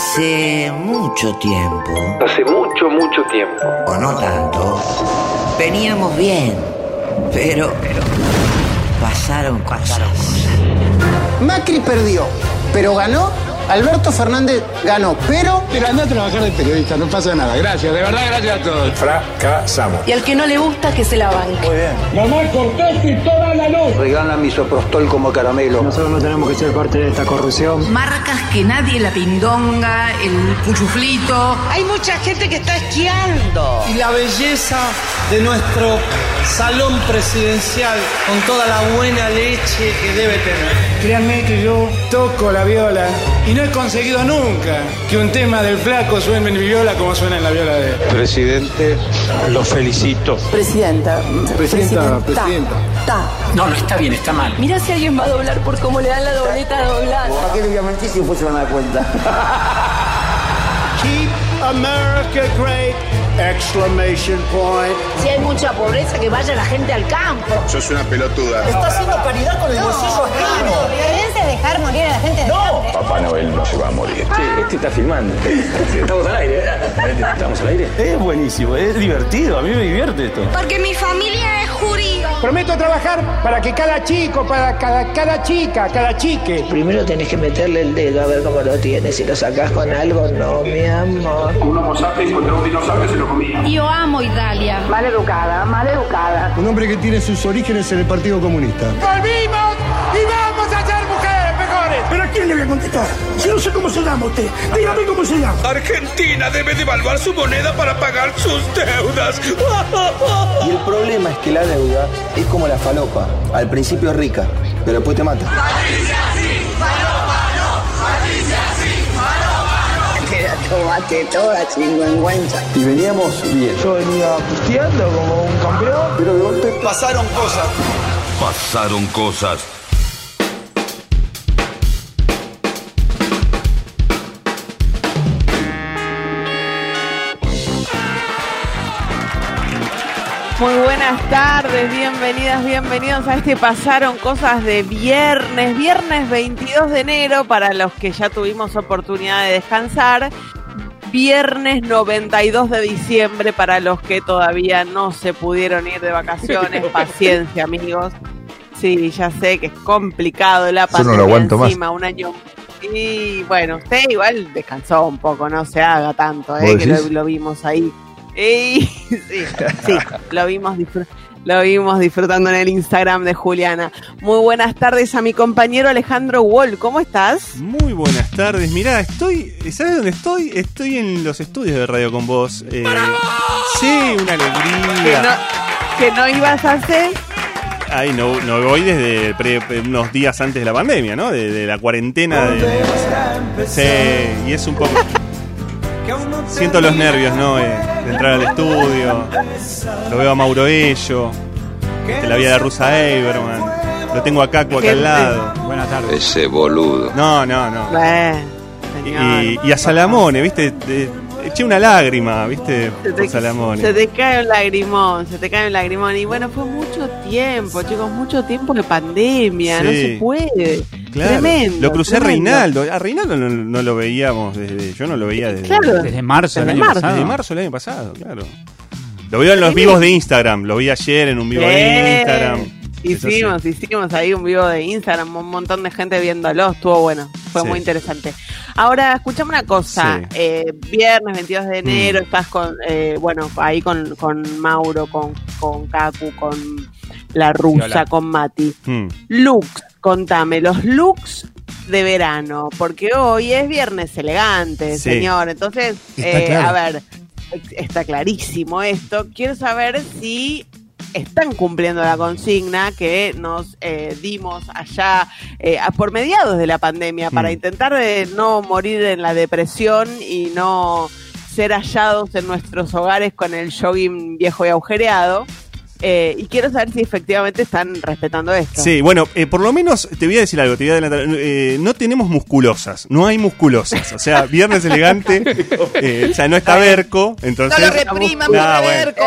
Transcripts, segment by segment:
Hace mucho tiempo, Hace mucho, mucho tiempo. o no tanto, veníamos bien, pero pasaron cosas. Macri perdió, pero ganó. Alberto Fernández ganó, pero Pero anda a trabajar de periodista, no pasa nada. Gracias, de verdad, gracias a todos. Fracasamos. Y al que no le gusta, que se la banque. Mamá, cortaste toda la luz. regala misoprostol como caramelo. Nosotros no tenemos que ser parte de esta corrupción. Marcas que nadie, la pindonga, el cuchuflito. Hay mucha gente que está esquiando. y la belleza de nuestro salón presidencial con toda la buena leche que debe tener. Créanme que yo toco la viola y no he conseguido nunca que un tema del flaco suene en mi viola como suena en la viola de él. Presidente, lo felicito. Presidenta. Presidenta, presidenta. Ta. No, no está bien, está mal. Mira si alguien va a doblar por cómo le dan la dobleta doblada. ¿Para qué le voy a mentir si después se van a dar cuenta? Keep America great! Exclamation point. Si hay mucha pobreza, que vaya la gente al campo. Sos una pelotuda. Está haciendo caridad con el bolsillo ajeno. Violencia es dejar morir a la gente de hambre. Papá Noel no se va a morir. Este está filmando. Estamos al aire. Estamos al aire. Es buenísimo, es divertido, a mí me divierte esto. Porque mi familia es judío. Prometo trabajar para que cada chico, para cada, cada chica, cada chique. Primero tenés que meterle el dedo a ver cómo lo tienes. Si lo sacás con algo, no, mi amor. Un homo sapiens encontró un dinosaurio y se lo comía. Yo amo Italia. Mal educada, mal educada. Un hombre que tiene sus orígenes en el Partido Comunista. ¡Volvimos! ¡Y vamos quién le voy a contestar? Si no sé cómo se llama usted, dígame cómo se llama. Argentina debe devaluar su moneda para pagar sus deudas. Y el problema es que la deuda es como la falopa. Al principio es rica, pero después te mata. Tomate toda chingüengüenza. Y veníamos bien. Yo venía pisteando como un campeón, pero de golpe pasaron cosas. Pasaron cosas. Muy buenas tardes, bienvenidas, bienvenidos a este Pasaron Cosas de viernes, viernes 22 de enero para los que ya tuvimos oportunidad de descansar, viernes 92 de diciembre para los que todavía no se pudieron ir de vacaciones, paciencia amigos. Sí, ya sé que es complicado la no pandemia lo aguanto más. encima, un año. Y bueno, usted igual descansó un poco, no se haga tanto, eh, ¿Vos que lo vimos ahí. Y, sí, sí, lo vimos disfr- Lo vimos disfrutando en el Instagram de Juliana. Muy buenas tardes a mi compañero Alejandro Wall. ¿Cómo estás? Muy buenas tardes. Mirá, estoy. ¿Sabes dónde estoy? Estoy en los estudios de Radio con Vos. Eh, sí, una Que alegría. no, que no ibas a hacer. Ay, no, no voy desde pre- unos días antes de la pandemia, ¿no? De, de la cuarentena. De, de- sí, y es un poco. Siento los nervios, ¿no? Eh, de entrar al estudio. Lo veo a Mauro Ello. De la vida de Rusa Eiberman. Lo tengo a Caco acá al lado. Buenas tardes. Ese boludo. No, no, no. Bueno, señor. Y, y a Salamone, ¿viste? De- eché una lágrima, ¿viste? Se te, Salamone. se te cae un lagrimón, se te cae un lagrimón. Y bueno, fue mucho tiempo, chicos, mucho tiempo de pandemia, no se puede. Claro. Tremendo. Lo crucé a. Reinaldo. A Reinaldo no, no lo veíamos desde. Yo no lo veía desde. Claro. Desde marzo del Desde año marzo. pasado. Desde marzo del año pasado, claro. Lo veo en los vivos de Instagram. Lo vi ayer en un vivo de. Instagram. Hicimos, hicimos ahí un vivo de Instagram, un montón de gente viéndolo, estuvo bueno, fue Sí. muy interesante. Ahora, escuchame una cosa, Sí. Mm. eh, viernes 22 de enero, estás con, eh, bueno, ahí con, con Mauro, con, con Kaku, con la rusa, con Mati. Hmm. Looks, contame, los looks de verano, porque hoy es viernes elegante, Sí. señor, entonces, eh, claro. a ver, está clarísimo esto, quiero saber si están cumpliendo la consigna que nos eh, dimos allá eh, a- por mediados de la pandemia para Mm. intentar de no morir en la depresión y no ser hallados en nuestros hogares con el jogging viejo y agujereado. Eh, y quiero saber si efectivamente están respetando esto. Sí, bueno, eh, por lo menos te voy a decir algo, te voy a adelantar. Eh, no tenemos musculosas, no hay musculosas. O sea, viernes elegante, eh, o sea, no está Berco, entonces. No lo repriman, Ah, por bueno. Berco.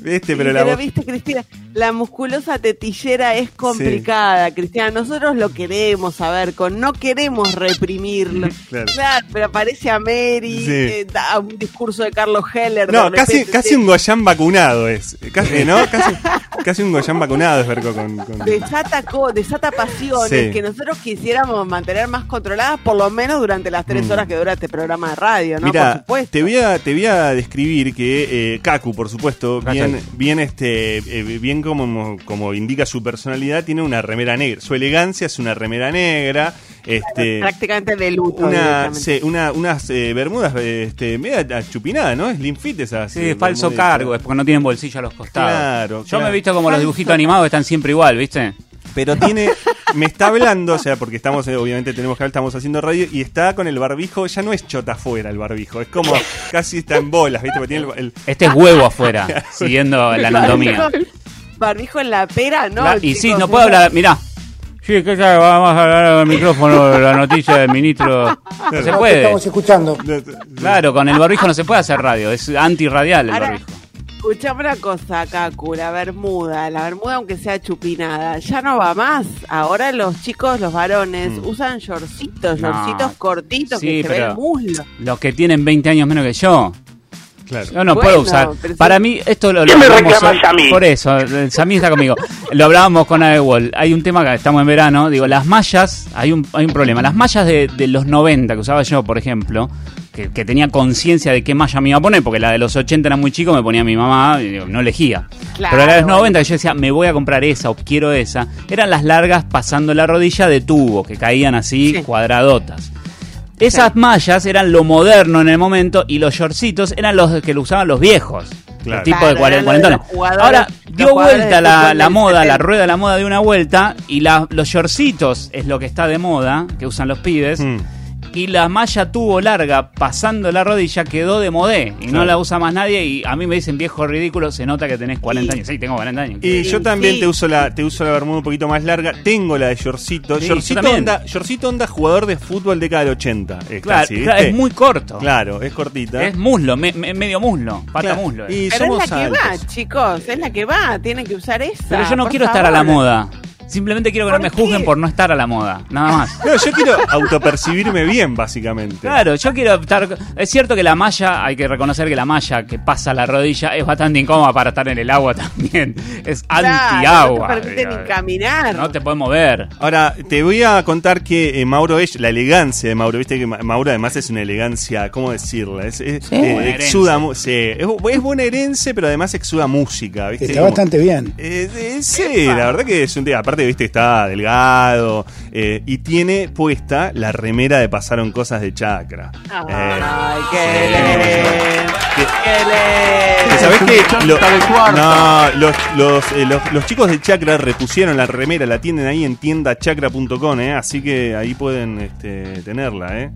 Viste, Sí, pero la pero viste, Cristina, la musculosa tetillera es complicada, Cristina. Nosotros lo queremos saber, con no queremos reprimirlo. Claro. Claro, pero aparece a Mary, Sí. eh, da un discurso de Carlos Heller. No, de casi, casi un Goyán vacunado es. Casi, ¿no? Casi, casi un Goyán vacunado es Berco con. con- Desata, co- desata pasiones Sí. que nosotros quisiéramos mantener más controladas, por lo menos durante las tres Mm. horas que dura este programa de radio, ¿no? por supuesto. te voy a te voy a describir que eh, Kaku, por supuesto, bien, bien este, eh, bien como, como indica su personalidad, tiene una remera negra. Su elegancia es una remera negra, este, Prácticamente de luto. una, directamente. sí, una- unas eh, bermudas, este, media achupinadas, ¿no? Slim fit esas. Sí, eh, es falso cargo, es porque no tienen bolsillo a los costados. Claro, Yo claro. me he visto como los dibujitos animados están siempre igual, ¿viste? Pero tiene, me está hablando, o sea, porque estamos, eh, obviamente tenemos que hablar, estamos haciendo radio y está con el barbijo, ya no es chota afuera el barbijo, es como casi está en bolas, ¿viste? Porque tiene el- el, Este es huevo afuera, siguiendo la anatomía. Barbijo, en la pera, ¿no? La- y sí, no puedo hablar, mirá. Sí, que ya vamos a hablar al micrófono de la noticia del ministro. No se puede. Estamos escuchando. Claro, con el barbijo no se puede hacer radio, es antirradial el Ahora- barbijo. Escuchame una cosa, Kaku, la bermuda, la bermuda aunque sea chupinada, ya no va más. Ahora los chicos, los varones, usan shortcitos, No. shortcitos cortitos Sí, que se ve pero- el muslo. Los que tienen 20 años menos que yo. Claro. No Bueno, puedo usar. pero Para mí, esto lo, lo. Por eso, Sammy está conmigo. Lo hablábamos con Adewall. Hay un tema que estamos en verano. Digo, las mallas, hay un, hay un problema. Las mallas de, de los 90 que usaba yo, por ejemplo, que, que tenía conciencia de qué malla me iba a poner, porque la de los 80 era muy chico, me ponía mi mamá y digo, no elegía. Claro, Pero la de los bueno. 90 que yo decía, me voy a comprar esa o quiero esa, eran las largas pasando la rodilla de tubo, que caían así Sí. cuadradotas. Esas mallas eran lo moderno en el momento y los shortcitos eran los que lo usaban los viejos. Claro. Claro, de cuaren- eran los de cuarentones. los jugadores- Ahora los dio vuelta la, la moda, la 70. rueda de la moda de una vuelta y la- los shortcitos es lo que está de moda, que usan los pibes. Mm. Y la malla tubo larga pasando la rodilla quedó de modé y no la usa más nadie. Y a mí me dicen viejo ridículo, se nota que tenés 40 años. Sí, tengo 40 años. Y yo también sí. te uso la te uso la bermuda un poquito más larga. Tengo la de Yorcito. Sí, yo Yorcito onda, Yorcito onda jugador de fútbol década del 80. Es Claro, casi, claro, ¿viste? es muy corto. Claro, es cortita. Es muslo, me- me- medio muslo, pata Claro. muslo. Y Pero somos es la que altos. va, chicos, es la que va, tienen que usar esa. Pero yo no quiero estar a la moda. Simplemente quiero que no ¿Por me qué? juzguen por no estar a la moda. Nada más. No, yo quiero autopercibirme bien, básicamente. Claro, yo quiero estar. Es cierto que la malla, hay que reconocer que la malla que pasa la rodilla es bastante incómoda para estar en el agua también. Es Claro, anti-agua. No te permite ni caminar. No te puedes mover. Ahora, te voy a contar que eh, Mauro es la elegancia de Mauro. Viste que Ma- Mauro además es una elegancia, ¿cómo decirla? Es, es- eh, Buena exuda, sí, es, es bonaerense, pero además exuda música. ¿viste? Está Como- bastante bien. Eh, eh, sí, la verdad que es un día. Aparte, viste, está delgado eh, y tiene puesta la remera de Pasaron Cosas de Chakra. Ay, Eh, Que- qué que. ¿Sabés qué? Lo- no, los, los, eh, los, los chicos de Chakra repusieron la remera, la tienen ahí en tiendachakra.com, ¿eh? así que ahí pueden este, tenerla. ¿eh?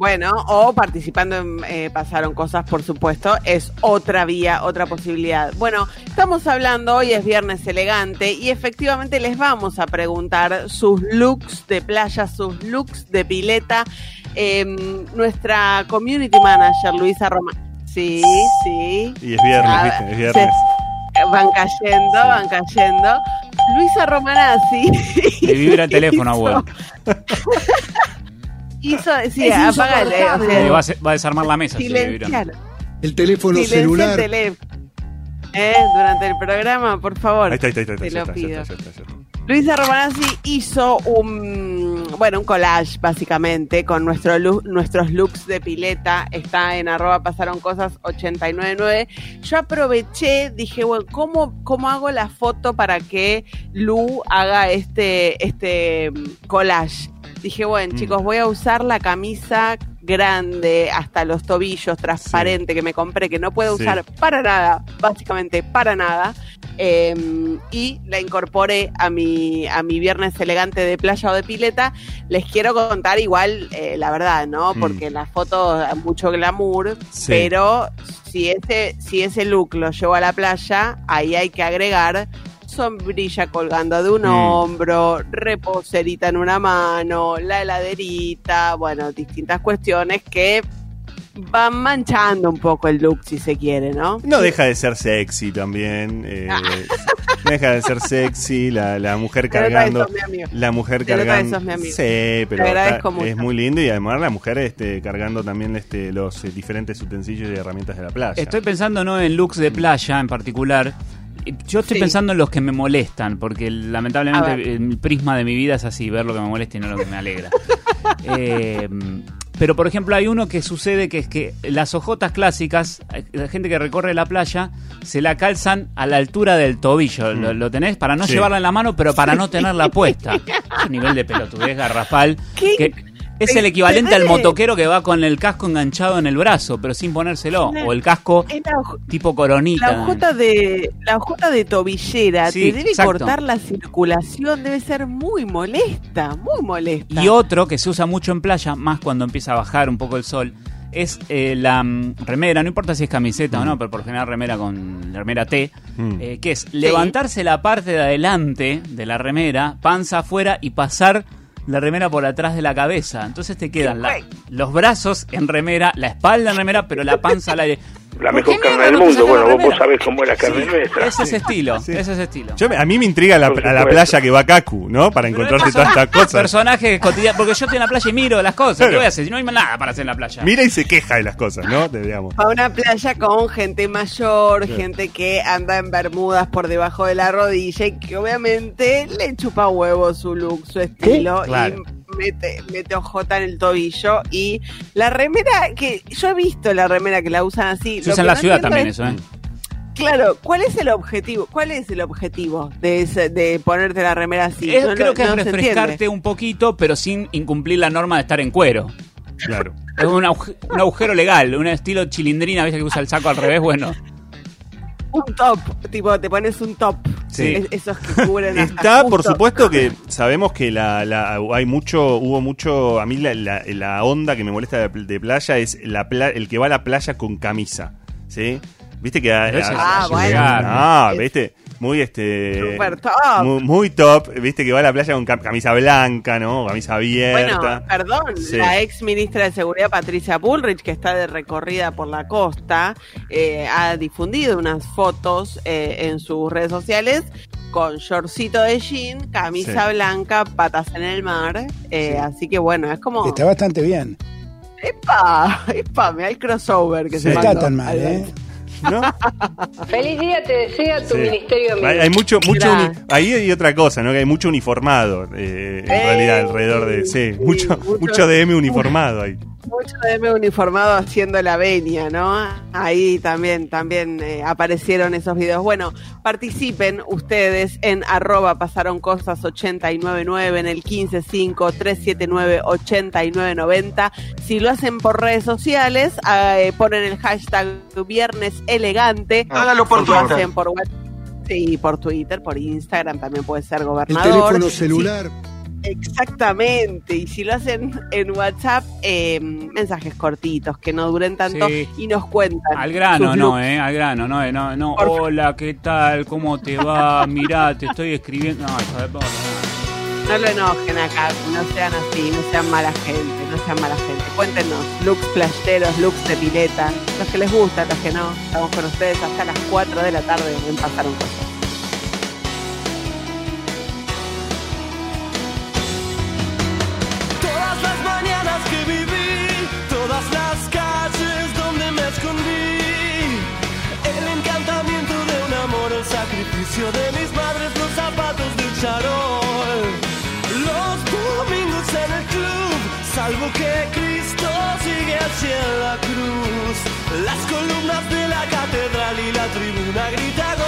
Bueno, o participando en eh, Pasaron Cosas, por supuesto, es otra vía, otra posibilidad. Bueno, estamos hablando, hoy es Viernes Elegante, y efectivamente les vamos a preguntar sus looks de playa, sus looks de pileta. Eh, nuestra community manager, Luisa Roma. Sí, sí. Y es viernes, Ah, ¿viste? Es viernes. se- van cayendo, van cayendo. Luisa Romanazzi. Me vibra el teléfono, abuelo. Hizo, sí, Es apágale. O sea, va, a, se- va a desarmar la mesa. si. El teléfono Silencia el celular. teléfono. ¿Eh? Durante el programa, por favor. Ahí está, ahí está, ahí está, Te lo pido. Luisa Romanazzi hizo un, bueno, un collage básicamente con nuestro look- nuestros looks de pileta. Está en arroba pasaron cosas 899. Yo aproveché, dije, bueno, ¿cómo, ¿cómo hago la foto para que Lu haga este, este mm, collage? Dije, bueno, Mm. chicos, voy a usar la camisa grande hasta los tobillos, transparente, que me compré, que no puedo Sí. usar para nada, básicamente para nada. eh, y la incorporé a mi, a mi viernes elegante de playa o de pileta. Les quiero contar igual eh, la verdad, ¿no? Mm. Porque en las fotos hay mucho glamour, Sí. pero si ese, si ese look lo llevo a la playa, ahí hay que agregar sombrilla colgando de un Mm. hombro, reposerita en una mano, la heladerita, bueno, distintas cuestiones que van manchando un poco el look si se quiere, ¿no? No deja de ser sexy también. eh, no deja de ser sexy la, la mujer cargando. sos mi amigo. La mujer cargando. sos mi amigo. Sí, pero Te agradezco está- mucho. es muy lindo y además la mujer este, cargando también este, los eh, diferentes utensilios y herramientas de la playa. Estoy pensando no en looks de playa en particular. Yo estoy Sí. pensando en los que me molestan, porque lamentablemente el prisma de mi vida es así, ver lo que me molesta y no lo que me alegra. Eh, pero por ejemplo hay uno que sucede que es que las ojotas clásicas, la gente que recorre la playa, se la calzan a la altura del tobillo. ¿Lo, lo tenés? Para no Sí. llevarla en la mano, pero para no tenerla puesta. Es un nivel de pelotudez garrafal. ¿Qué? que es el equivalente te al motoquero que va con el casco enganchado en el brazo, pero sin ponérselo. O el casco tipo coronita. la hojota de la hojota de tobillera Sí, te debe exacto. cortar la circulación, debe ser muy molesta, muy molesta. Y otro que se usa mucho en playa, más cuando empieza a bajar un poco el sol, es eh, la mm, remera, no importa si es camiseta o no, pero por lo general remera con remera T, Mm. eh, que es levantarse la parte de adelante de la remera, panza afuera y pasar la remera por atrás de la cabeza. Entonces te quedan la- los brazos en remera, la espalda en remera, pero la panza al aire. La ¿Por qué mejor carne del mundo. Bueno, vos, vos sabés cómo es la carne nuestra. Es ese estilo, Sí. es ese estilo. Yo a mí me intriga la, a la playa que va Kaku, ¿no? Para encontrarse todas estas cosas. Personajes cotidianos, porque yo estoy en la playa y miro las cosas. ¿Qué voy a hacer? Si no hay nada para hacer en la playa. Mira y se queja de las cosas, ¿no? Digamos. a una playa con gente mayor, Sí. gente que anda en bermudas por debajo de la rodilla y que obviamente le chupa huevo su look, su estilo Claro. y mete, mete ojota en el tobillo y la remera que yo he visto la remera que la usan así. Se usa en la no ciudad también es- eso, ¿eh? Claro, ¿cuál es el objetivo? ¿Cuál es el objetivo de, ese- de ponerte la remera así? Es- No creo que es refrescarte un poquito, pero sin incumplir la norma de estar en cuero. Claro. Es un, aguj- un agujero legal, un estilo chilindrina, ¿viste que usa el saco al revés? Bueno, Un top, tipo, te pones un top. Sí. Es- esos que cubren Está, por supuesto que sabemos que la, la- hay mucho, hubo mucho, a mí la, la- la onda que me molesta de, de playa es la pla- el que va a la playa con camisa, ¿sí? Viste que... Ah, bueno. Ah, Es- viste, muy este... Super top. Muy, muy top, viste que va a la playa con cam- camisa blanca, ¿no? Camisa abierta. Bueno, perdón, Sí. la ex ministra de Seguridad Patricia Bullrich, que está de recorrida por la costa, eh, ha difundido unas fotos eh, en sus redes sociales con shortcito de jean, camisa Sí. blanca, patas en el mar. eh, Así que bueno, es como. Está bastante bien. ¡Epa! ¡Epa! Me da el crossover que Sí. se No está tan mal, ¿eh? ¿No? Feliz día te desea tu Sí. ministerio amigo. Hay, hay mucho, mucho ahí hay otra cosa, ¿no? Que hay mucho uniformado, eh, en Eh, realidad, alrededor de... Sí, sí, mucho, mucho- mucho DM uniformado ahí. Mucho de M uniformado haciendo la venia, ¿no? Ahí también, también eh, aparecieron esos videos. Bueno, participen ustedes en arroba pasaron cosas 899 en el 155-379-8990. Si lo hacen por redes sociales, eh, ponen el hashtag viernes elegante. Hágalo por lo Twitter. hacen por WhatsApp. Sí, por Twitter, por Instagram también puede ser El gobernador. teléfono Sí, celular. Exactamente, y si lo hacen en WhatsApp, eh, mensajes cortitos que no duren tanto Sí. y nos cuentan. al grano, no, looks. ¿eh? Al grano, no, eh, no, no. Por. Hola, ¿qué tal? ¿Cómo te va? Mirá, te estoy escribiendo. No, puta, no. Lo enojen acá, no sean así, no sean mala gente, no sean mala gente. Cuéntenos, looks playeros, looks de pileta, los que les gustan, los que no. Estamos con ustedes hasta las 4 de la tarde en Pasaron Cosas. Todas las mañanas que viví, todas las calles donde me escondí, el encantamiento de un amor, el sacrificio de mis madres, los zapatos del charol, salvo que Cristo sigue hacia la cruz, las columnas de la catedral y la tribuna grita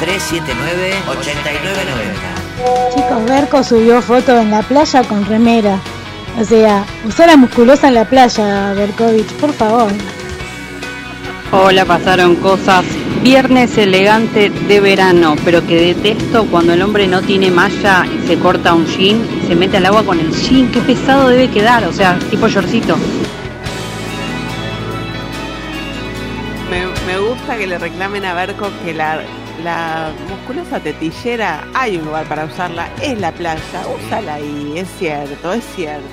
379-8990. Chicos, Berco subió fotos en la playa con remera. O sea, usó la musculosa en la playa, Berkovich, por favor. Hola, pasaron cosas. Viernes elegante de verano, pero que detesto cuando el hombre no tiene malla y se corta un jean y se mete al agua con el jean. Qué pesado debe quedar, o sea, tipo yorcito. Me, gusta que le reclamen a Berco que la, la musculosa tetillera, hay un lugar para usarla, es la playa, úsala ahí, es cierto, es cierto.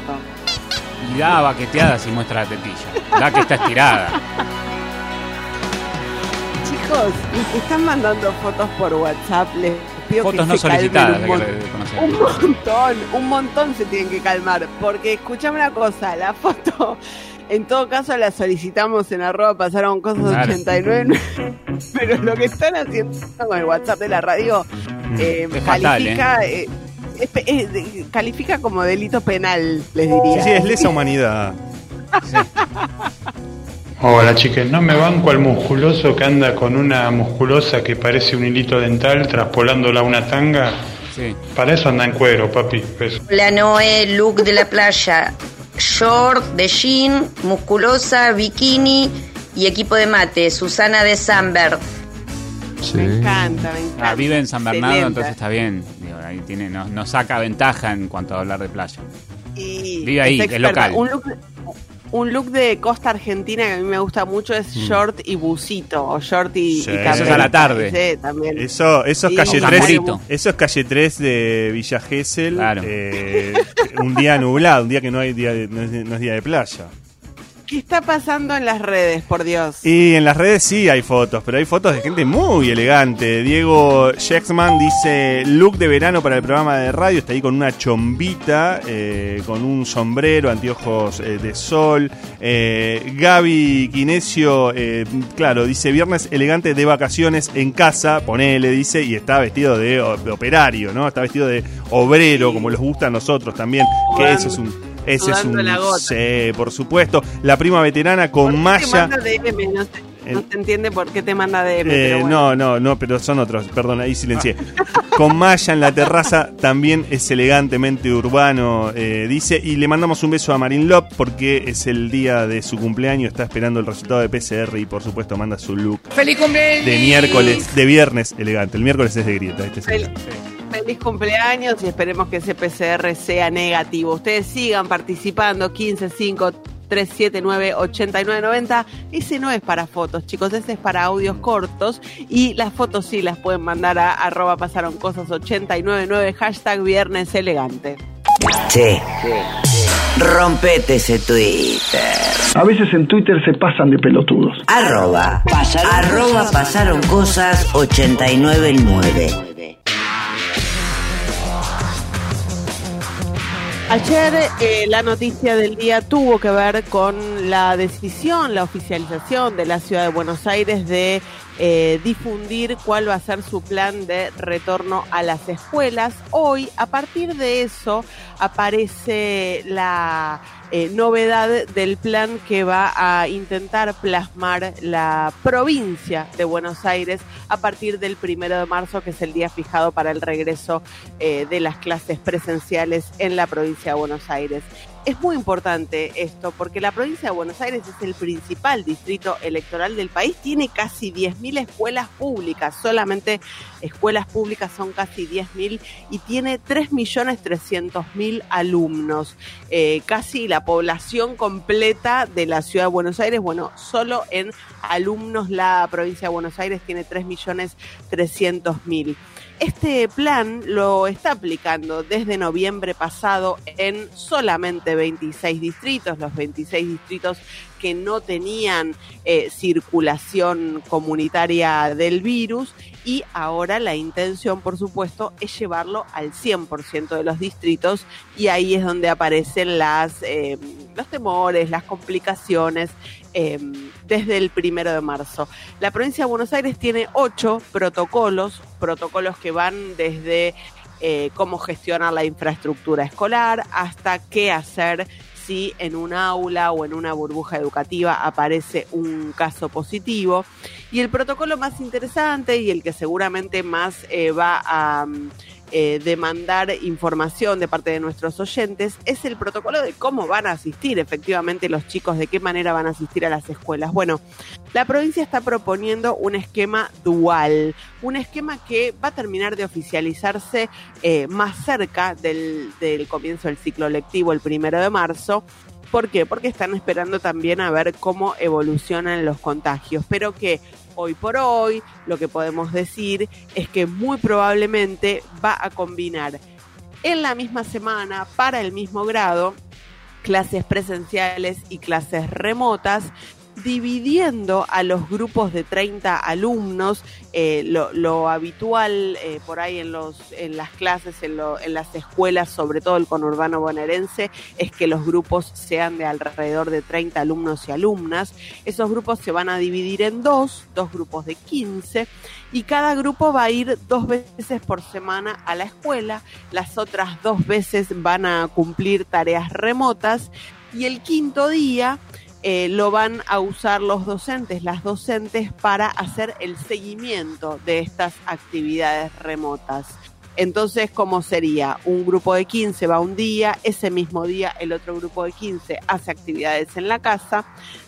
Y da baqueteada si muestra la tetilla. Da que está estirada. Chicos, están mandando fotos por WhatsApp, les pido Fotos que no se calmen solicitadas, un, mon- que un montón, un montón se tienen que calmar, porque escuchame una cosa, la foto, en todo caso la solicitamos en arroba pasaron cosas Claro. 89, pero lo que están haciendo con el WhatsApp de la radio eh, Es fatal, califica, eh, es es califica como delito penal, les diría. Sí, sí, es lesa humanidad. Hola chiques, no me banco al musculoso que anda con una musculosa que parece un hilito dental traspolándola a una tanga. Para eso anda en cuero, papi. Beso. La Noé, look de la playa, short de jean, musculosa, bikini y equipo de mate, Susana de Samberg. Me encanta, me encanta. Ah, vive en San Bernardo, Excelente. entonces está bien. Digo, ahí tiene, nos, nos saca ventaja en cuanto a hablar de playa. Y Vive ahí, es local. Un look, un look de costa argentina que a mí me gusta mucho es Mm. short y busito, o short y, Sí. y Eso es a la tarde. sí, también. Eso, eso es Sí, calle con 3. camorito. Eso es calle 3 de Villa Gesell. eh, un día nublado, un día que no hay día de- no es, no es día de playa. ¿Qué está pasando en las redes, por Dios? Y en las redes sí hay fotos, pero hay fotos de gente muy elegante. Diego Shexman dice look de verano para el programa de radio, está ahí con una chombita, eh, con un sombrero, anteojos eh, de sol. Eh, Gaby Quinesio, eh, claro, dice viernes elegante de vacaciones en casa, ponele, dice, y está vestido de, operario, ¿no? Está vestido de obrero, como les gusta a nosotros también, que ese es un... Ese es un... la gota. Sí, por supuesto. La prima veterana con ¿Por qué te malla... manda DM? No se, no El- se entiende por qué te manda DM. Eh, pero bueno. No, no, no, pero son otros, perdón, ahí silencié. Con malla en la terraza también es elegantemente urbano, eh, dice. Y le mandamos un beso a Marin Lop porque es el día de su cumpleaños, está esperando el resultado de PCR y por supuesto manda su look ¡Feliz cumpleaños! de miércoles, de viernes elegante. El miércoles es de grieta, este es elegante. Feliz cumpleaños y esperemos que ese PCR sea negativo. Ustedes sigan participando 15 5 379 8990. Ese no es para fotos, chicos, ese es para audios cortos. Y las fotos sí las pueden mandar a arroba pasaron cosas 899 hashtag viernes elegante. Che, rompete ese Twitter. A veces en Twitter se pasan de pelotudos. Arroba, arroba pasaron cosas 899. Ayer eh, la noticia del día tuvo que ver con la decisión, la oficialización de la ciudad de Buenos Aires de eh, difundir cuál va a ser su plan de retorno a las escuelas. Hoy, a partir de eso, aparece la eh, novedad del plan que va a intentar plasmar la provincia de Buenos Aires a partir del primero de marzo, que es el día fijado para el regreso eh, de las clases presenciales en la provincia de Buenos Aires. Es muy importante esto porque la provincia de Buenos Aires es el principal distrito electoral del país, tiene casi 10.000 escuelas públicas, solamente escuelas públicas son casi 10.000 y tiene 3.300.000 alumnos, eh, casi la población completa de la ciudad de Buenos Aires, bueno, solo en alumnos la provincia de Buenos Aires tiene 3.300.000. Este plan lo está aplicando desde noviembre pasado en solamente 26 distritos, los 26 distritos que no tenían eh, circulación comunitaria del virus y ahora la intención, por supuesto, es llevarlo al 100% de los distritos y ahí es donde aparecen las, eh, los temores, las complicaciones eh, desde el primero de marzo. La provincia de Buenos Aires tiene ocho protocolos, protocolos que van desde eh, cómo gestionar la infraestructura escolar hasta qué hacer si en un aula o en una burbuja educativa aparece un caso positivo. Y el protocolo más interesante y el que seguramente más eh, va a eh, demandar información de parte de nuestros oyentes es el protocolo de cómo van a asistir efectivamente los chicos, de qué manera van a asistir a las escuelas. Bueno, la provincia está proponiendo un esquema dual, un esquema que va a terminar de oficializarse eh, más cerca del, del comienzo del ciclo lectivo, el primero de marzo. ¿Por qué? Porque están esperando también a ver cómo evolucionan los contagios, pero que hoy por hoy lo que podemos decir es que muy probablemente va a combinar en la misma semana para el mismo grado clases presenciales y clases remotas dividiendo a los grupos de 30 alumnos, eh, lo, habitual eh, por ahí en, los, en las clases, en, en las escuelas, sobre todo el conurbano bonaerense, es que los grupos sean de alrededor de 30 alumnos y alumnas. Esos grupos se van a dividir en dos, dos grupos de 15, y cada grupo va a ir dos veces por semana a la escuela, las otras dos veces van a cumplir tareas remotas, y el quinto día eh, lo van a usar los docentes, las docentes, para hacer el seguimiento de estas actividades remotas. Entonces, ¿cómo sería? Un grupo de 15 va un día, ese mismo día el otro grupo de 15 hace actividades en la casa,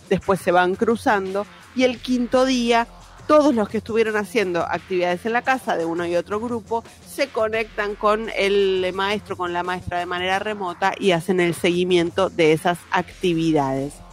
después se van cruzando y el quinto día todos los que estuvieron haciendo actividades en la casa de uno y otro grupo se conectan con el maestro, con la maestra de manera remota y hacen el seguimiento de esas actividades.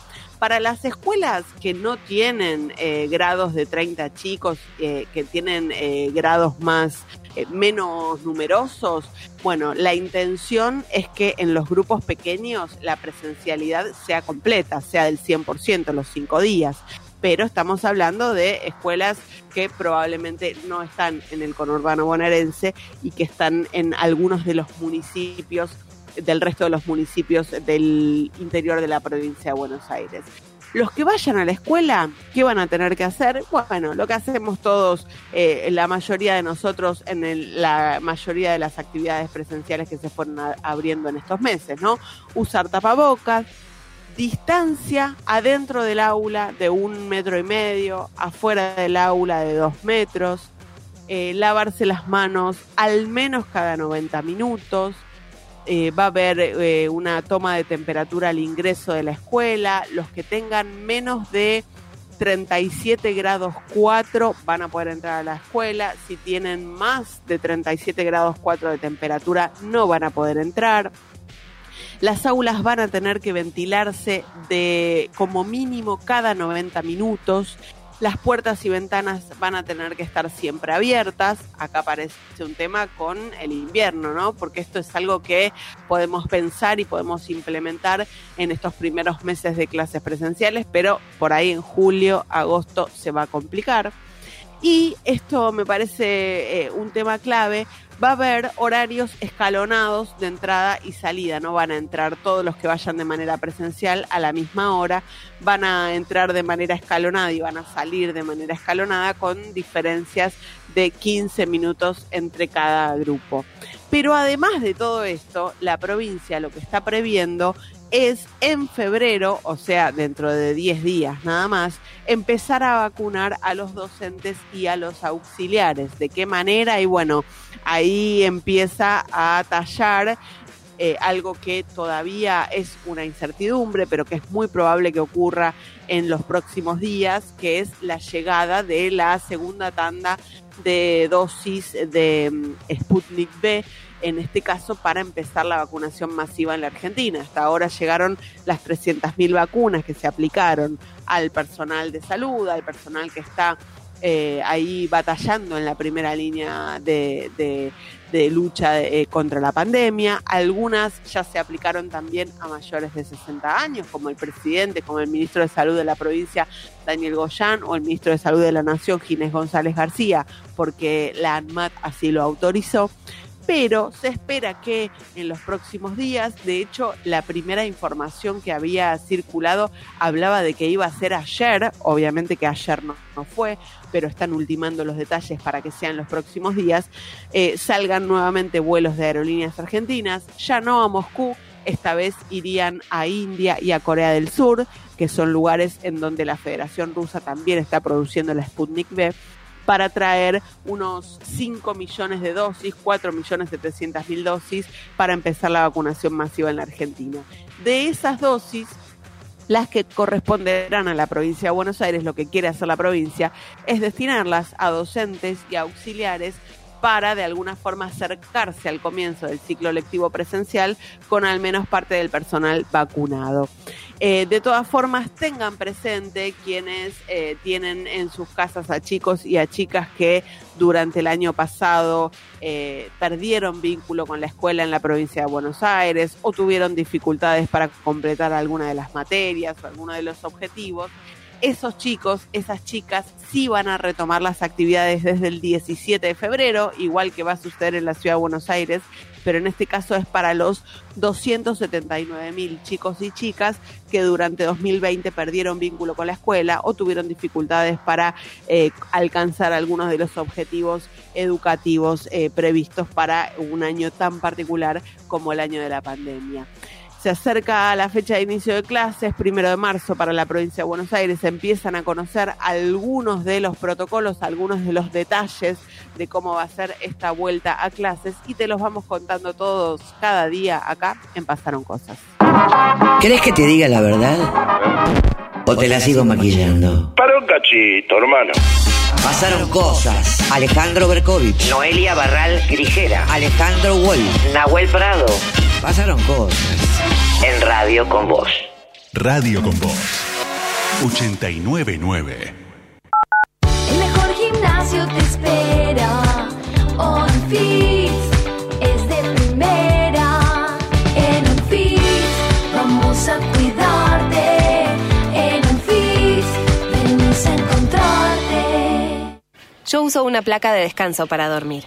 Para las escuelas que no tienen eh, grados de 30 chicos, eh, que tienen eh, grados más menos numerosos, bueno, la intención es que en los grupos pequeños la presencialidad sea completa, sea del 100% los cinco días. Pero estamos hablando de escuelas que probablemente no están en el conurbano bonaerense y que están en algunos de los municipios del resto de los municipios del interior de la provincia de Buenos Aires. Los que vayan a la escuela, ¿qué van a tener que hacer? Bueno, lo que hacemos todos, eh, la mayoría de nosotros en la mayoría de las actividades presenciales que se fueron abriendo en estos meses, ¿no? Usar tapabocas, distancia adentro del aula de un metro y medio, afuera del aula de dos metros, eh, lavarse las manos al menos cada 90 minutos, eh, va a haber eh, una toma de temperatura al ingreso de la escuela. Los que tengan menos de 37 grados 4 van a poder entrar a la escuela. Si tienen más de 37 grados 4 de temperatura no van a poder entrar. Las aulas van a tener que ventilarse de como mínimo cada 90 minutos. Las puertas y ventanas van a tener que estar siempre abiertas. Acá aparece un tema con el invierno, ¿no? Porque esto es algo que podemos pensar y podemos implementar en estos primeros meses de clases presenciales, pero por ahí en julio, agosto se va a complicar. Y esto me parece eh, un tema clave. Va a haber horarios escalonados de entrada y salida. No van a entrar todos los que vayan de manera presencial a la misma hora. Van a entrar de manera escalonada y van a salir de manera escalonada con diferencias de 15 minutos entre cada grupo. Pero además de todo esto, la provincia lo que está previendo es en febrero, o sea, dentro de 10 días nada más, empezar a vacunar a los docentes y a los auxiliares. ¿De qué manera? Y bueno, ahí empieza a tallar eh, algo que todavía es una incertidumbre, pero que es muy probable que ocurra en los próximos días, que es la llegada de la segunda tanda de dosis de mm, Sputnik B, en este caso para empezar la vacunación masiva en la Argentina. Hasta ahora llegaron las 300.000 vacunas que se aplicaron al personal de salud, al personal que está eh, ahí batallando en la primera línea de, lucha eh, contra la pandemia. Algunas ya se aplicaron también a mayores de 60 años, como el presidente, como el ministro de Salud de la provincia, Daniel Goyán, o el ministro de Salud de la Nación, Ginés González García, porque la ANMAT así lo autorizó pero se espera que en los próximos días, de hecho, la primera información que había circulado hablaba de que iba a ser ayer, obviamente que ayer no, no fue, pero están ultimando los detalles para que sean los próximos días, eh, salgan nuevamente vuelos de aerolíneas argentinas, ya no a Moscú, esta vez irían a India y a Corea del Sur, que son lugares en donde la Federación Rusa también está produciendo la Sputnik V para traer unos 5 millones de dosis, 4 millones 700 mil dosis para empezar la vacunación masiva en la Argentina. De esas dosis, las que corresponderán a la provincia de Buenos Aires, lo que quiere hacer la provincia, es destinarlas a docentes y auxiliares para de alguna forma acercarse al comienzo del ciclo lectivo presencial con al menos parte del personal vacunado. Eh, de todas formas, tengan presente quienes eh, tienen en sus casas a chicos y a chicas que durante el año pasado eh, perdieron vínculo con la escuela en la provincia de Buenos Aires o tuvieron dificultades para completar alguna de las materias o alguno de los objetivos esos chicos, esas chicas, sí van a retomar las actividades desde el 17 de febrero, igual que va a suceder en la ciudad de Buenos Aires, pero en este caso es para los 279 mil chicos y chicas que durante 2020 perdieron vínculo con la escuela o tuvieron dificultades para eh, alcanzar algunos de los objetivos educativos eh, previstos para un año tan particular como el año de la pandemia. Se acerca la fecha de inicio de clases, primero de marzo para la provincia de Buenos Aires. Se empiezan a conocer algunos de los protocolos, algunos de los detalles de cómo va a ser esta vuelta a clases y te los vamos contando todos cada día acá en Pasaron Cosas. ¿Querés que te diga la verdad? ¿O te la sigo maquillando? Para un cachito, hermano. Pasaron cosas. Alejandro Berkovich. Noelia Barral Grijera. Alejandro Wolf. Nahuel Prado. Pasaron cosas. En Radio con Vos. Radio con Voz. 899. El mejor gimnasio te espera. OnFit es de primera. En OnFit vamos a cuidarte. En OnFit venimos a encontrarte. Yo uso una placa de descanso para dormir.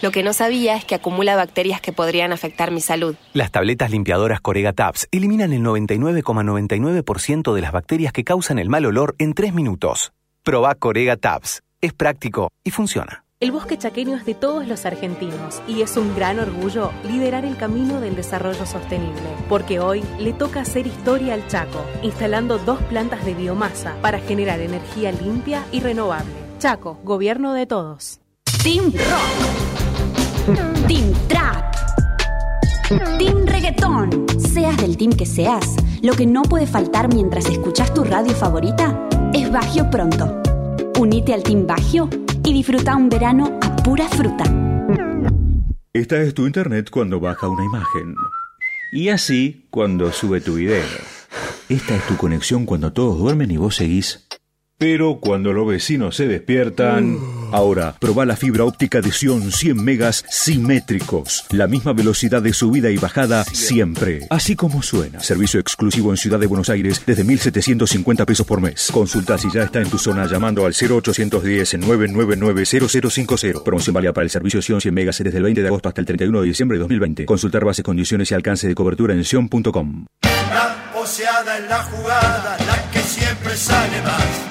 Lo que no sabía es que acumula bacterias que podrían afectar mi salud. Las tabletas limpiadoras Corega Tabs eliminan el 99,99% de las bacterias que causan el mal olor en 3 minutos. Proba Corega Tabs. Es práctico y funciona. El bosque chaqueño es de todos los argentinos y es un gran orgullo liderar el camino del desarrollo sostenible, porque hoy le toca hacer historia al Chaco, instalando dos plantas de biomasa para generar energía limpia y renovable. Chaco, gobierno de todos. Team Rock. Team Trap. Team Reggaetón. Seas del team que seas, lo que no puede faltar mientras escuchas tu radio favorita es Bagio Pronto. Unite al Team Bagio y disfruta un verano a pura fruta. Esta es tu internet cuando baja una imagen. Y así cuando sube tu video. Esta es tu conexión cuando todos duermen y vos seguís. Pero cuando los vecinos se despiertan... Ahora, probá la fibra óptica de Sion 100 megas simétricos. La misma velocidad de subida y bajada siempre. Así como suena. Servicio exclusivo en Ciudad de Buenos Aires desde 1.750 pesos por mes. Consulta si ya está en tu zona llamando al 0810-999-0050. Promoción válida para el servicio Sion 100 megas desde el 20 de agosto hasta el 31 de diciembre de 2020. Consultar bases, condiciones y alcance de cobertura en sion.com. La poseada en la jugada, la que siempre sale más.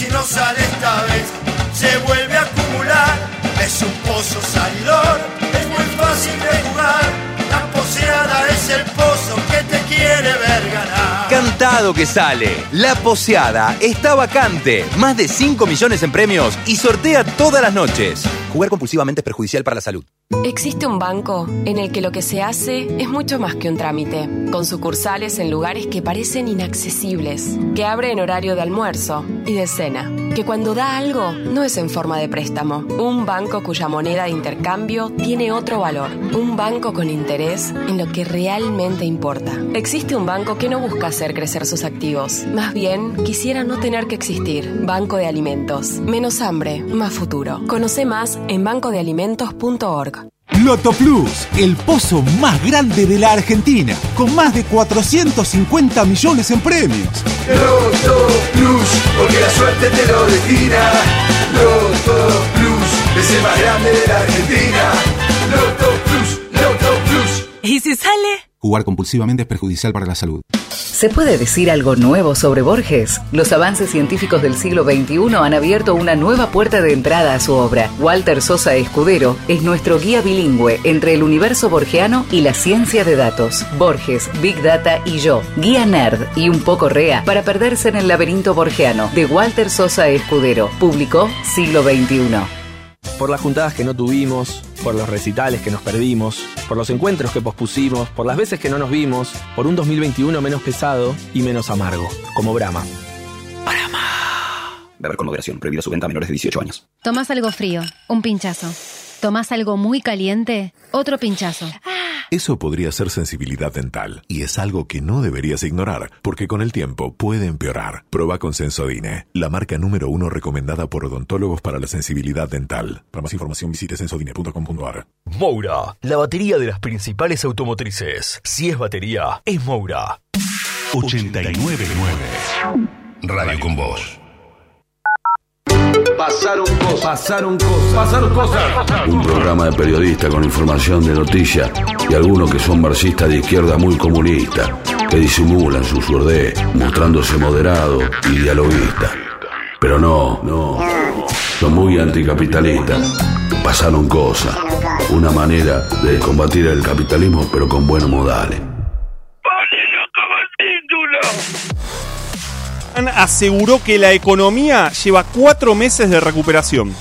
Si no sale esta vez, se vuelve a acumular. Es un pozo salidor, es muy fácil de jugar. La poseada es el pozo que te quiere ver ganar. Canta contado que sale. La poseada está vacante. Más de 5 millones en premios y sortea todas las noches. Jugar compulsivamente es perjudicial para la salud. Existe un banco en el que lo que se hace es mucho más que un trámite, con sucursales en lugares que parecen inaccesibles, que abre en horario de almuerzo y de cena, que cuando da algo no es en forma de préstamo, un banco cuya moneda de intercambio tiene otro valor, un banco con interés en lo que realmente importa. Existe un banco que no busca hacer crecer sus activos, más bien quisiera no tener que existir. Banco de Alimentos, menos hambre, más futuro. Conoce más en bancodealimentos.org. Loto Plus, el pozo más grande de la Argentina, con más de 450 millones en premios. Loto Plus, porque la suerte te lo destina. Loto Plus, es el más grande de la Argentina. Loto Plus, Loto Plus. ¿Y si sale? Jugar compulsivamente es perjudicial para la salud. ¿Se puede decir algo nuevo sobre Borges? Los avances científicos del siglo XXI han abierto una nueva puerta de entrada a su obra. Walter Sosa Escudero es nuestro guía bilingüe entre el universo borgiano y la ciencia de datos. Borges, Big Data y yo, guía nerd y un poco rea para perderse en el laberinto borgiano de Walter Sosa Escudero. Publicó Siglo XXI. Por las juntadas que no tuvimos, por los recitales que nos perdimos, por los encuentros que pospusimos, por las veces que no nos vimos, por un 2021 menos pesado y menos amargo, como Brahma. Beber con moderación. Prohibida su venta a menores de 18 años. Tomás algo frío, un pinchazo. Tomás algo muy caliente, otro pinchazo. Eso podría ser sensibilidad dental y es algo que no deberías ignorar porque con el tiempo puede empeorar. Proba con Sensodine, la marca número uno recomendada por odontólogos para la sensibilidad dental. Para más información visite sensodine.com.ar. Moura, la batería de las principales automotrices. Si es batería, es Moura. 899 Radio con vos. Pasaron cosas. Pasaron cosas. Pasaron cosas. Un programa de periodistas con información de noticias y algunos que son marxistas de izquierda muy comunistas, que disimulan su surdez, mostrándose moderado y dialoguista. Pero no, no. Son muy anticapitalistas. Pasaron cosas. Una manera de combatir el capitalismo, pero con buenos modales. Aseguró que la economía lleva cuatro meses de recuperación.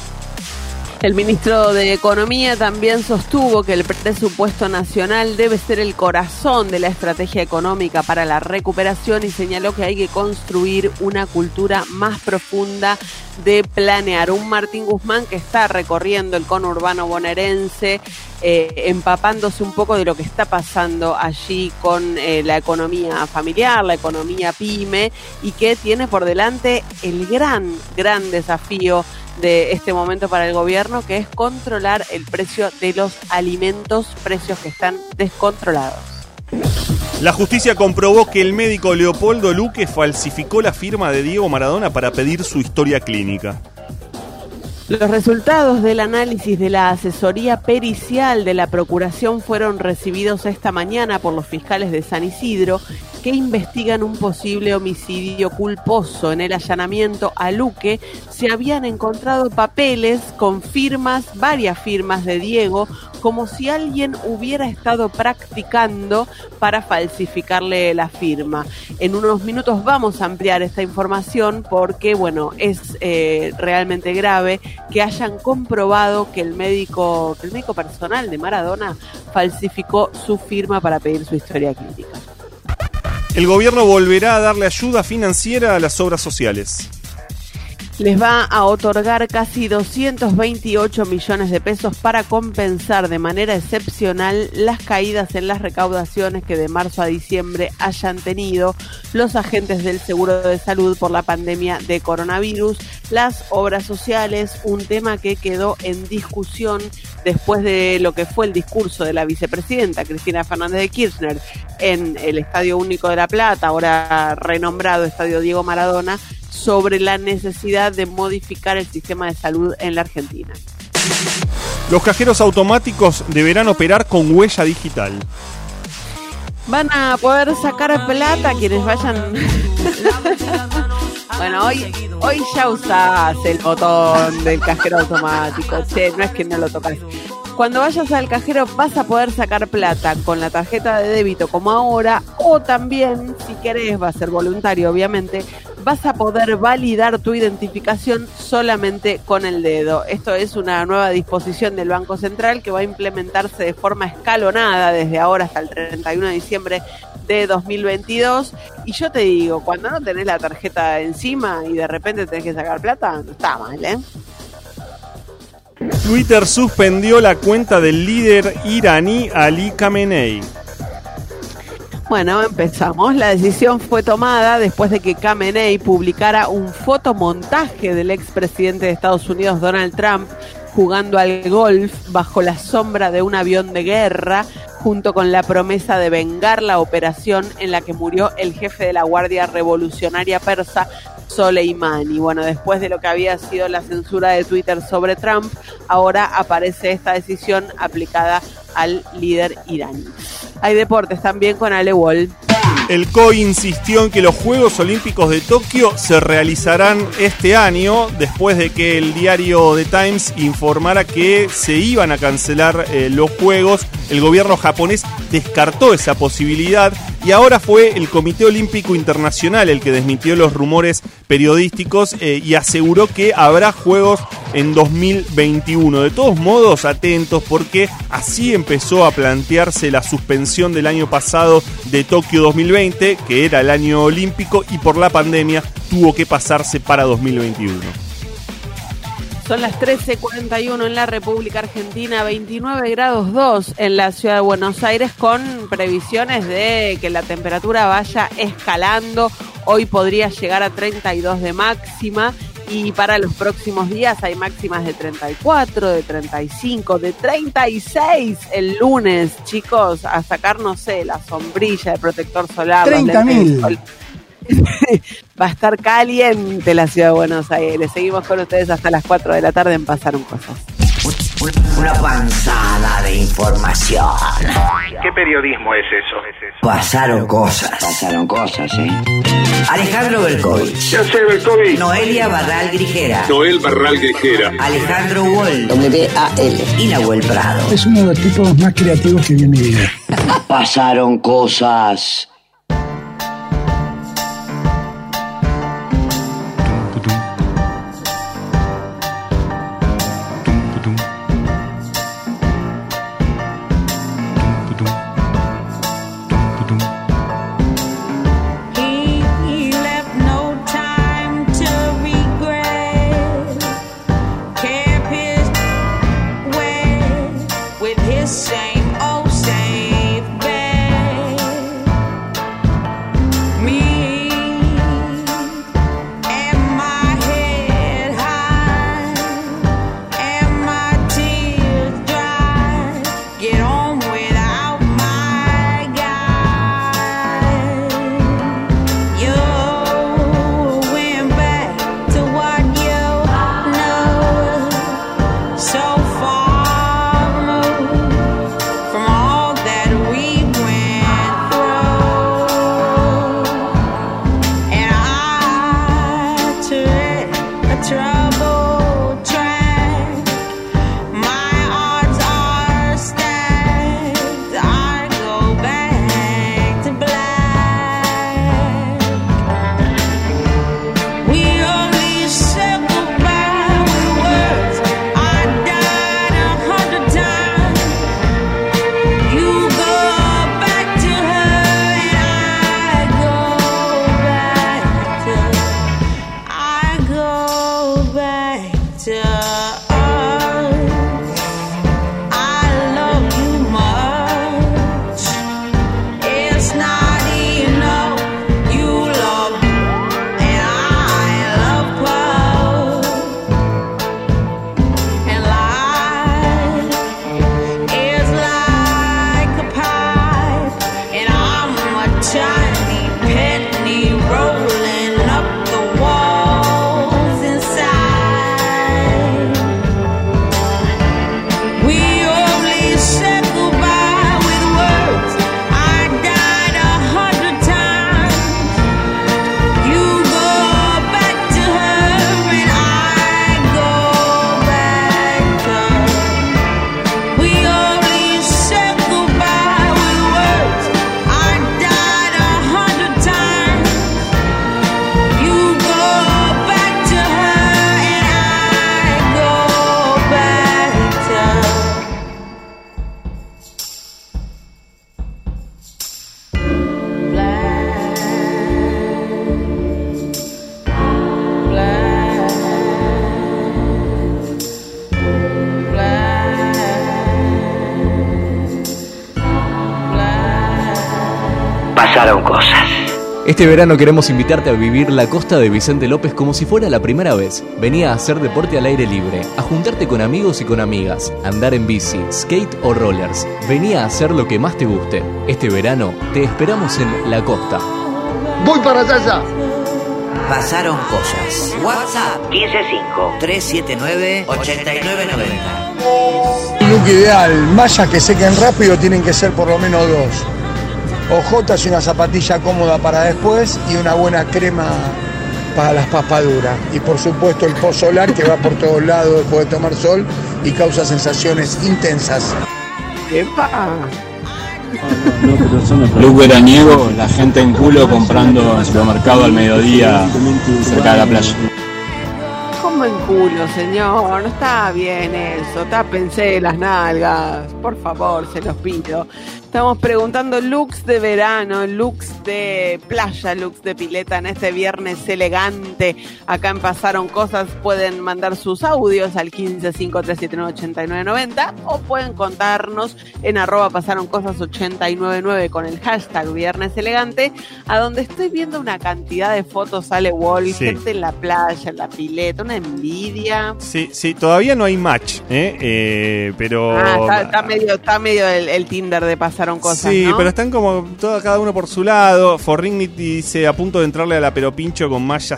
El ministro de Economía también sostuvo que el presupuesto nacional debe ser el corazón de la estrategia económica para la recuperación y señaló que hay que construir una cultura más profunda de planear. Un Martín Guzmán que está recorriendo el conurbano bonaerense, eh, empapándose un poco de lo que está pasando allí con eh, la economía familiar, la economía pyme y que tiene por delante el gran, gran desafío de este momento para el gobierno, que es controlar el precio de los alimentos, precios que están descontrolados. La justicia comprobó que el médico Leopoldo Luque falsificó la firma de Diego Maradona para pedir su historia clínica. Los resultados del análisis de la asesoría pericial de la Procuración fueron recibidos esta mañana por los fiscales de San Isidro que investigan un posible homicidio culposo. En el allanamiento a Luque se habían encontrado papeles con firmas, varias firmas de Diego, como si alguien hubiera estado practicando para falsificarle la firma. En unos minutos vamos a ampliar esta información porque, bueno, es eh, realmente grave que hayan comprobado que el médico, que el médico personal de Maradona falsificó su firma para pedir su historia clínica. El gobierno volverá a darle ayuda financiera a las obras sociales les va a otorgar casi 228 millones de pesos para compensar de manera excepcional las caídas en las recaudaciones que de marzo a diciembre hayan tenido los agentes del Seguro de Salud por la pandemia de coronavirus. Las obras sociales, un tema que quedó en discusión después de lo que fue el discurso de la vicepresidenta Cristina Fernández de Kirchner en el Estadio Único de La Plata, ahora renombrado Estadio Diego Maradona, sobre la necesidad de modificar el sistema de salud en la Argentina. Los cajeros automáticos deberán operar con huella digital. Van a poder sacar plata quienes vayan. bueno, hoy, hoy ya usás el botón del cajero automático. Che, no es que no lo tocas. Cuando vayas al cajero vas a poder sacar plata con la tarjeta de débito como ahora o también, si querés, va a ser voluntario obviamente, vas a poder validar tu identificación solamente con el dedo. Esto es una nueva disposición del Banco Central que va a implementarse de forma escalonada desde ahora hasta el 31 de diciembre de 2022. Y yo te digo, cuando no tenés la tarjeta encima y de repente tenés que sacar plata, no está mal, ¿eh? Twitter suspendió la cuenta del líder iraní Ali Khamenei. Bueno, empezamos. La decisión fue tomada después de que Khamenei publicara un fotomontaje del expresidente de Estados Unidos, Donald Trump, jugando al golf bajo la sombra de un avión de guerra, junto con la promesa de vengar la operación en la que murió el jefe de la Guardia Revolucionaria Persa, Soleimani. Bueno, después de lo que había sido la censura de Twitter sobre Trump, ahora aparece esta decisión aplicada al líder iraní. Hay deportes también con Ale Wall. El COI insistió en que los Juegos Olímpicos de Tokio se realizarán este año, después de que el diario The Times informara que se iban a cancelar eh, los Juegos. El gobierno japonés descartó esa posibilidad y ahora fue el Comité Olímpico Internacional el que desmintió los rumores periodísticos eh, y aseguró que habrá Juegos en 2021. De todos modos, atentos porque así empezó a plantearse la suspensión del año pasado de Tokio 2020, que era el año olímpico, y por la pandemia tuvo que pasarse para 2021. Son las 13:41 en la República Argentina, 29 grados 2 en la ciudad de Buenos Aires, con previsiones de que la temperatura vaya escalando. Hoy podría llegar a 32 de máxima y para los próximos días hay máximas de 34, de 35, de 36 el lunes, chicos, a sacar, no sé, la sombrilla, el protector solar. los lentes de 30.000. sol. Va a estar caliente la ciudad de Buenos Aires. Seguimos con ustedes hasta las 4 de la tarde en Pasaron Cosas. Una panzada de información. ¿Qué periodismo es eso? Pasaron cosas. Pasaron cosas, ¿eh? Alejandro Berkovich. Ya sé, Berkovich. Noelia Barral Grijera. Noel Barral Grijera. Alejandro Wall. W-A-L. Y Nahuel Prado. Es uno de los tipos más creativos que vi en mi vida. Pasaron cosas. Este verano queremos invitarte a vivir la costa de Vicente López como si fuera la primera vez. Venía a hacer deporte al aire libre, a juntarte con amigos y con amigas, andar en bici, skate o rollers. Venía a hacer lo que más te guste. Este verano te esperamos en la costa. Voy para allá. Pasaron cosas. WhatsApp 155-379-8990. Un look ideal, mallas que sequen rápido tienen que ser por lo menos dos. Ojotas y una zapatilla cómoda para después y una buena crema para las papaduras. Y por supuesto el post solar que va por todos lados después de tomar sol y causa sensaciones intensas. Look veraniego, la gente en culo comprando en supermercado al mediodía cerca de la playa. Como en culo, señor. No está bien eso. Tápense las nalgas. Por favor, se los pido. Estamos preguntando looks de verano, looks de playa, looks de pileta en este viernes elegante. Acá en Pasaron Cosas pueden mandar sus audios al 1553798990 o pueden contarnos en arroba pasaron cosas 899 con el hashtag viernes elegante, a donde estoy viendo una cantidad de fotos sale wall, Sí. gente en la playa, en la pileta, una envidia. Sí, sí, todavía no hay match, ¿eh? Eh, pero... Ah, está, está medio, está medio el, el Tinder de pasaron cosas. Sí, ¿no? pero están como todo, cada uno por su lado. Forrignity dice a punto de entrarle a la pero pincho con malla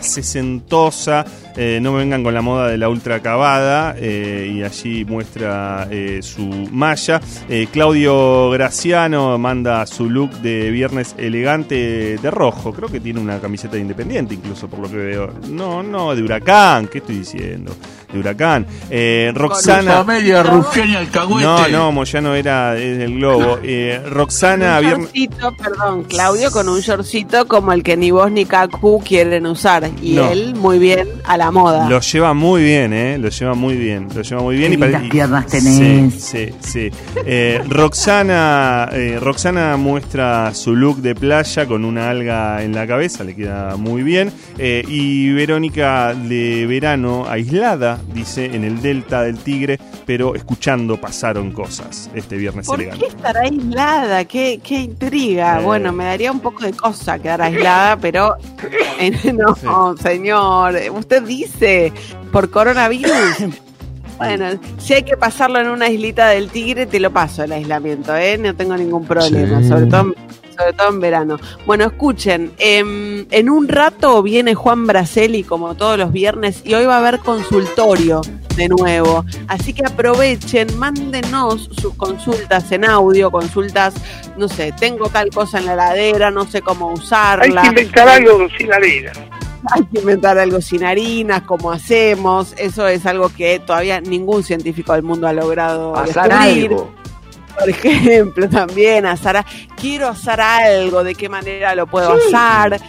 Eh, no me vengan con la moda de la ultra acabada. eh, y allí muestra eh, su malla. Claudio Graciano manda su look de viernes elegante de rojo. Creo que tiene una camiseta de independiente, incluso por lo que veo. No, no, de huracán. ¿Qué estoy diciendo? De huracán. Eh, Roxana. Con alcahuete. No, no, Moyano era del globo. Eh, Roxana, un viernes. shortcito, perdón, Claudio, con un shortcito como el que ni vos ni Kaku quieren usar. Y No. él, muy bien, a la moda. Lo lleva muy bien, ¿eh? Lo lleva muy bien. Lo lleva muy bien. Qué y y- piernas Sí, tenés. sí, sí. Eh, Roxana, eh, Roxana muestra su look de playa con una alga en la cabeza, le queda muy bien. Eh, y Verónica de verano aislada, dice, en el delta del Tigre, pero escuchando pasaron cosas este viernes ¿Por elegante. qué estará aislada? ¿Qué, qué intriga? Eh. Bueno, me daría un poco de cosa quedar aislada, pero eh, no, señor. Usted dice, por coronavirus. Bueno, si hay que pasarlo en una islita del tigre, te lo paso el aislamiento, ¿eh? No tengo ningún problema, Sí. sobre todo en- sobre todo en verano. Bueno, escuchen, em, en un rato viene Juan Braceli como todos los viernes y hoy va a haber consultorio de nuevo. Así que aprovechen, mándenos sus consultas en audio, consultas, no sé, tengo tal cosa en la heladera, no sé cómo usarla. Hay que inventar algo sin harina. Hay que inventar algo sin harinas, como hacemos. Eso es algo que todavía ningún científico del mundo ha logrado Asar descubrir. algo. Por ejemplo, también asar. Quiero asar algo, ¿de qué manera lo puedo Sí. asar?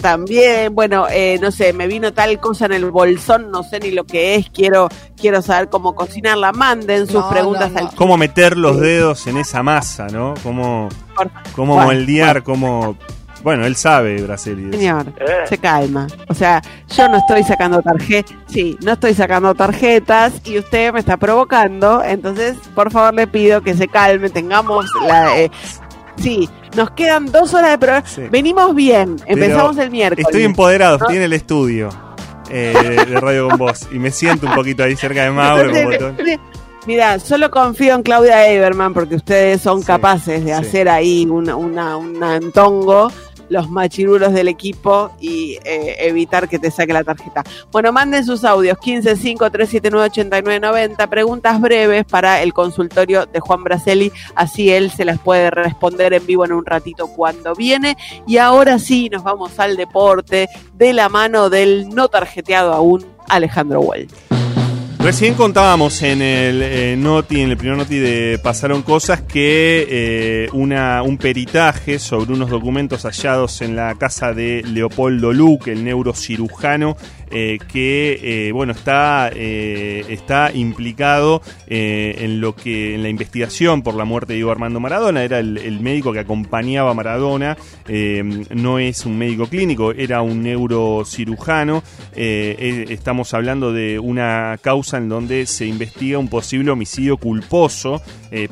También, bueno, eh, no sé, me vino tal cosa en el bolsón, no sé ni lo que es, quiero, quiero saber cómo cocinarla. Manden sus No, preguntas no, no. al Cómo meter los dedos en esa masa, ¿no? Cómo, cómo Bueno, moldear, cómo... Bueno, él sabe, eso. Señor, Eh. se calma. O sea, yo no estoy sacando tarjetas, sí, no estoy sacando tarjetas y usted me está provocando, entonces por favor le pido que se calme, tengamos la... eh, sí, nos quedan dos horas de programa, venimos bien, empezamos Pero el miércoles. Estoy empoderado, ¿no? estoy en el estudio eh, de, de Radio con Voz y me siento un poquito ahí cerca de Mauro. Mira, solo confío en Claudia Eberman porque ustedes son capaces de sí. hacer ahí una, una, un antongo, los machirulos del equipo y eh, evitar que te saque la tarjeta. Bueno, manden sus audios 1553798990, preguntas breves para el consultorio de Juan Braceli, así él se las puede responder en vivo en un ratito cuando viene. Y ahora sí, nos vamos al deporte de la mano del no tarjeteado aún, Alejandro Well. Recién contábamos en el eh, noti, en el primer noti de Pasaron Cosas, que eh, una, un peritaje sobre unos documentos hallados en la casa de Leopoldo Luque, el neurocirujano, eh, que eh, bueno está, eh, está implicado en lo que en la investigación por la muerte de Diego Armando Maradona. Era el, el médico que acompañaba a Maradona. no es un médico clínico, era un neurocirujano. Estamos hablando de una causa en donde se investiga un posible homicidio culposo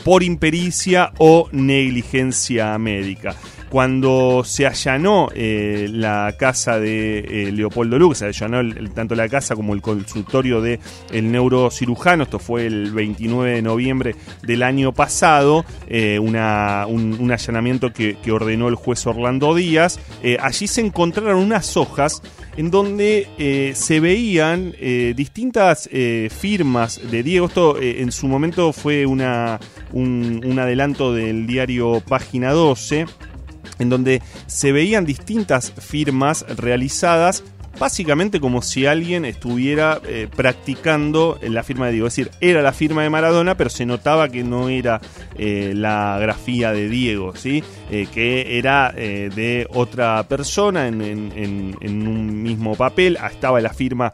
por impericia o negligencia médica. Cuando se allanó eh, la casa de eh, Leopoldo Luque, se allanó tanto la casa como el consultorio del el neurocirujano, esto fue el 29 de noviembre del año pasado, eh, un, allanamiento que, ordenó el juez Orlando Díaz. Allí se encontraron unas hojas en donde se veían distintas firmas de Diego. Esto en su momento fue una, un, un adelanto del diario Página 12 en donde se veían distintas firmas realizadas básicamente como si alguien estuviera eh, practicando la firma de Diego. Es decir, era la firma de Maradona, pero se notaba que no era eh, la grafía de Diego, ¿sí? Eh, que era eh, de otra persona en, en- un mismo papel. Ah, Estaba la firma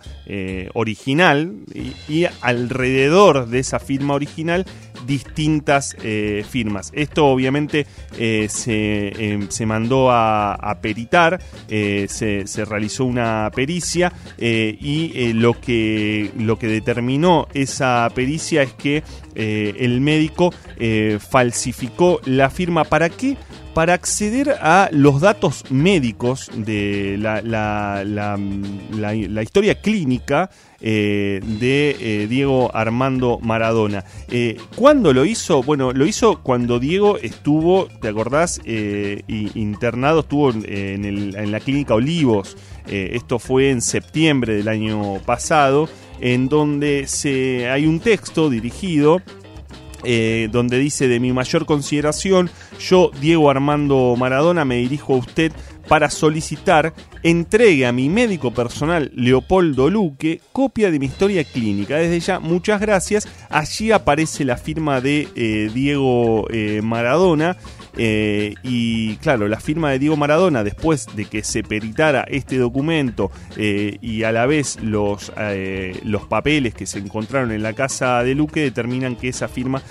original y alrededor de esa firma original distintas eh, firmas. Esto obviamente eh, se, eh, se mandó a, peritar, se, se realizó una pericia y lo, que, lo que determinó esa pericia es que el médico falsificó la firma. ¿Para qué? Para acceder a los datos médicos de la- la- la- la historia clínica eh, de eh, Diego Armando Maradona. Eh, ¿Cuándo lo hizo? Bueno, lo hizo cuando Diego estuvo, ¿te acordás? Internado, estuvo en, la clínica Olivos. Esto fue en septiembre del año pasado, en donde hay un texto dirigido donde dice de mi mayor consideración, yo, Diego Armando Maradona, me dirijo a usted para solicitar entregue a mi médico personal Leopoldo Luque copia de mi historia clínica. Desde ya, muchas gracias. Allí aparece la firma de eh, Diego eh, Maradona. eh, y claro, la firma de Diego Maradona, después de que se peritara este documento y a la vez los, los papeles que se encontraron en la casa de Luque, determinan que esa firma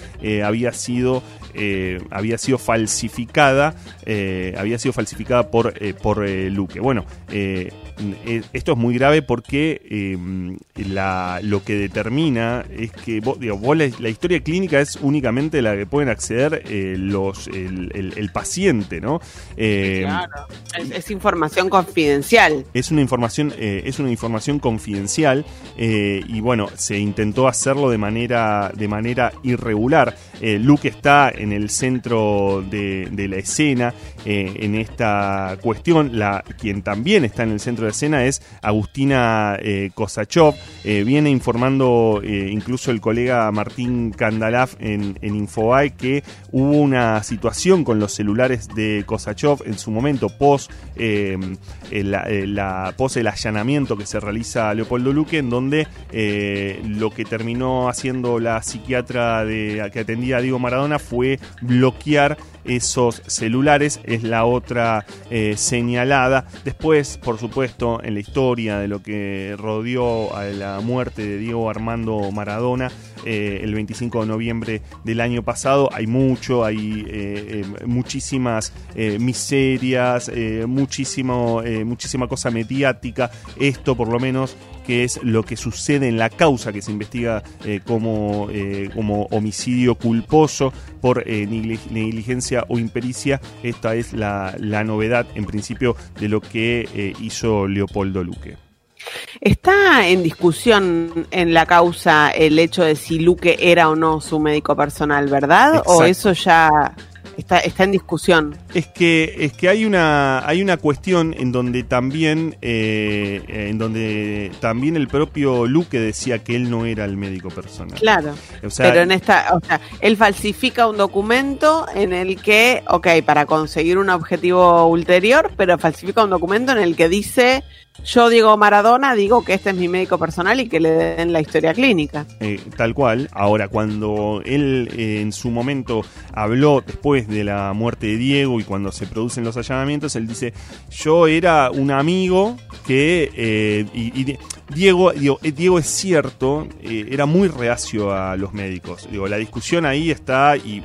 había sido eh, había sido falsificada eh, había sido falsificada por eh, por eh, Luque. Bueno eh, esto es muy grave porque eh, la, lo que determina es que vos, digo, vos la, la historia clínica es únicamente la que pueden acceder eh, los el, el- el paciente no Eh, Claro. Es, es información confidencial. es una información eh, es una información confidencial eh, y bueno se intentó hacerlo de manera de manera irregular Eh, Luke está en el centro de, de la escena eh, en esta cuestión la quien también está en el centro de escena es Agustina eh, Kosachov Eh, viene informando eh, incluso el colega Martín Kandalaf en, en que hubo una situación con los celulares de Kosachov en su momento post el, la el allanamiento que se realiza a Leopoldo Luque, en donde lo que terminó haciendo la psiquiatra de, que atendía a Diego Maradona fue bloquear esos celulares, es la otra eh, señalada. Después, por supuesto, en la historia de lo que rodeó a la muerte de Diego Armando Maradona, eh, el 25 de noviembre del año pasado, hay mucho, hay eh, eh, muchísimas miserias, muchísimo, muchísima cosa mediática. Esto, por lo menos, que es lo que sucede en la causa que se investiga como, como homicidio culposo por negli- negligencia o impericia. Esta es la, la novedad, en principio, de lo que hizo Leopoldo Luque. Está en discusión en la causa el hecho de si Luque era o no su médico personal, ¿verdad? O eso ya está, está en discusión. Es que, es que hay una hay una cuestión en donde también eh, en donde también el propio Luque decía que él no era el médico personal. Claro. O sea, Pero en esta, o sea, él falsifica un documento en el que, ok, para conseguir un objetivo ulterior, pero falsifica un documento en el que dice, yo Diego Maradona digo que este es mi médico personal y que le den la historia clínica. Eh, tal cual. Ahora, cuando él eh, en su momento habló después de la muerte de Diego y cuando se producen los allanamientos, él dice, yo era un amigo que... eh, y Diego, eh, Diego es cierto, eh, era muy reacio a los médicos. Digo, la discusión ahí está y,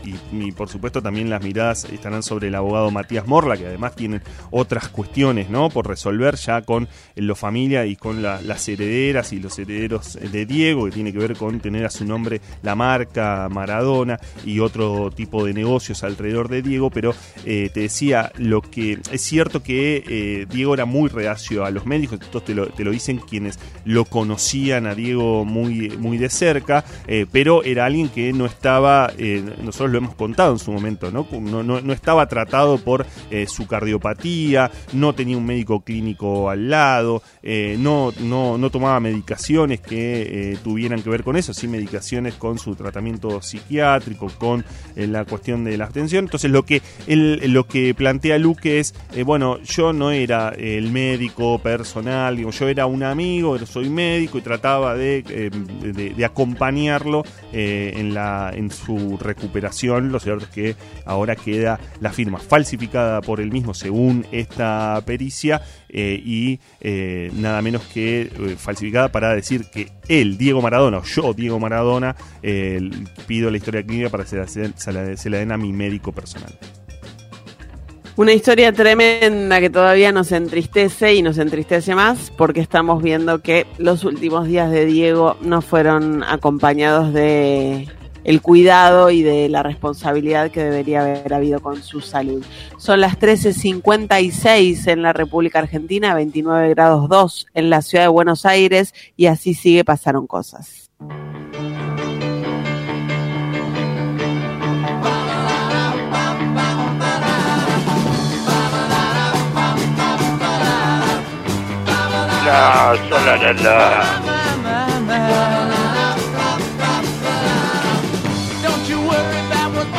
por supuesto también las miradas estarán sobre el abogado Matías Morla, que además tienen otras cuestiones, ¿no? Por resolver ya con la familia y con la- las herederas y los herederos de Diego, que tiene que ver con tener a su nombre la marca Maradona y otro tipo de negocios alrededor de Diego, pero eh, te decía, lo que es cierto que Diego era muy reacio a los médicos, entonces te lo dicen quienes lo conocían a Diego muy, muy de cerca, eh, pero era alguien que no estaba, eh, nosotros lo hemos contado en su momento, ¿no? No, no- no estaba tratado por eh, su cardiopatía, no tenía un médico clínico al lado, no, no, no tomaba medicaciones que tuvieran que ver con eso, sí medicaciones con su tratamiento psiquiátrico, con la cuestión de la abstención. Entonces lo que, él, lo que plantea Luque es, bueno, yo no era el médico personal, yo era un amigo, soy médico y trataba de, eh, de- acompañarlo eh, en, la, en su recuperación. Lo cierto es que ahora queda la firma falsificada por él mismo según esta pericia eh, y eh, nada menos que falsificada para decir que él, Diego Maradona, o yo, Diego Maradona, pido la historia clínica para que la- se la den a mi médico personal. Una historia tremenda que todavía nos entristece y nos entristece más porque estamos viendo que los últimos días de Diego no fueron acompañados de el cuidado y de la responsabilidad que debería haber habido con su salud. Son las 13:56 en la República Argentina, 29 grados 2 en la ciudad de Buenos Aires y así sigue pasaron cosas. La, la, la, la. Don't you worry about what's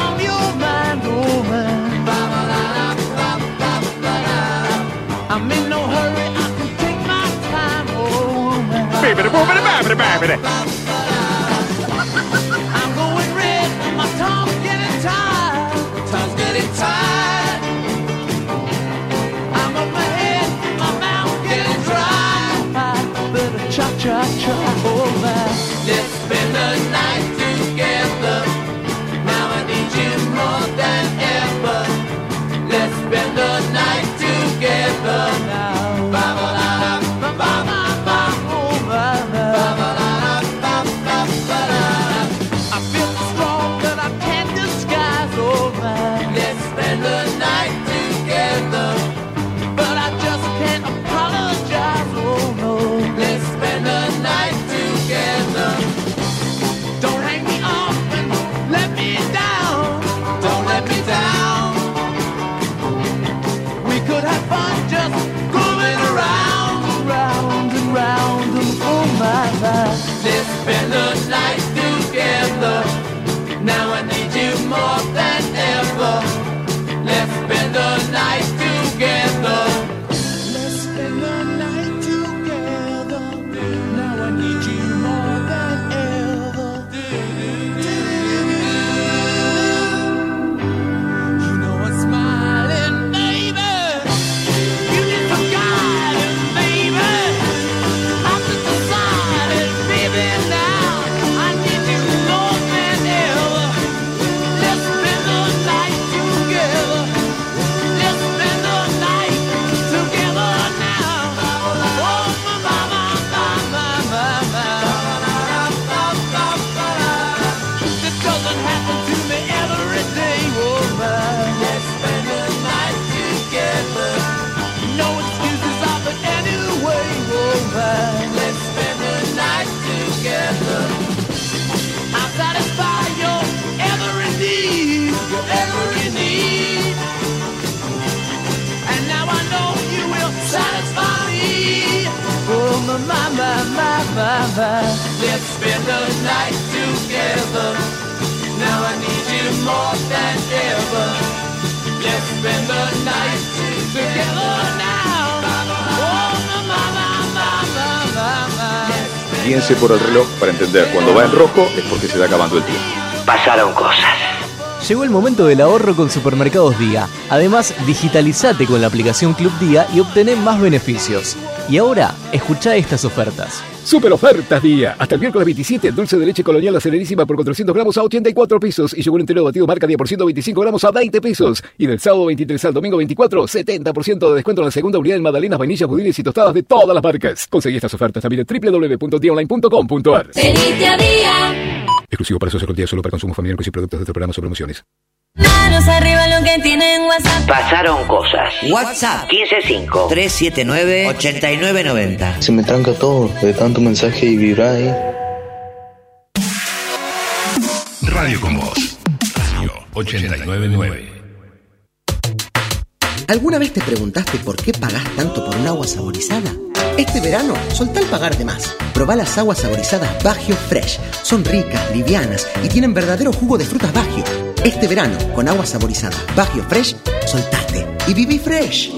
my, my. Let's spend the night together. Now I need you more than ever. Let's spend the night together now. Oh, my, my, my. Guíense por el reloj para entender cuando va en rojo es porque se está acabando el tiempo. Pasaron cosas. Llegó el momento del ahorro con Supermercados Día. Además, digitalizate con la aplicación Club Día y obtené más beneficios. Y ahora, escucha estas ofertas. Super ofertas día. Hasta el miércoles 27, dulce de leche colonial acelerísima por 400 gramos a 84 pesos y yogur entero batido marca día por 125 gramos a 20 pesos. Y del sábado 23 al domingo 24, 70% de descuento en la segunda unidad en magdalenas, vainillas, budines y tostadas de todas las marcas. Conseguí estas ofertas también en www.dionline.com.ar. Feliz día a día. Exclusivo para socios con día solo para consumo familiar y productos de otro programa sobre emociones. Manos arriba lo que tienen WhatsApp. Pasaron cosas. WhatsApp 155-379-8990. Se me tranca todo de tanto mensaje y vibrar ahí. Radio con Voz. Radio 899. ¿Alguna vez te preguntaste por qué pagás tanto por un agua saborizada? Este verano, soltá el pagar de más. Probá las aguas saborizadas Bagio Fresh. Son ricas, livianas y tienen verdadero jugo de frutas Bagio. Este verano, con agua saborizada Bagio Fresh, soltate y viví fresh.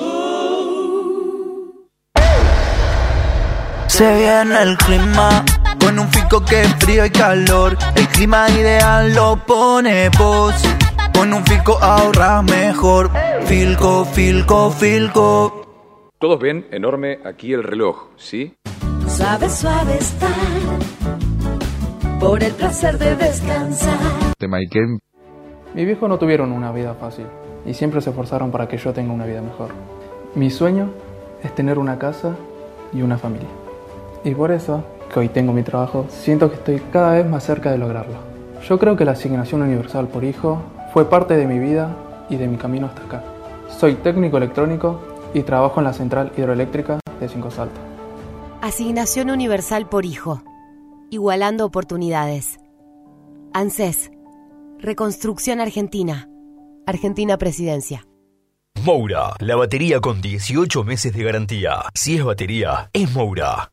Se viene el clima con un fico que es frío y calor. El clima ideal lo pone vos. Con un fico ahorras mejor. Filco, filco, filco. Todos ven enorme aquí el reloj, ¿sí? Suave, suave estar. Por el placer de descansar. De Maiken. Mi viejo no tuvieron una vida fácil y siempre se esforzaron para que yo tenga una vida mejor. Mi sueño es tener una casa y una familia. Y por eso, que hoy tengo mi trabajo, siento que estoy cada vez más cerca de lograrlo. Yo creo que la asignación universal por hijo fue parte de mi vida y de mi camino hasta acá. Soy técnico electrónico y trabajo en la central hidroeléctrica de Cinco Saltos. Asignación universal por hijo. Igualando oportunidades. ANSES. Reconstrucción Argentina. Argentina Presidencia. Moura, la batería con 18 meses de garantía. Si es batería, es Moura.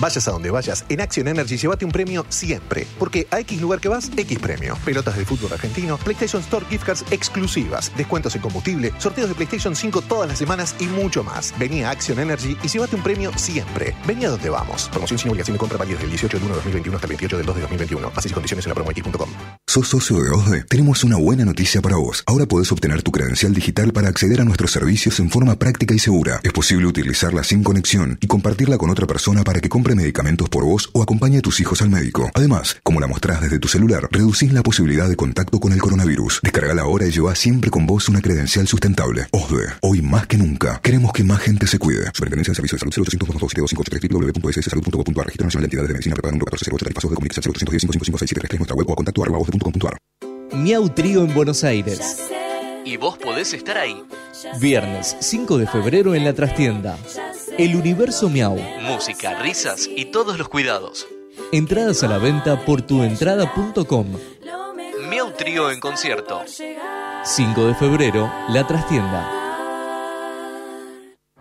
Vayas a donde vayas, en Action Energy llévate un premio siempre. Porque a X lugar que vas, X premio. Pelotas de fútbol argentino, PlayStation Store gift cards exclusivas, descuentos en combustible, sorteos de PlayStation 5 todas las semanas y mucho más. Vení a Action Energy y llévate un premio siempre. Vení a donde vamos. Promoción sin obligación de compra válida del 18 de 1 de 2021 hasta el 28 del 2 de 2021. Bases y condiciones en la promox.com. ¿Sos socio de OSDE? Tenemos una buena noticia para vos. Ahora podés obtener tu credencial digital para acceder a nuestros servicios en forma práctica y segura. Es posible utilizarla sin conexión y compartirla con otra persona para que compre medicamentos por vos o acompañe a tus hijos al médico. Además, como la mostrás desde tu celular, reducís la posibilidad de contacto con el coronavirus. Descargala ahora y lleva siempre con vos una credencial sustentable. OSDE, hoy más que nunca, queremos que más gente se cuide. Superintendencia de Servicios de Salud 0800 www.sssalud.gov.ar Registro Nacional de Entidades de Medicina Prepaga número 1408 Tarifazos de Comunicación 0810 555 nuestra web o a contacto arroba osde.com.ar Miau Trío en Buenos Aires. Y vos podés estar ahí. Viernes 5 de febrero en la trastienda. El Universo Miau. Música, risas y todos los cuidados. Entradas a la venta por tuentrada.com. Miau Trío en concierto. 5 de febrero, la trastienda.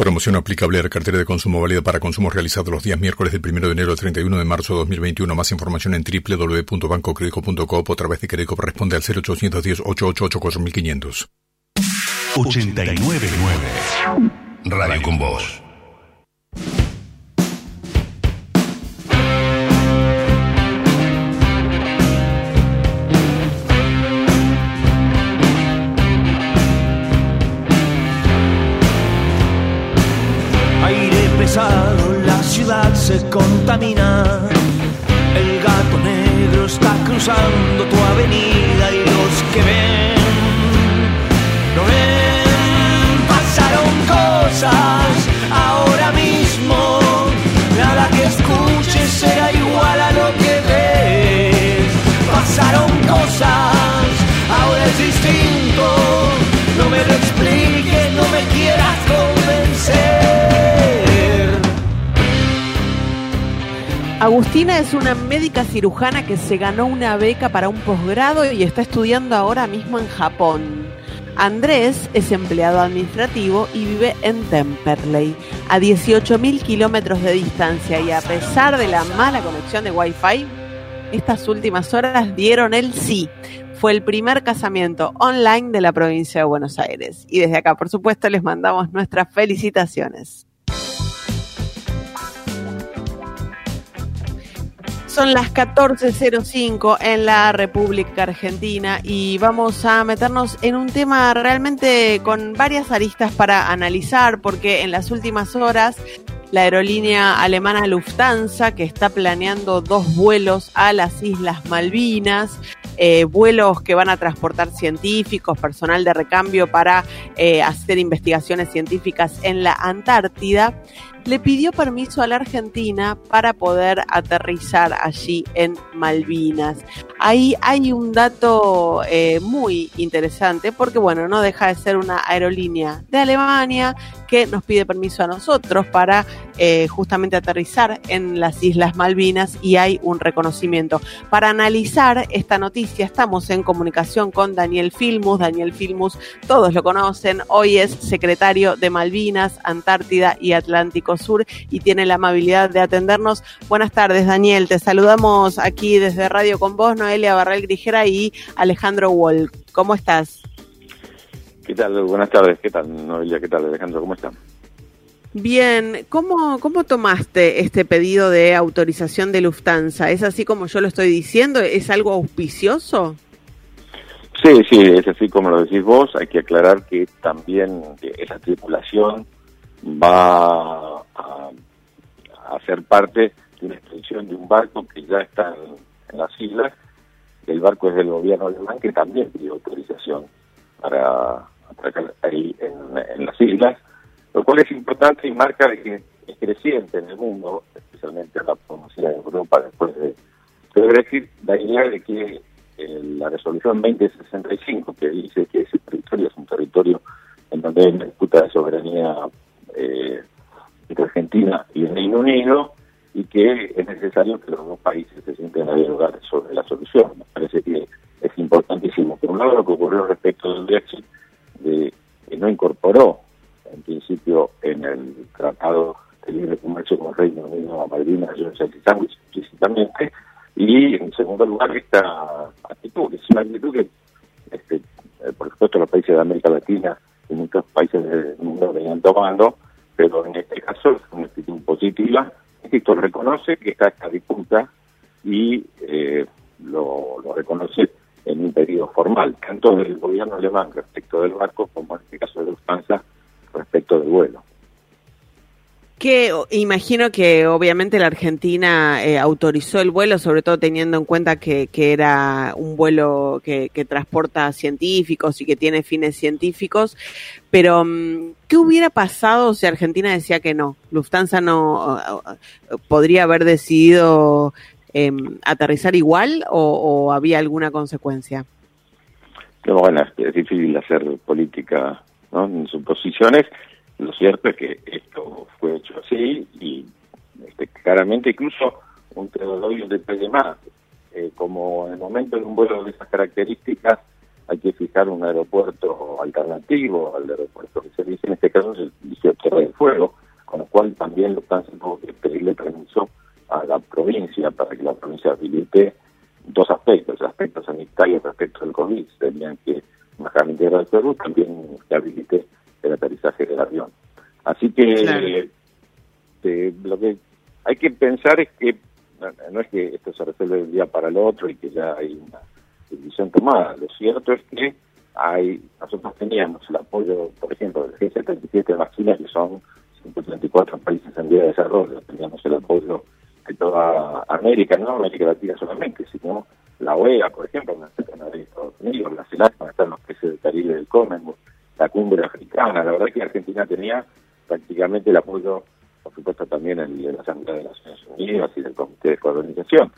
Promoción aplicable a la cartera de consumo válida para consumos realizados los días miércoles del 1 de enero al 31 de marzo de 2021. Más información en www.bancocredico.coop o a través de Credico responde al 0810 888 4500. 899 Radio con Voz. La ciudad se contamina. El gato negro está cruzando tu avenida y los que ven, no ven. Pasaron cosas ahora mismo. Nada que escuches será igual a lo que ves. Pasaron cosas Agustina es una médica cirujana que se ganó una beca para un posgrado y está estudiando ahora mismo en Japón. Andrés es empleado administrativo y vive en Temperley, a 18.000 kilómetros de distancia y a pesar de la mala conexión de Wi-Fi, estas últimas horas dieron el sí. Fue el primer casamiento online de la provincia de Buenos Aires. Y desde acá, por supuesto, les mandamos nuestras felicitaciones. Son las 14.05 en la República Argentina y vamos a meternos en un tema realmente con varias aristas para analizar porque en las últimas horas la aerolínea alemana Lufthansa, que está planeando dos vuelos a las Islas Malvinas, eh, vuelos que van a transportar científicos, personal de recambio para eh, hacer investigaciones científicas en la Antártida, le pidió permiso a la Argentina para poder aterrizar allí en Malvinas. Ahí hay un dato eh, muy interesante porque, bueno, no deja de ser una aerolínea de Alemania que nos pide permiso a nosotros para eh, justamente aterrizar en las Islas Malvinas y hay un reconocimiento. Para analizar esta noticia estamos en comunicación con Daniel Filmus. Daniel Filmus, todos lo conocen, hoy es secretario de Malvinas, Antártida y Atlántico Sur y tiene la amabilidad de atendernos. Buenas tardes, Daniel. Te saludamos aquí desde Radio con vos, Noelia Barral Grijera y Alejandro Wall. ¿Cómo estás? ¿Qué tal? Buenas tardes. ¿Qué tal, Noelia? ¿Qué tal, Alejandro? ¿Cómo están? Bien, ¿Cómo, ¿cómo tomaste este pedido de autorización de Lufthansa? ¿Es así como yo lo estoy diciendo? ¿Es algo auspicioso? Sí, sí, es así como lo decís vos. Hay que aclarar que también esa tripulación va a, a ser parte de una expedición de un barco que ya está en, en las islas. El barco es del gobierno alemán que también pidió autorización para ahí en, las islas, lo cual es importante y marca de que es creciente en el mundo, especialmente la podemos ir a Europa después de, de Brexit, la idea de que eh, la resolución 2065, que dice que ese territorio es un territorio en donde hay una disputa de soberanía eh, entre Argentina y el Reino Unido, y que es necesario que los dos países se sienten a dialogar sobre la solución. Me parece que es importantísimo. Por un lado, lo que ocurrió respecto del Brexit, de que no incorporó en principio en el Tratado de Libre Comercio con el Reino Unido a Sandwich explícitamente, y en segundo lugar esta actitud, que es una actitud que, este, eh, por supuesto, los países de América Latina y muchos países del mundo venían tomando, pero en este caso es una actitud positiva. Esto reconoce que está esta disputa y eh, lo, lo reconoce en un periodo formal, tanto del gobierno alemán respecto del barco como en este caso de Lufthansa respecto del vuelo. Que imagino que obviamente la Argentina eh, autorizó el vuelo, sobre todo teniendo en cuenta que, que era un vuelo que, que transporta científicos y que tiene fines científicos, pero mm, ¿qué hubiera pasado si Argentina decía que no? Lufthansa no podría haber decidido eh, aterrizar igual o, había alguna consecuencia. Pero bueno, es, difícil hacer política ¿no? en suposiciones. Lo cierto es que esto fue hecho así y este, claramente incluso un te doy un detalle más. Eh, como en el momento de un vuelo de esas características hay que fijar un aeropuerto alternativo al aeropuerto que se dice, en este caso se eligió Tierra del Fuego, con lo cual también Lufthansa tuvo que pedirle permiso a la provincia para que la provincia habilite dos aspectos, el aspecto sanitario y el aspecto del COVID. Tenían que bajar Tierra del Fuego, también que habilite el aterrizaje del avión. Así que Claro. eh, lo que hay que pensar es que no, es que esto se resuelve de un día para el otro y que ya hay una decisión tomada. Lo cierto es que hay nosotros teníamos el apoyo, por ejemplo, del G77 de China, que son 134 países en vía de desarrollo. Teníamos el apoyo de toda América, no América Latina solamente, sino la OEA, por ejemplo, donde está Canadá y Estados Unidos, la CELAC, donde están los países del Caribe del Commonwealth, la cumbre africana. La verdad que Argentina tenía prácticamente el apoyo, por supuesto, también el de la Asamblea de las Naciones Unidas y del Comité de Colonización.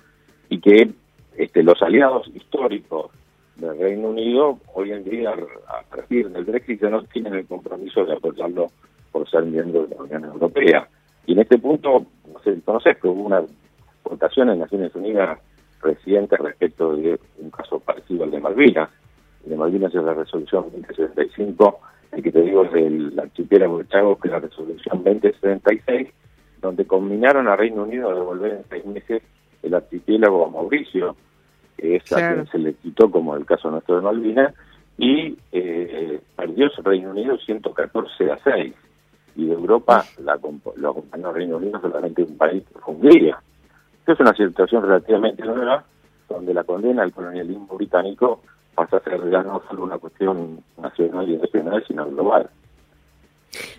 Y que este, los aliados históricos del Reino Unido, hoy en día, a partir del Brexit, ya no tienen el compromiso de apoyarlo por ser miembro de la Unión Europea. Y en este punto, no sé si conoces, que hubo una votación en Naciones Unidas reciente respecto de un caso parecido al de Malvinas. El de Malvinas es la resolución 2075, el que te digo es del archipiélago de Chagos, que es la resolución 2076, donde combinaron a Reino Unido a devolver en seis meses el archipiélago a Mauricio, que es a quien se le quitó como el caso nuestro de Malvinas, y eh, perdió el Reino Unido 114 a 6. Y de Europa la, lo acompañó Reino Unido solamente un país, Hungría. Es una situación relativamente nueva, donde la condena al colonialismo británico pasa a ser ya no solo una cuestión nacional y regional, sino global.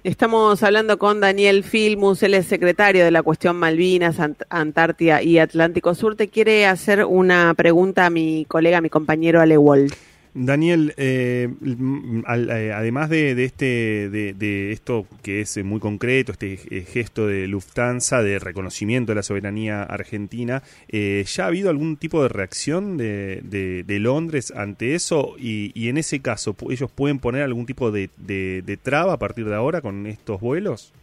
Estamos hablando con Daniel Filmus, él es secretario de la cuestión Malvinas, Ant- Antártida y Atlántico Sur. Te quiere hacer una pregunta a mi colega, a mi compañero Ale Wall. Daniel, eh, m- al- eh, además de, de este, de, esto que es eh, muy concreto, este eh, gesto de Lufthansa de reconocimiento de la soberanía argentina, ¿ya ha habido algún tipo de reacción de, de- Londres ante eso? Y, y en ese caso, ¿ellos pueden poner algún tipo de traba a partir de ahora con estos vuelos?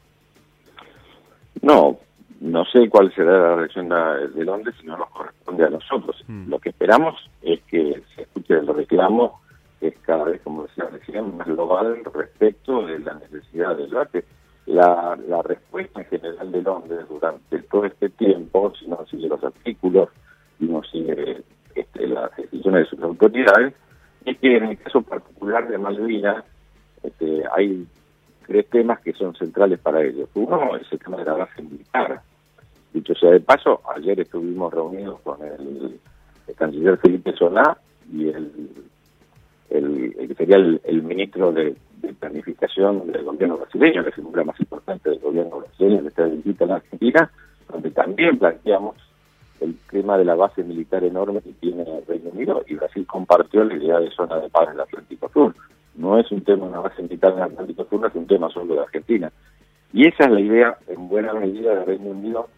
No, no sé cuál será la reacción de, Londres si no nos corresponde a nosotros. Lo que esperamos es que se escuche el reclamo, que es cada vez, como decía recién, más global respecto de la necesidad del debate. La, la respuesta en general de Londres durante todo este tiempo, si no sigue los artículos y no sigue este, las decisiones de sus autoridades, es que en el caso particular de Malvinas este, hay tres temas que son centrales para ellos. Uno es el tema de la base militar. Dicho sea de paso, ayer estuvimos reunidos con el, canciller Felipe Solá y el, que sería el, ministro de, Planificación del gobierno brasileño, la figura más importante del gobierno brasileño que está visita en Argentina, donde también planteamos el tema de la base militar enorme que tiene el Reino Unido y Brasil compartió la idea de zona de paz en el Atlántico Sur. No es un tema de una base militar en el Atlántico Sur, es un tema solo de Argentina. Y esa es la idea, en buena medida, del Reino Unido,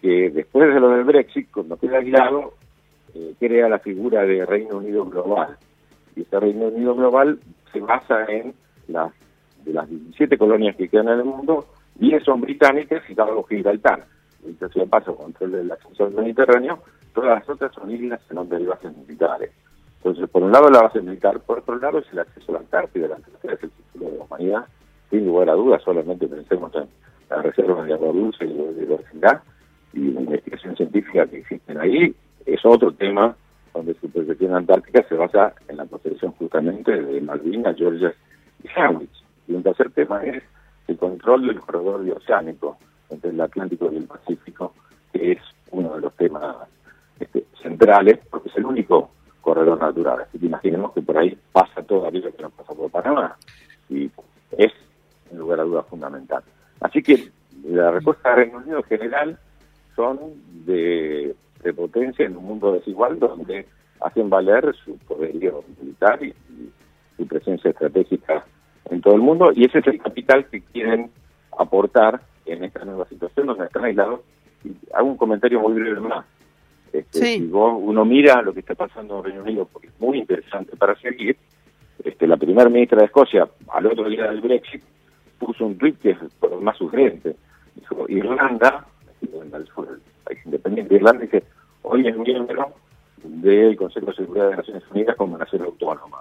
que después de lo del Brexit, cuando queda aislado, eh, crea la figura de Reino Unido global. Y ese Reino Unido global se basa en las de las 17 colonias que quedan en el mundo, 10 son británicas y Cabo Gibraltar. Sea de paso, control del acceso al Mediterráneo, todas las otras son islas en donde hay bases militares. Entonces, por un lado la base militar, por otro lado es el acceso a la Antártida, la Antártida es el futuro de la humanidad, sin lugar a dudas, solamente pensemos en las reservas de agua dulce y de biodiversidad y la investigación científica que existen ahí, es otro tema donde su protección antártica se basa en la protección justamente de Malvinas, Georgia y Sandwich. Y un tercer tema es el control del corredor bioceánico entre el Atlántico y el Pacífico, que es uno de los temas este, centrales, porque es el único corredor natural. Así que imaginemos que por ahí pasa todo aquello que no pasa por Panamá. Y es, en lugar a dudas, fundamental. Así que la respuesta del Reino Unido en general son de, de potencia en un mundo desigual donde hacen valer su poderío militar y, y su presencia estratégica en todo el mundo y ese es el capital que quieren aportar en esta nueva situación donde están aislados. Y hago un comentario muy breve más. Este, Sí. Si vos, uno mira lo que está pasando en Reino Unido, porque es muy interesante para seguir, este, la primera ministra de Escocia, al otro día del Brexit, puso un tuit que es por lo más urgente. Dijo, Irlanda, Del país independiente, Irlanda dice, hoy es miembro del Consejo de Seguridad de Naciones Unidas como nación autónoma.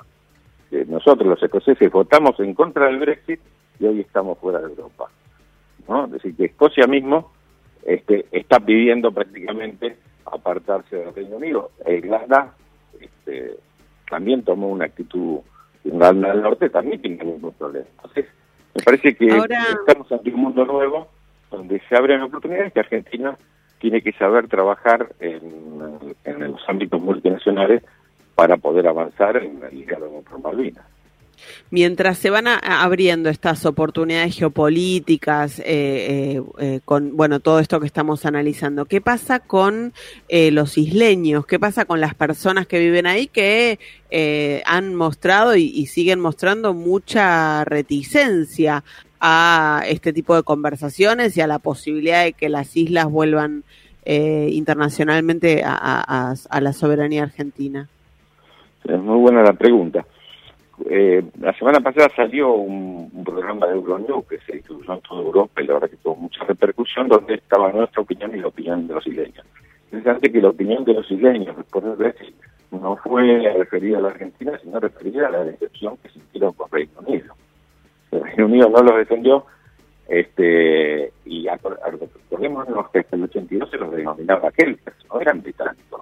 Eh, nosotros los escoceses votamos en contra del Brexit y hoy estamos fuera de Europa. ¿no? Es decir, que Escocia mismo este, está pidiendo prácticamente apartarse del Reino Unido. E Irlanda este, también tomó una actitud, Irlanda del Norte también tiene el mismo problema. Entonces, me parece que Ahora- estamos ante un mundo nuevo donde se abren oportunidades que Argentina tiene que saber trabajar en, en los ámbitos multinacionales para poder avanzar en el diálogo por Malvinas. Mientras se van abriendo estas oportunidades geopolíticas, eh, eh, eh, con bueno todo esto que estamos analizando, ¿qué pasa con eh, los isleños? ¿Qué pasa con las personas que viven ahí que han mostrado y, y siguen mostrando mucha reticencia a este tipo de conversaciones y a la posibilidad de que las islas vuelvan eh, internacionalmente a, la soberanía argentina? Es muy buena la pregunta. Eh, la semana pasada salió un, programa de Euronews que se distribuyó en toda Europa y la verdad que tuvo mucha repercusión, donde estaba nuestra opinión y la opinión de los isleños. interesante que la opinión de los isleños por Brexit no fue referida a la Argentina, sino referida a la decepción que sintieron con Reino Unido. El Reino Unido no los defendió, este y acor- acordémonos que hasta el 82 se los denominaba Kelters, no eran británicos.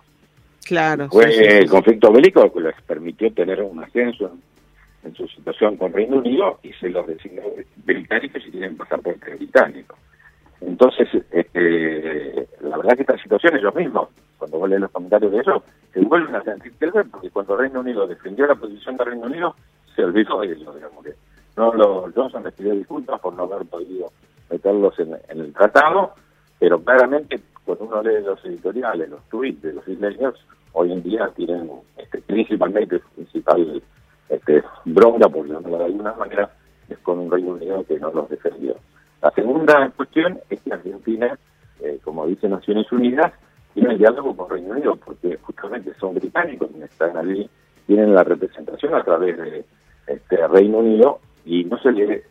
Claro. Fue sí, sí, sí, el conflicto bélico que les permitió tener un ascenso en, en su situación con Reino Unido y se los designó británicos y tienen pasaporte británico. Entonces, este, la verdad que esta situación ellos mismos, cuando vos lees los comentarios de ellos, se vuelven a sentir porque cuando Reino Unido defendió la posición de Reino Unido, se olvidó de ellos, digamos que no los Johnson les pidió disculpas por no haber podido meterlos en, el tratado, pero claramente cuando uno lee los editoriales, los tweets de los isleños, hoy en día tienen este, principalmente principal este, bronca, por llamarlo de alguna manera, es con un Reino Unido que no los defendió. La segunda cuestión es que Argentina, eh, como dice Naciones Unidas, tiene diálogo con Reino Unido, porque justamente son británicos quienes están allí, tienen la representación a través de este Reino Unido y no se le eh,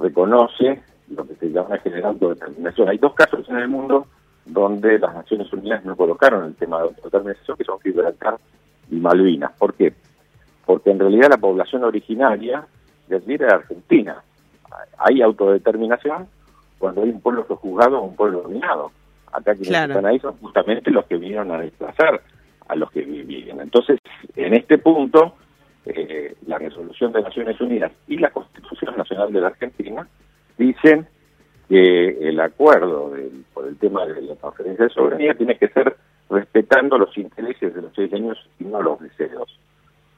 reconoce lo que se llama general autodeterminación. Hay dos casos en el mundo donde las Naciones Unidas no colocaron el tema de autodeterminación, que son Gibraltar y Malvinas. ¿Por qué? Porque en realidad la población originaria de allí era Argentina. Hay autodeterminación cuando hay un pueblo sojuzgado o un pueblo dominado. Acá quienes Claro. están ahí son justamente los que vinieron a desplazar a los que vivían. Entonces, en este punto, eh, la resolución de Naciones Unidas y la Constitución Nacional de la Argentina dicen que el acuerdo del- por el tema de la transferencia de soberanía tiene que ser respetando los intereses de los isleños y no los deseos.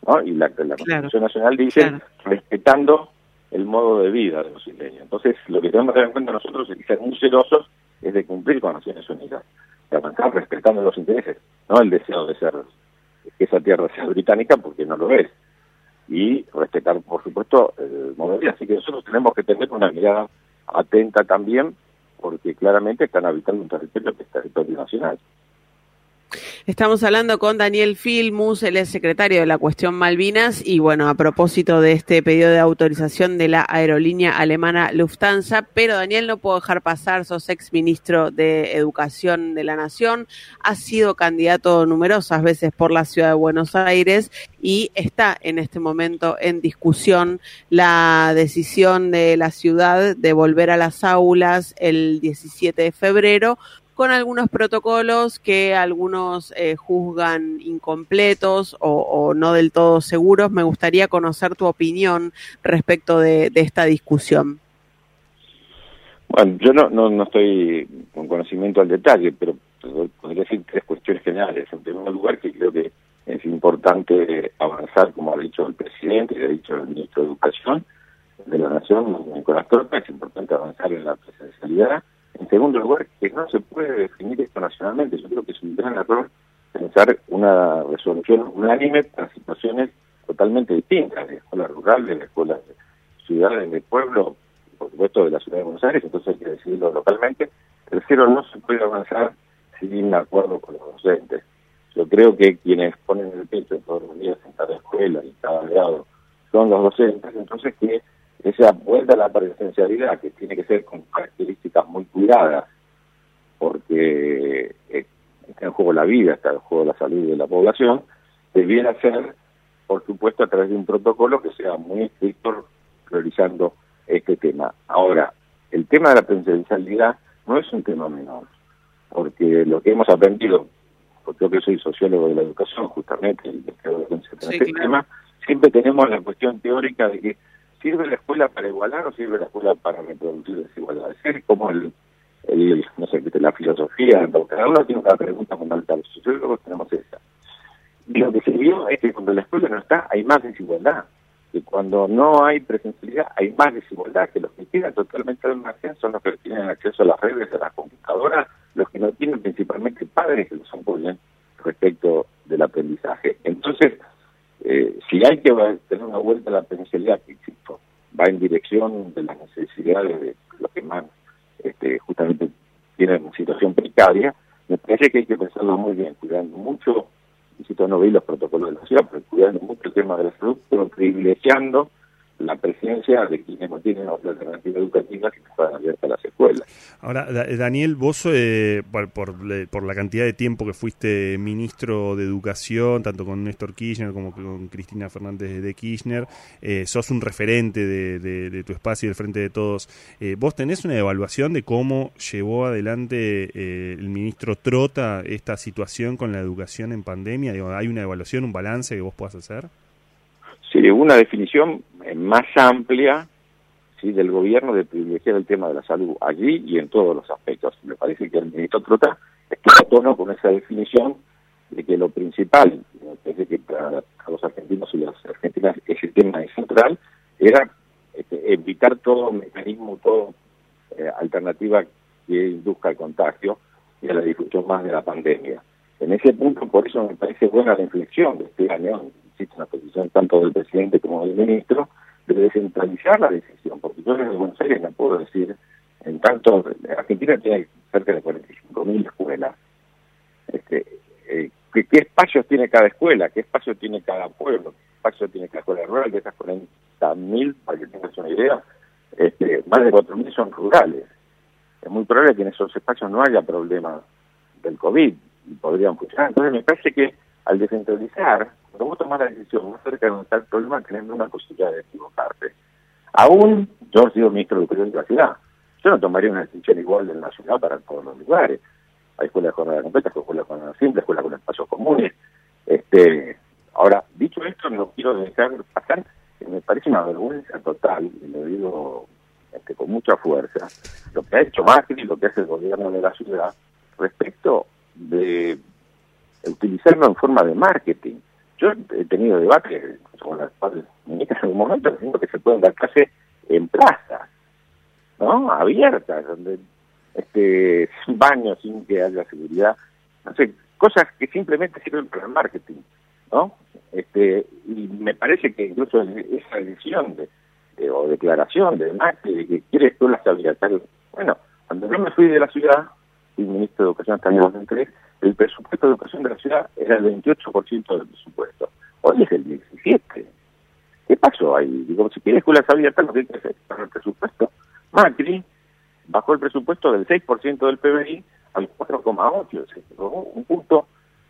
¿no? Y la, la Constitución Nacional dice claro. respetando el modo de vida de los isleños. Entonces, lo que tenemos que tener en cuenta nosotros es que ser muy celosos es de cumplir con Naciones Unidas, de avanzar respetando los intereses, no el deseo de ser que esa tierra sea británica porque no lo es y respetar, por supuesto, el vida. Así que nosotros tenemos que tener una mirada atenta también, porque claramente están habitando un territorio que es territorio nacional. Estamos hablando con Daniel Filmus, él es secretario de la cuestión Malvinas y bueno, a propósito de este pedido de autorización de la aerolínea alemana Lufthansa, pero Daniel no puedo dejar pasar, sos ex ministro de Educación de la Nación, has sido candidato numerosas veces por la ciudad de Buenos Aires y está en este momento en discusión la decisión de la ciudad de volver a las aulas el 17 de febrero con algunos protocolos que algunos eh, juzgan incompletos o, o no del todo seguros. Me gustaría conocer tu opinión respecto de, esta discusión. Bueno, yo no, no, no estoy con conocimiento al detalle, pero podría decir tres cuestiones generales. En primer lugar, que creo que es importante avanzar, como ha dicho el presidente y ha dicho el ministro de Educación de la Nación, Nicolás Torta, es importante avanzar en la presencialidad. En segundo lugar, que no se puede definir esto nacionalmente. Yo creo que es un gran error pensar una resolución unánime para situaciones totalmente distintas, de la escuela rural, de la escuela de ciudades, de pueblo, por supuesto de la ciudad de Buenos Aires, entonces hay que decidirlo localmente. Tercero, no se puede avanzar sin acuerdo con los docentes. Yo creo que quienes ponen el pecho todos los días en cada escuela y cada grado son los docentes, entonces que esa vuelta a la presencialidad, que tiene que ser con características muy cuidadas, porque está en juego la vida, está en juego la salud de la población, debiera ser, por supuesto, a través de un protocolo que sea muy estricto priorizando este tema. Ahora, el tema de la presencialidad no es un tema menor, porque lo que hemos aprendido, porque yo que soy sociólogo de la educación, justamente, Sí, este claro. tema, siempre tenemos la cuestión teórica de que ¿sirve la escuela para igualar o sirve la escuela para reproducir desigualdades? Es como el, el, no sé, la filosofía, cada uno tiene una pregunta fundamental. Sociólogos tenemos esa. Y lo que se vio es que cuando la escuela no está, hay más desigualdad. Que cuando no hay presencialidad, hay más desigualdad. Que los que quedan totalmente al margen son los que tienen acceso a las redes, a las computadoras, los que no tienen principalmente padres que los apoyen respecto del aprendizaje. Entonces, eh, si hay que tener una vuelta a la presencialidad, que insisto, va en dirección de las necesidades de los que más este, justamente tienen una situación precaria, me parece que hay que pensarlo muy bien, cuidando mucho, insisto, no vi los protocolos de la ciudad, pero cuidando mucho el tema de la salud, privilegiando la presencia de quienes no tienen otra alternativa educativa que puedan abiertas las escuelas. Ahora, Da- Daniel, vos, eh, por, por, le- por la cantidad de tiempo que fuiste ministro de Educación, tanto con Néstor Kirchner como con Cristina Fernández de Kirchner, eh, sos un referente de, de- de tu espacio y del Frente de Todos. Eh, ¿Vos tenés una evaluación de cómo llevó adelante eh, el ministro Trota esta situación con la educación en pandemia? Digo, ¿Hay una evaluación, un balance que vos puedas hacer? Sí, una definición eh, más amplia sí, del gobierno de privilegiar el tema de la salud allí y en todos los aspectos. Me parece que el ministro Trota está a tono con esa definición de que lo principal, me parece que para, los argentinos y las argentinas ese tema es central, era este, evitar todo mecanismo, todo eh, alternativa que induzca el contagio y a la difusión más de la pandemia. En ese punto, por eso me parece buena la inflexión de este año, existe una posición tanto del presidente como del ministro, de descentralizar la decisión, porque yo desde Buenos Aires no puedo decir, en tanto, Argentina tiene cerca de 45.000 escuelas, este, eh, ¿qué, qué espacios tiene cada escuela? ¿Qué espacio tiene cada pueblo? ¿Qué espacio tiene cada escuela rural? De esas 40.000, para que tengas una idea, este, más de 4.000 son rurales. Es muy probable que en esos espacios no haya problema del COVID y podrían funcionar. Entonces me parece que al descentralizar, cuando vos tomás la decisión más cerca de está el problema, tenés una posibilidad de equivocarte. Aún yo he sido ministro de Educación de la ciudad. Yo no tomaría una decisión igual en la ciudad para todos los lugares. Hay escuelas de jornada completa, escuelas de jornada simple, escuelas con espacios comunes. Este, ahora, dicho esto, no quiero dejar pasar me parece una vergüenza total, y lo digo este, con mucha fuerza, lo que ha hecho Macri, lo que hace el gobierno de la ciudad respecto de utilizarlo en forma de marketing. Yo he tenido debates con las ministras en algún momento diciendo que se pueden dar clases en plazas, ¿no? Abiertas, donde este sin baños, sin que haya seguridad, no sé, cosas que simplemente sirven para el marketing, ¿no? Este, y me parece que incluso esa decisión de, de- o declaración de Macri de que quiere escuelas abiertas, bueno, cuando yo me fui de la ciudad, fui ministro de Educación hasta el año 2003, el presupuesto de educación de la ciudad era el 28% del presupuesto. Hoy es el 17%. ¿Qué pasó ahí? Digo, si quiere escuelas abiertas, lo que que hacer es el presupuesto. Macri bajó el presupuesto del 6% del PBI al 4,8%. Se quedó un punto,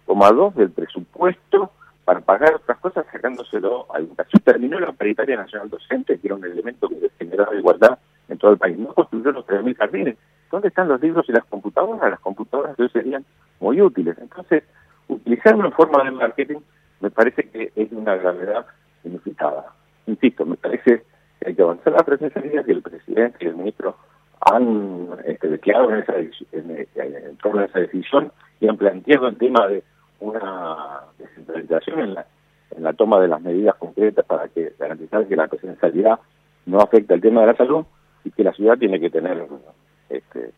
coma dos del presupuesto para pagar otras cosas sacándoselo a educación. Terminó la paritaria nacional docente, que era un elemento que generaba igualdad en todo el país. No construyó los 3.000 jardines. ¿Dónde están los libros y las computadoras? Las computadoras de hoy serían muy útiles. Entonces, utilizarlo en forma de marketing me parece que es una gravedad inusitada. Insisto, me parece que hay que avanzar la presencialidad que el presidente y el ministro han este, declarado en, esa, en- en torno a esa decisión y han planteado el tema de una descentralización en la, en la toma de las medidas concretas para que garantizar que la presencialidad no afecta el tema de la salud y que la ciudad tiene que tener, este,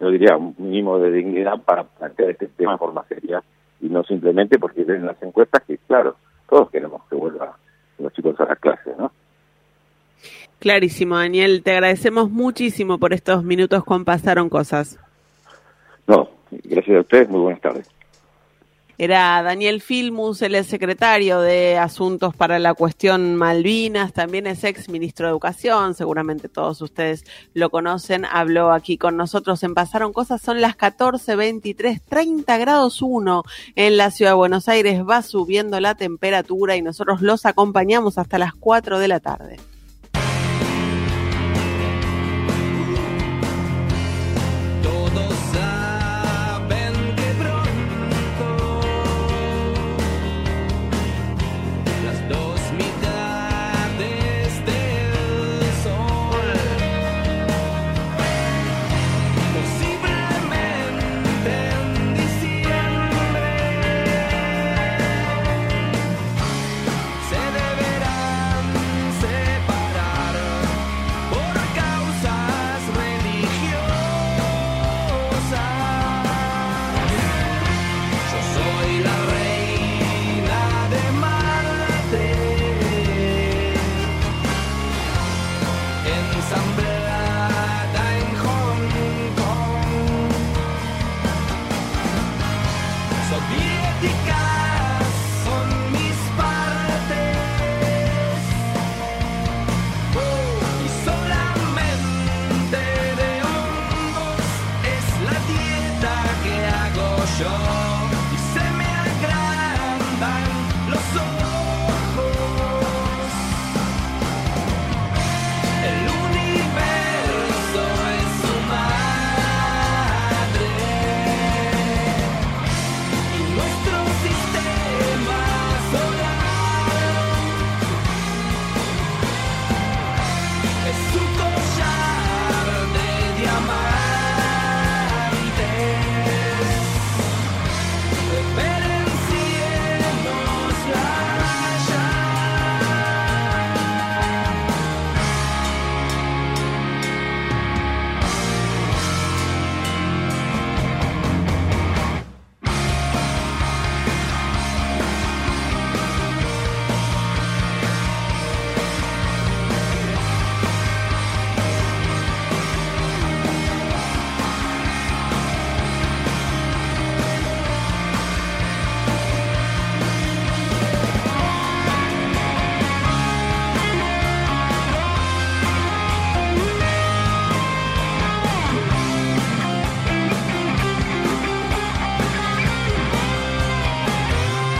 yo diría, un mínimo de dignidad para plantear este tema de forma seria y no simplemente porque ven las encuestas que, claro, todos queremos que vuelvan los chicos a las clases, ¿no? Clarísimo, Daniel. Te agradecemos muchísimo por estos minutos con Pasaron Cosas. No, gracias a ustedes, muy buenas tardes. Era Daniel Filmus, él es secretario de Asuntos para la Cuestión Malvinas, también es ex ministro de Educación, seguramente todos ustedes lo conocen, habló aquí con nosotros en Pasaron Cosas, son las 14.23, 30 grados 1 en la ciudad de Buenos Aires, va subiendo la temperatura y nosotros los acompañamos hasta las 4 de la tarde.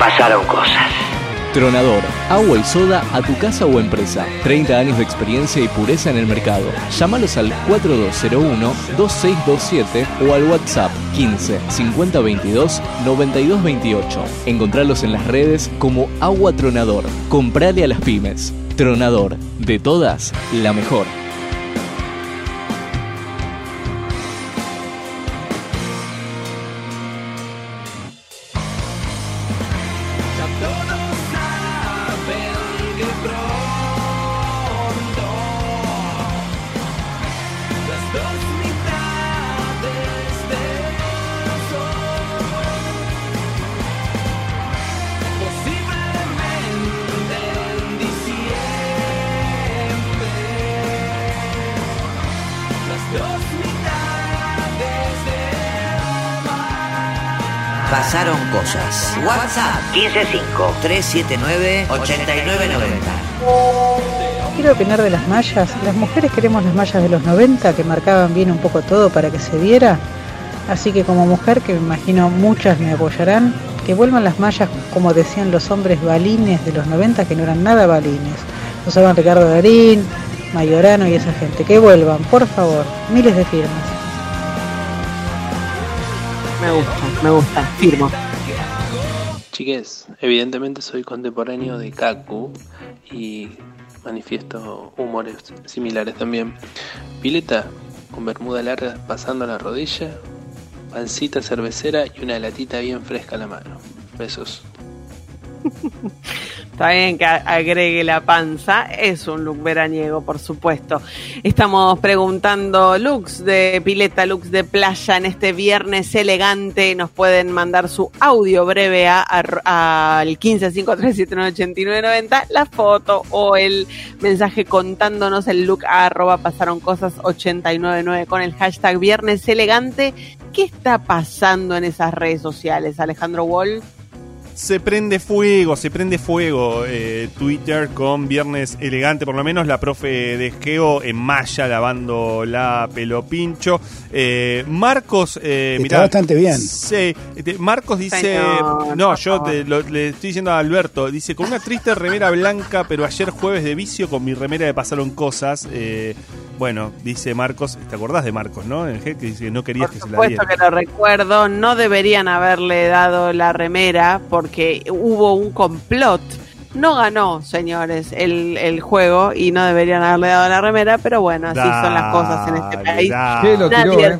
Pasaron cosas. Tronador, agua y soda a tu casa o empresa. 30 años de experiencia y pureza en el mercado. Llámalos al 4201-2627 o al WhatsApp 15 50 22 92 28. Encontralos en las redes como Agua Tronador. Comprale a las pymes. Tronador, de todas, la mejor. 155-379-8990. Quiero opinar de las mallas. Las mujeres queremos las mallas de los 90 que marcaban bien un poco todo para que se viera. Así que como mujer, que me imagino muchas me apoyarán, que vuelvan las mallas como decían los hombres balines de los 90 que no eran nada balines. Usaban Ricardo Darín, Mayorano y esa gente. Que vuelvan, por favor. Miles de firmas. Me gusta, me gusta, firmo. Chiques, evidentemente soy contemporáneo de Kaku y manifiesto humores similares también. Pileta con bermuda larga pasando la rodilla, pancita cervecera y una latita bien fresca a la mano. Besos. Está bien que agregue la panza, es un look veraniego, por supuesto. Estamos preguntando looks de pileta, looks de playa en este viernes elegante. Nos pueden mandar su audio breve a- al 1553798990, la foto o el mensaje contándonos el look a arroba pasaron cosas 899 con el hashtag viernes elegante. ¿Qué está pasando en esas redes sociales, Alejandro Wall? Se prende fuego, se prende fuego eh, Twitter con Viernes Elegante, por lo menos la profe de Geo en malla lavando la pelo pincho. Eh, Marcos, eh, Está mirá, bastante bien. Sí, este, Marcos dice, Señor, no, por yo te- lo- le estoy diciendo a Alberto, dice, con una triste remera blanca, pero ayer jueves de vicio con mi remera de pasaron cosas. Eh, bueno, dice Marcos, ¿te acordás de Marcos, no? En el G que dice que no querías que se la supuesto diera. que lo recuerdo, no deberían haberle dado la remera porque hubo un complot. No ganó, señores, el, el juego y no deberían haberle dado la remera, pero bueno, así son las cosas en este país. dale. Sí, lo tiró, nadie, eh.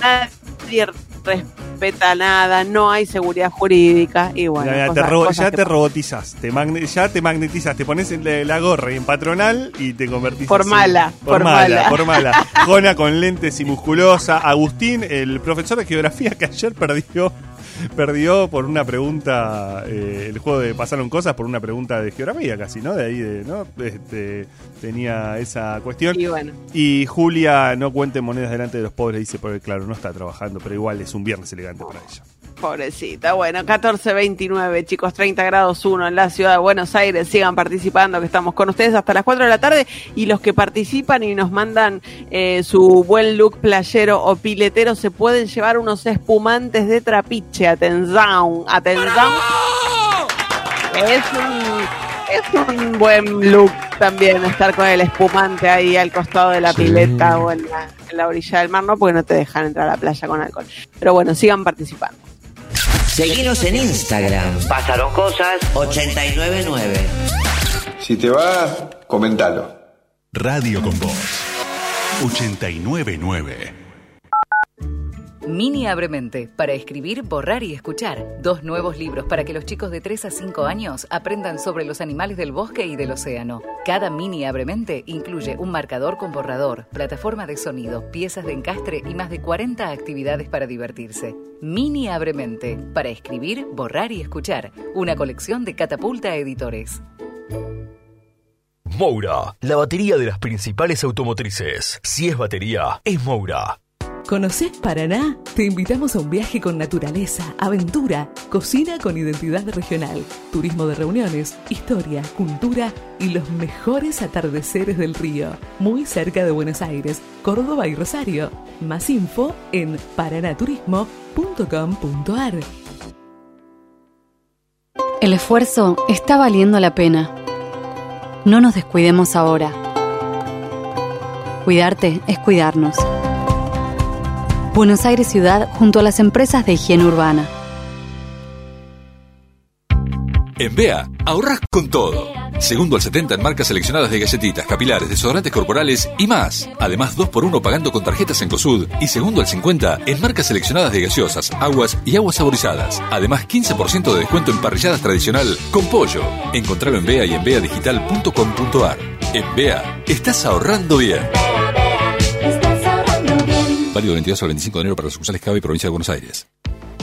nadie respeta nada, no hay seguridad jurídica y bueno, Ya, ya cosas- te, ro- ya te robotizas, te ya te magnetizas, te pones en la, la gorra y en patronal y te convertís Por así. mala, por, por mala, mala. por mala. Jona con lentes y musculosa, Agustín, el profesor de geografía que ayer perdió perdió por una pregunta eh, el juego de pasaron cosas por una pregunta de geografía casi, ¿no? De ahí de, ¿no? Este, tenía esa cuestión. Y bueno. Y Julia no cuente monedas delante de los pobres, dice, porque claro, no está trabajando, pero igual es un viernes elegante para ella. Pobrecita. Bueno, 14.29, chicos, 30 grados 1 en la ciudad de Buenos Aires. Sigan participando, que estamos con ustedes hasta las 4 de la tarde. Y los que participan y nos mandan eh, su buen look playero o piletero se pueden llevar unos espumantes de trapiche. Atención, atención. Es un, es un buen look también estar con el espumante ahí al costado de la pileta o en la, en la orilla del mar, no porque no te dejan entrar a la playa con alcohol. Pero bueno, sigan participando. Seguinos en Instagram. Pasaron cosas 899. Si te va, comentalo. Radio con Voz 899. Mini Abremente, para escribir, borrar y escuchar. Dos nuevos libros para que los chicos de 3 a 5 años aprendan sobre los animales del bosque y del océano. Cada Mini Abremente incluye un marcador con borrador, plataforma de sonido, piezas de encastre y más de 40 actividades para divertirse. Mini Abremente, para escribir, borrar y escuchar. Una colección de Catapulta Editores. Moura, la batería de las principales automotrices. Si es batería, es Moura. ¿Conoces Paraná? Te invitamos a un viaje con naturaleza, aventura, cocina con identidad regional, turismo de reuniones, historia, cultura y los mejores atardeceres del río, muy cerca de Buenos Aires, Córdoba y Rosario. Más info en paranaturismo.com.ar. El esfuerzo está valiendo la pena. No nos descuidemos ahora. Cuidarte es cuidarnos. Buenos Aires Ciudad junto a las empresas de higiene urbana. En BEA, ahorras con todo. Segundo al 70 en marcas seleccionadas de galletitas, capilares, desodorantes corporales y más. Además, 2x1 pagando con tarjetas en Cosud. Y segundo al 50 en marcas seleccionadas de gaseosas, aguas y aguas saborizadas. Además, 15% de descuento en parrilladas tradicional con pollo. Encontralo en BEA y en beadigital.com.ar. En BEA, estás ahorrando bien. Válido del 22 al 25 de enero para las sucursales CABE y Provincia de Buenos Aires.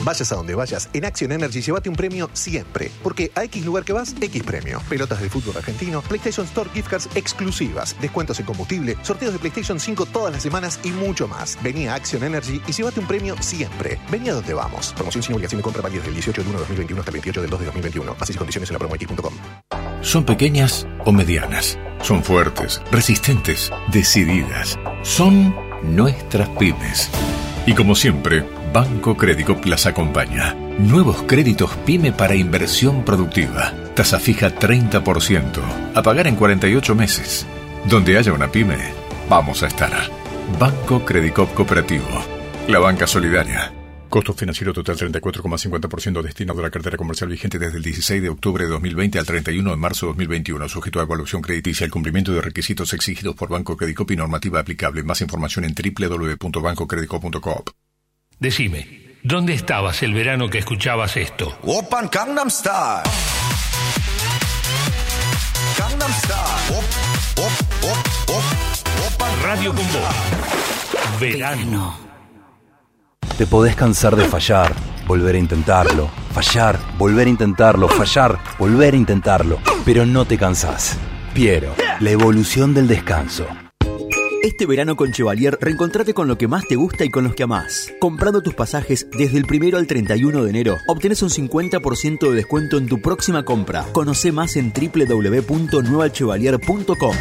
Vayas a donde vayas, en Action Energy llévate un premio siempre. Porque a X lugar que vas, X premio. Pelotas de fútbol argentino, PlayStation Store gift cards exclusivas, descuentos en combustible, sorteos de PlayStation 5 todas las semanas y mucho más. Vení a Action Energy y llévate un premio siempre. Vení a donde vamos. Promoción sin obligación de compra válida del 18 de 1 de 2021 hasta el 28 del 2 de 2021. Bases y condiciones en la promox.com. Son pequeñas o medianas. Son fuertes, resistentes, decididas. Son nuestras pymes. Y como siempre, Banco Crédito las acompaña. Nuevos créditos pyme para inversión productiva. Tasa fija 30%. A pagar en 48 meses. Donde haya una pyme, vamos a estar. Banco Crédito Cooperativo. La banca solidaria. Costo financiero total 34,50% destinado a la cartera comercial vigente desde el 16 de octubre de 2020 al 31 de marzo de 2021, sujeto a evaluación crediticia y el cumplimiento de requisitos exigidos por Banco Credicop y normativa aplicable. Más información en www.bancocredicop.coop. Decime, ¿dónde estabas el verano que escuchabas esto? Open Gangnam Style. Gangnam Style. Op, op, op, op, open Radio con vos. Verano. Te podés cansar de fallar, volver a intentarlo, fallar, volver a intentarlo, fallar, volver a intentarlo, pero no te cansás. Piero, la evolución del descanso. Este verano con Chevalier, reencontrate con lo que más te gusta y con los que amás. Comprando tus pasajes desde el primero al 31 de enero, obtenés un 50% de descuento en tu próxima compra. Conoce más en www.nuevachevalier.com.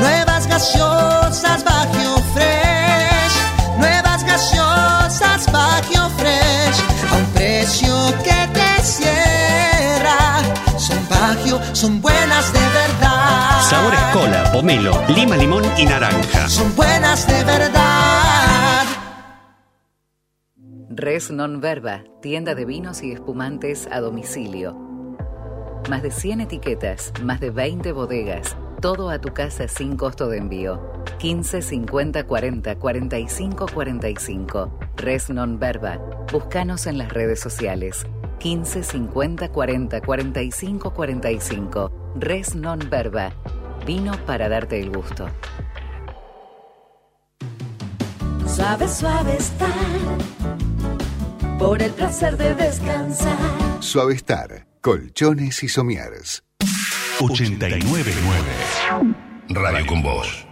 Nuevas gaseosas Baggio Baggio Fresh. A un precio que te cierra. Son son buenas de verdad. Sabores cola, pomelo, lima, limón y naranja. Son buenas de verdad. Res Non Verba, tienda de vinos y espumantes a domicilio. Más de 100 etiquetas, más de 20 bodegas, todo a tu casa sin costo de envío. 15 50 40 45 45. Res Non Verba. Búscanos en las redes sociales. 15 50 40 45 45. Res Non Verba. Vino para darte el gusto. Suave, suave estar. Por el placer de descansar. Suavestar, colchones y somieres. 899 Radio con vos.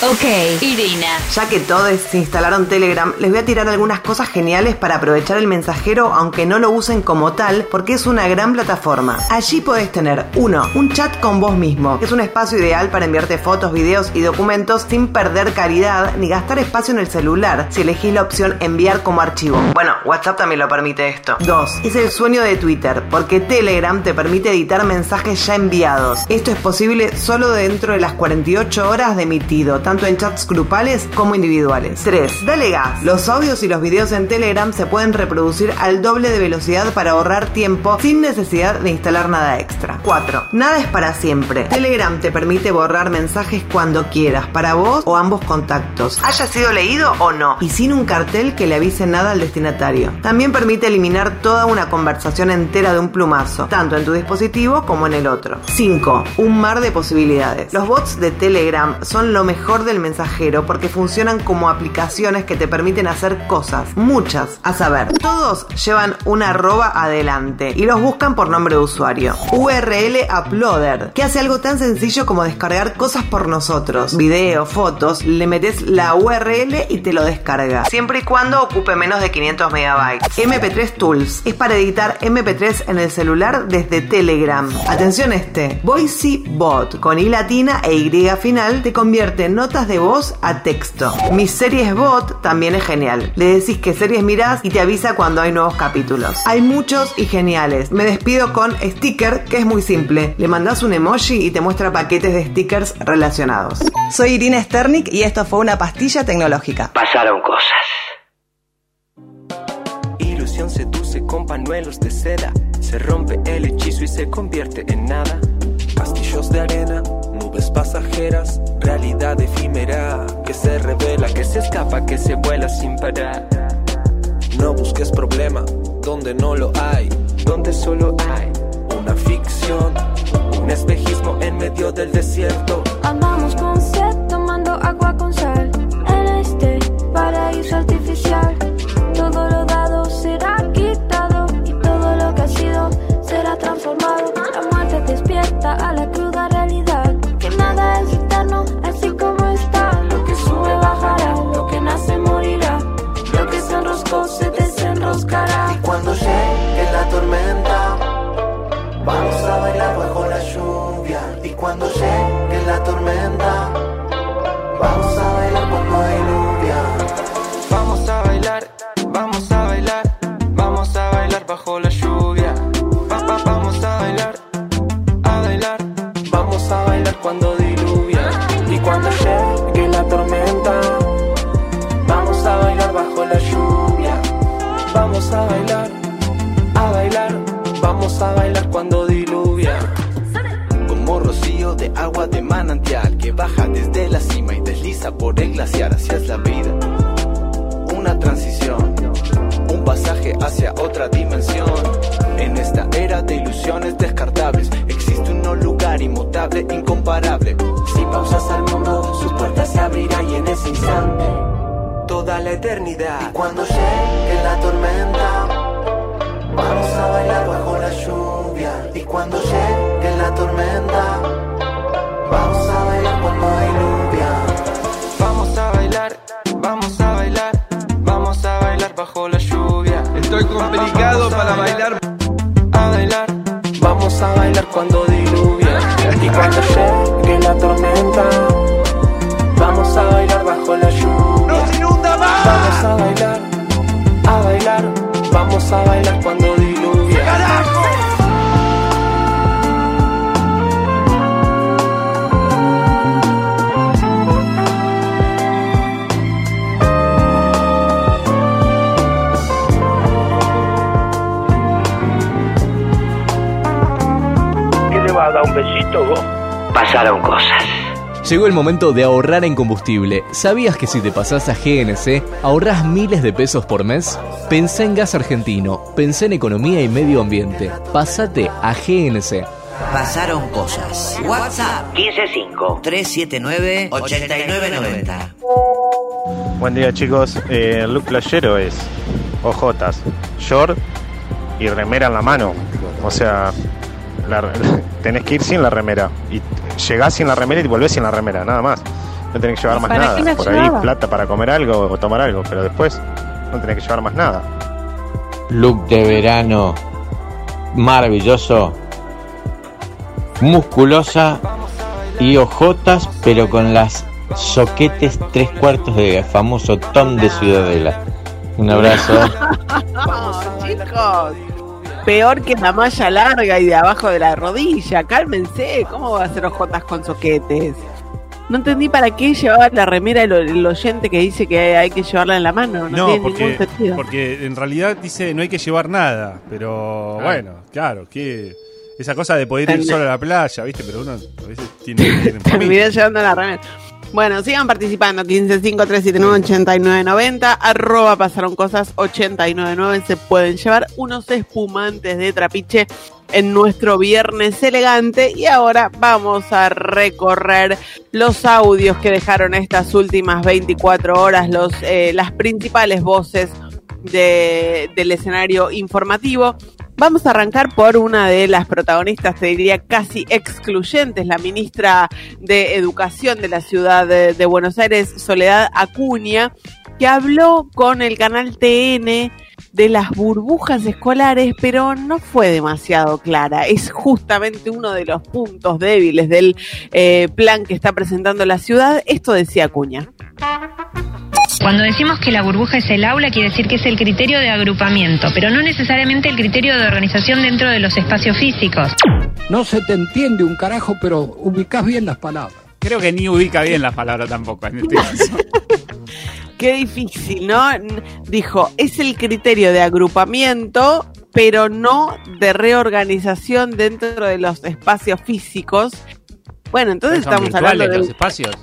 Ok, Irina. Ya que todos se instalaron Telegram, les voy a tirar algunas cosas geniales para aprovechar el mensajero, aunque no lo usen como tal, porque es una gran plataforma. Allí podés tener, uno, un chat con vos mismo, que es un espacio ideal para enviarte fotos, videos y documentos sin perder calidad ni gastar espacio en el celular, si elegís la opción enviar como archivo. Bueno, WhatsApp también lo permite esto. Dos, es el sueño de Twitter, porque Telegram te permite editar mensajes ya enviados. Esto es posible solo dentro de las 48 horas de emitido, tanto en chats grupales como individuales. 3. Dale gas. Los audios y los videos en Telegram se pueden reproducir al doble de velocidad para ahorrar tiempo sin necesidad de instalar nada extra. 4. Nada es para siempre. Telegram te permite borrar mensajes cuando quieras, para vos o ambos contactos, haya sido leído o no, y sin un cartel que le avise nada al destinatario. También permite eliminar toda una conversación entera de un plumazo, tanto en tu dispositivo como en el otro. 5. Un mar de posibilidades. Los bots de Telegram son lo mejor del mensajero porque funcionan como aplicaciones que te permiten hacer cosas, muchas, a saber, todos llevan una arroba adelante y los buscan por nombre de usuario. URL Uploader, que hace algo tan sencillo como descargar cosas por nosotros, videos, fotos, le metes la URL y te lo descarga, siempre y cuando ocupe menos de 500 megabytes. MP3 Tools es para editar MP3 en el celular desde Telegram. Atención este, Voicy Bot con I latina e Y final te convierte no notas de voz a texto. Mi series bot también es genial. Le decís qué series mirás y te avisa cuando hay nuevos capítulos. Hay muchos y geniales. Me despido con Sticker, que es muy simple. Le mandás un emoji y te muestra paquetes de stickers relacionados. Soy Irina Sternik y esto fue una pastilla tecnológica. Pasaron cosas. Ilusión seduce con pañuelos de seda. Se rompe el hechizo y se convierte en nada. Castillos de arena, pasajeras, realidad efímera que se revela, que se escapa, que se vuela sin parar. No busques problema donde no lo hay, donde solo hay una ficción, un espejismo en medio del desierto. Andamos con sed tomando agua con sal en este paraíso artificial. Bajo la lluvia. Va- va- vamos a bailar, a bailar, vamos a bailar cuando diluvia. Y cuando llegue la tormenta, vamos a bailar bajo la lluvia. Vamos a bailar, a bailar, vamos a bailar cuando diluvia. Como rocío de agua de manantial que baja desde la cima y desliza por el glaciar hacia la vida. Una transición, pasaje hacia otra dimensión. En esta era de ilusiones descartables, existe un lugar inmutable, incomparable. Si pausas al mundo, sus puertas se abrirán y en ese instante toda la eternidad. Y cuando llegue la tormenta, vamos a bailar bajo la lluvia. Y cuando llegue la tormenta, complicado para bailar. A bailar, vamos a bailar cuando diluvia. Y cuando llegue la tormenta, vamos a bailar bajo la lluvia. Vamos a bailar, a bailar, vamos a bailar cuando ¿Qué le va a dar un besito vos? Pasaron cosas. Llegó el momento de ahorrar en combustible. ¿Sabías que si te pasás a GNC ahorrás miles de pesos por mes? Pensé en gas argentino, pensé en economía y medio ambiente. Pásate a GNC. Pasaron cosas. WhatsApp 155-379-8990. Buen día chicos, eh, el look playero es ojotas, short y remera en la mano. O sea, la- tenés que ir sin la remera y llegás sin la remera y volvés sin la remera, nada más. No tenés que llevar más ¿Para nada. Por ahí plata para comer algo o tomar algo, pero después no tenés que llevar más nada. Look de verano maravilloso, musculosa y ojotas, pero con las soquetes tres cuartos de famoso Tom de Ciudadela. Un abrazo. Chicos, peor que la malla larga y de abajo de la rodilla. Cálmense, ¿cómo va a hacer ojotas con soquetes? No entendí para qué llevaba la remera el, el oyente que dice que hay que llevarla en la mano. No, No, tiene porque, ningún sentido. porque en realidad dice no hay que llevar nada, pero bueno, claro, que esa cosa de poder ir solo a la playa, ¿viste? Pero uno a veces tiene, tiene Terminé llevando la remera. Bueno, sigan participando. 1553798990. Arroba pasaron cosas 899. Se pueden llevar unos espumantes de trapiche en nuestro viernes elegante. Y ahora vamos a recorrer los audios que dejaron estas últimas 24 horas, los, eh, las principales voces de- del escenario informativo. Vamos a arrancar por una de las protagonistas, te diría casi excluyentes, la ministra de Educación de la ciudad de, Buenos Aires, Soledad Acuña, que habló con el canal TN de las burbujas escolares, pero no fue demasiado clara. Es justamente uno de los puntos débiles del eh, plan que está presentando la ciudad. Esto decía Acuña. Cuando decimos que la burbuja es el aula, quiere decir que es el criterio de agrupamiento, pero no necesariamente el criterio de organización dentro de los espacios físicos. No se te entiende un carajo, pero ubicás bien las palabras. Creo que ni ubica bien las palabras tampoco en este caso. Qué difícil, ¿no? Dijo, es el criterio de agrupamiento, pero no de reorganización dentro de los espacios físicos. Bueno, entonces Son estamos hablando de... los espacios.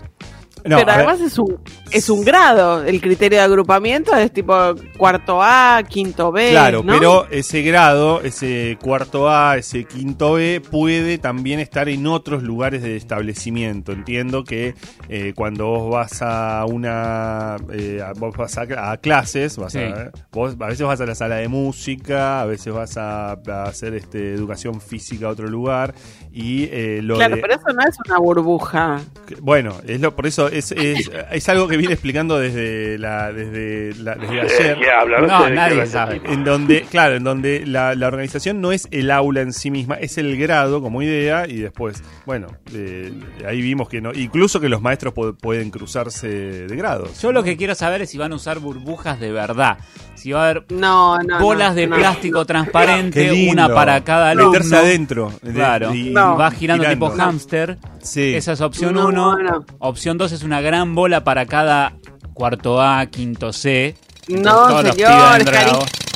No, pero además es un, es un grado. El criterio de agrupamiento es tipo cuarto A, quinto B. Claro, ¿no? pero ese grado, ese cuarto A, ese quinto B, puede también estar en otros lugares de establecimiento. Entiendo que eh, cuando vos vas a una. eh, vos vas a, a clases, vas Sí. a, vos a veces vas a la sala de música, a veces vas a, a hacer este, educación física a otro lugar. Y eh, lo Claro, de- pero eso no es una burbuja. que- Bueno, es lo, por eso es, es, es algo que viene explicando desde la desde, la, desde ayer. Ya, hablaron No, de nadie sabe. En donde, claro, en donde la, la organización no es el aula en sí misma, es el grado como idea y después, bueno, eh, ahí vimos que no, incluso que los maestros pu- pueden cruzarse de grados. Yo lo que quiero saber es si van a usar burbujas de verdad. Si va a haber No, no. bolas no, de no. plástico transparente, lindo. una para cada alumno. Meterse adentro. de- Claro. y- Y No. va girando, girando. tipo hámster. Sí. Esa es opción No, 1. no. Opción 2 es una gran bola para cada cuarto A, quinto C. No, señor, cari-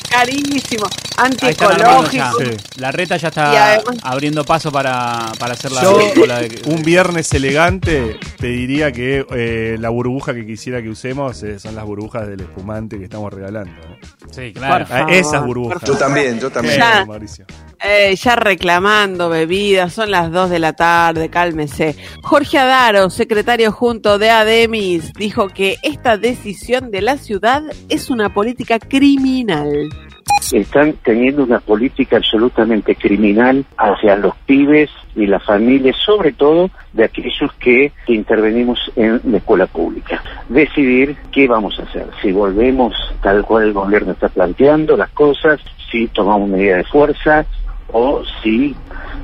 carísimo. Antiecológico. ya. La reta ya está además- abriendo paso para, para hacer la Yo, bola de... un viernes elegante, te diría que eh, la burbuja que quisiera que usemos eh, son las burbujas del espumante que estamos regalando. ¿no? Sí, claro. Ah, favor, esas burbujas. favor. también, yo también. Ya. Mauricio. Eh, ya reclamando bebidas, son las 2 de la tarde, cálmese. Jorge Adaro, secretario junto de ADEMIS, dijo que esta decisión de la ciudad es una política criminal. Están teniendo una política absolutamente criminal hacia los pibes y las familias, sobre todo de aquellos que, intervenimos en la escuela pública. Decidir qué vamos a hacer, si volvemos tal cual el gobierno está planteando las cosas, si tomamos medidas de fuerza o si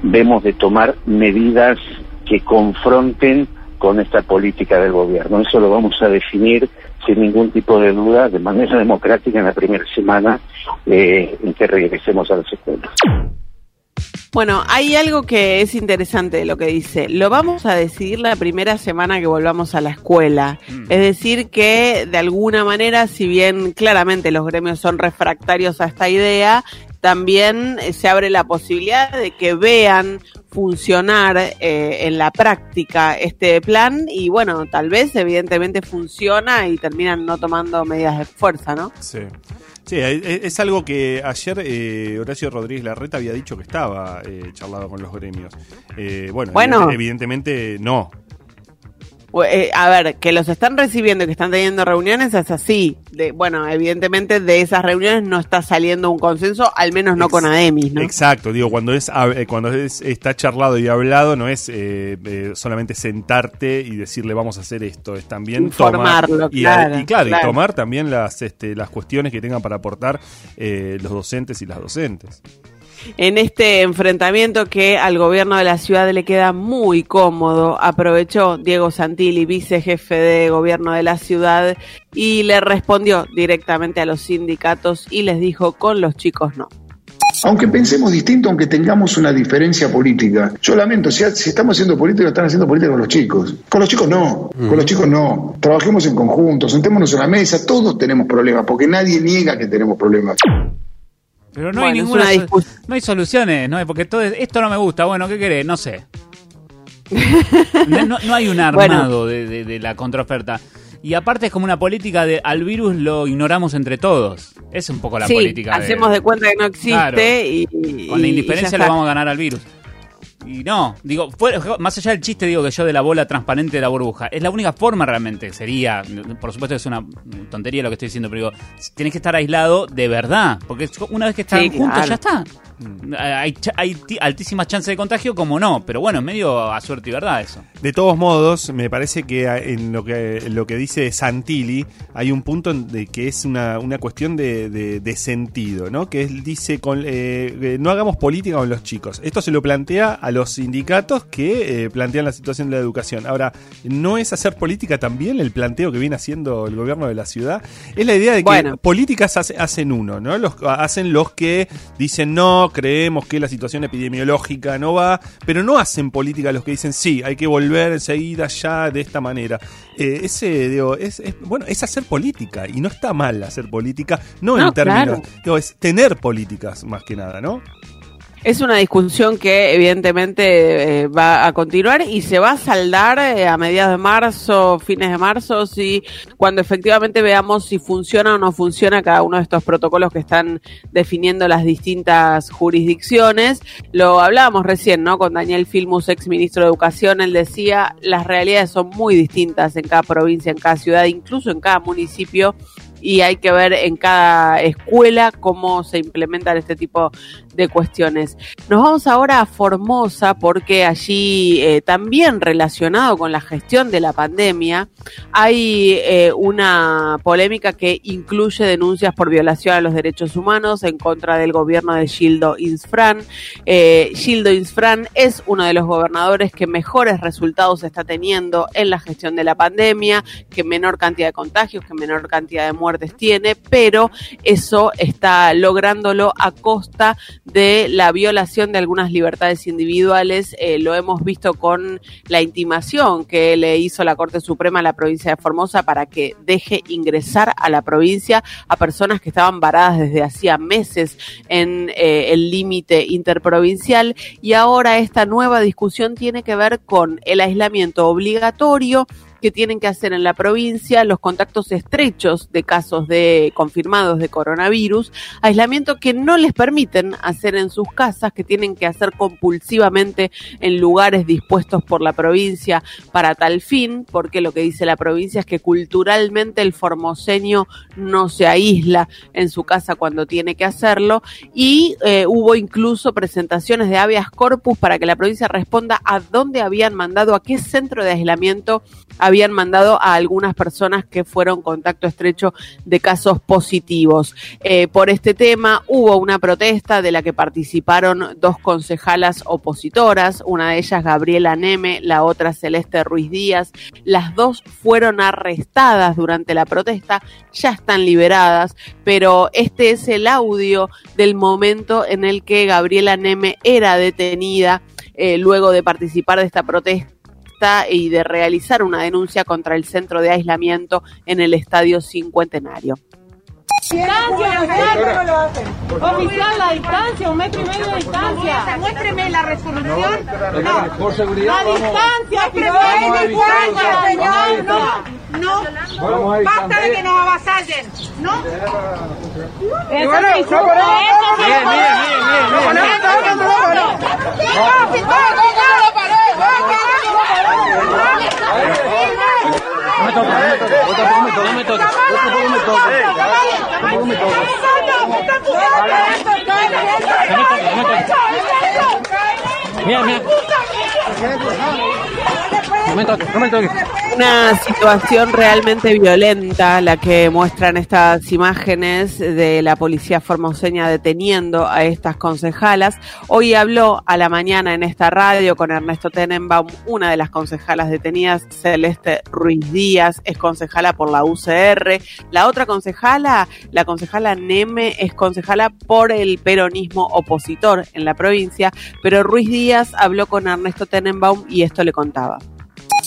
vemos de tomar medidas que confronten con esta política del gobierno. Eso lo vamos a definir sin ningún tipo de duda, de manera democrática en la primera semana eh, en que regresemos a las escuelas. Bueno, hay algo que es interesante de lo que dice. Lo vamos a decidir la primera semana que volvamos a la escuela. Es decir, que de alguna manera, si bien claramente los gremios son refractarios a esta idea, también eh, se abre la posibilidad de que vean funcionar eh, en la práctica este plan y bueno, tal vez evidentemente funciona y terminan no tomando medidas de fuerza, ¿no? Sí. Sí, es, algo que ayer eh, Horacio Rodríguez Larreta había dicho que estaba eh, charlado con los gremios. Eh, bueno, Bueno. evidente- evidentemente no. Eh, a ver, que los están recibiendo y que están teniendo reuniones es así. De, bueno, evidentemente de esas reuniones no está saliendo un consenso, al menos no con ADEMIS, ¿no? Exacto, digo, cuando es eh, cuando es, está charlado y hablado, no es eh, eh, solamente sentarte y decirle vamos a hacer esto, es también tomar, y, claro, y claro, y tomar también las este, las cuestiones que tengan para aportar eh, los docentes y las docentes. En este enfrentamiento que al gobierno de la ciudad le queda muy cómodo, aprovechó Diego Santilli, vicejefe de gobierno de la ciudad, y le respondió directamente a los sindicatos y les dijo con los chicos no. Aunque pensemos distinto, aunque tengamos una diferencia política, yo lamento, si, si estamos haciendo política, están haciendo política con los chicos. Con los chicos no, con los chicos no. Trabajemos en conjunto, sentémonos en la mesa, todos tenemos problemas, porque nadie niega que tenemos problemas. Pero no Bueno, hay ninguna no hay soluciones, ¿no? Porque todo es- esto no me gusta, bueno, ¿qué querés? No sé. No, hay un Bueno. armado de, de- de la contraoferta. Y aparte es como una política de al virus lo ignoramos entre todos. Es un poco la sí, política. hacemos de cuenta que no existe Claro. y, y- Con la indiferencia le vamos a ganar al virus. Y no, digo, fuera- más allá del chiste, digo que yo de la bola transparente de la burbuja, es la única forma realmente, sería, por supuesto es una tontería lo que estoy diciendo, pero digo, tienes que estar aislado de verdad, porque una vez que están Sí, juntos claro. ya está. Hay, cha- hay ti- altísimas chances de contagio como no, pero bueno, es medio a suerte y verdad eso. De todos modos, me parece que en lo que, en lo que dice Santilli hay un punto en de que es una, una cuestión de, de- de sentido, ¿no? Que él dice, con, eh, eh, no hagamos política con los chicos. Esto se lo plantea a los sindicatos que eh, plantean la situación de la educación. Ahora, ¿no es hacer política también el planteo que viene haciendo el gobierno de la ciudad? Es la idea de que Bueno. políticas hace- hacen uno, ¿no? Los, hacen los que dicen no, creemos que la situación epidemiológica no va, pero no hacen política los que dicen sí, hay que volver enseguida ya de esta manera. Eh, ese, digo, es, es- bueno, es hacer política y no está mal hacer política, no, No, en términos, claro. digo, es tener políticas más que nada, ¿no? Es una discusión que evidentemente eh, va a continuar y se va a saldar eh, a mediados de marzo, fines de marzo, si cuando efectivamente veamos si funciona o no funciona cada uno de estos protocolos que están definiendo las distintas jurisdicciones. Lo hablábamos recién, ¿no? Con Daniel Filmus, ex ministro de Educación, él decía las realidades son muy distintas en cada provincia, en cada ciudad, incluso en cada municipio y hay que ver en cada escuela cómo se implementan este tipo de cuestiones. Nos vamos ahora a Formosa porque allí eh, también relacionado con la gestión de la pandemia hay eh, una polémica que incluye denuncias por violación a los derechos humanos en contra del gobierno de Gildo Insfran. Eh, Gildo Insfran es uno de los gobernadores que mejores resultados está teniendo en la gestión de la pandemia, que menor cantidad de contagios, que menor cantidad de muertes tiene, pero eso está lográndolo a costa de la violación de algunas libertades individuales. Eh, lo hemos visto con la intimación que le hizo la Corte Suprema a la provincia de Formosa para que deje ingresar a la provincia a personas que estaban varadas desde hacía meses en eh, el límite interprovincial. Y ahora esta nueva discusión tiene que ver con el aislamiento obligatorio que tienen que hacer en la provincia, los contactos estrechos de casos de confirmados de coronavirus, aislamiento que no les permiten hacer en sus casas, que tienen que hacer compulsivamente en lugares dispuestos por la provincia para tal fin, porque lo que dice la provincia es que culturalmente el formoseño no se aísla en su casa cuando tiene que hacerlo. Y eh, hubo incluso presentaciones de habeas corpus para que la provincia responda a dónde habían mandado, a qué centro de aislamiento habían mandado a algunas personas que fueron contacto estrecho de casos positivos. Eh, por este tema hubo una protesta de la que participaron dos concejalas opositoras, una de ellas Gabriela Neme, la otra Celeste Ruiz Díaz. Las dos fueron arrestadas durante la protesta, ya están liberadas, pero este es el audio del momento en el que Gabriela Neme era detenida eh, luego de participar de esta protesta y de realizar una denuncia contra el centro de aislamiento en el Estadio Cincuentenario. Distancia, oficial, oficial, la distancia, un metro y medio de distancia. Muéstreme la resolución. No, Por seguridad, la distancia, Muéstreme la distancia, señor. No, no, no. Basta de que nos avasallen. No. Eso no, pero- eso se Miren, insulta. miren, miren, miren, No, miren. no, no, no, no, no. Chicos, chicos, no, no, paré, No me toques, no me toques. Vos tampoco me Vos tampoco me. Tampoco. Mira, mira. No me toques, no me toques. Una situación realmente violenta la que muestran estas imágenes de la policía formoseña deteniendo a estas concejalas. Hoy habló a la mañana en esta radio con Ernesto Tenenbaum, una de las concejalas detenidas, Celeste Ruiz Díaz, es concejala por la UCR. La otra concejala, la concejala Neme, es concejala por el peronismo opositor en la provincia, pero Ruiz Díaz habló con Ernesto Tenenbaum y esto le contaba.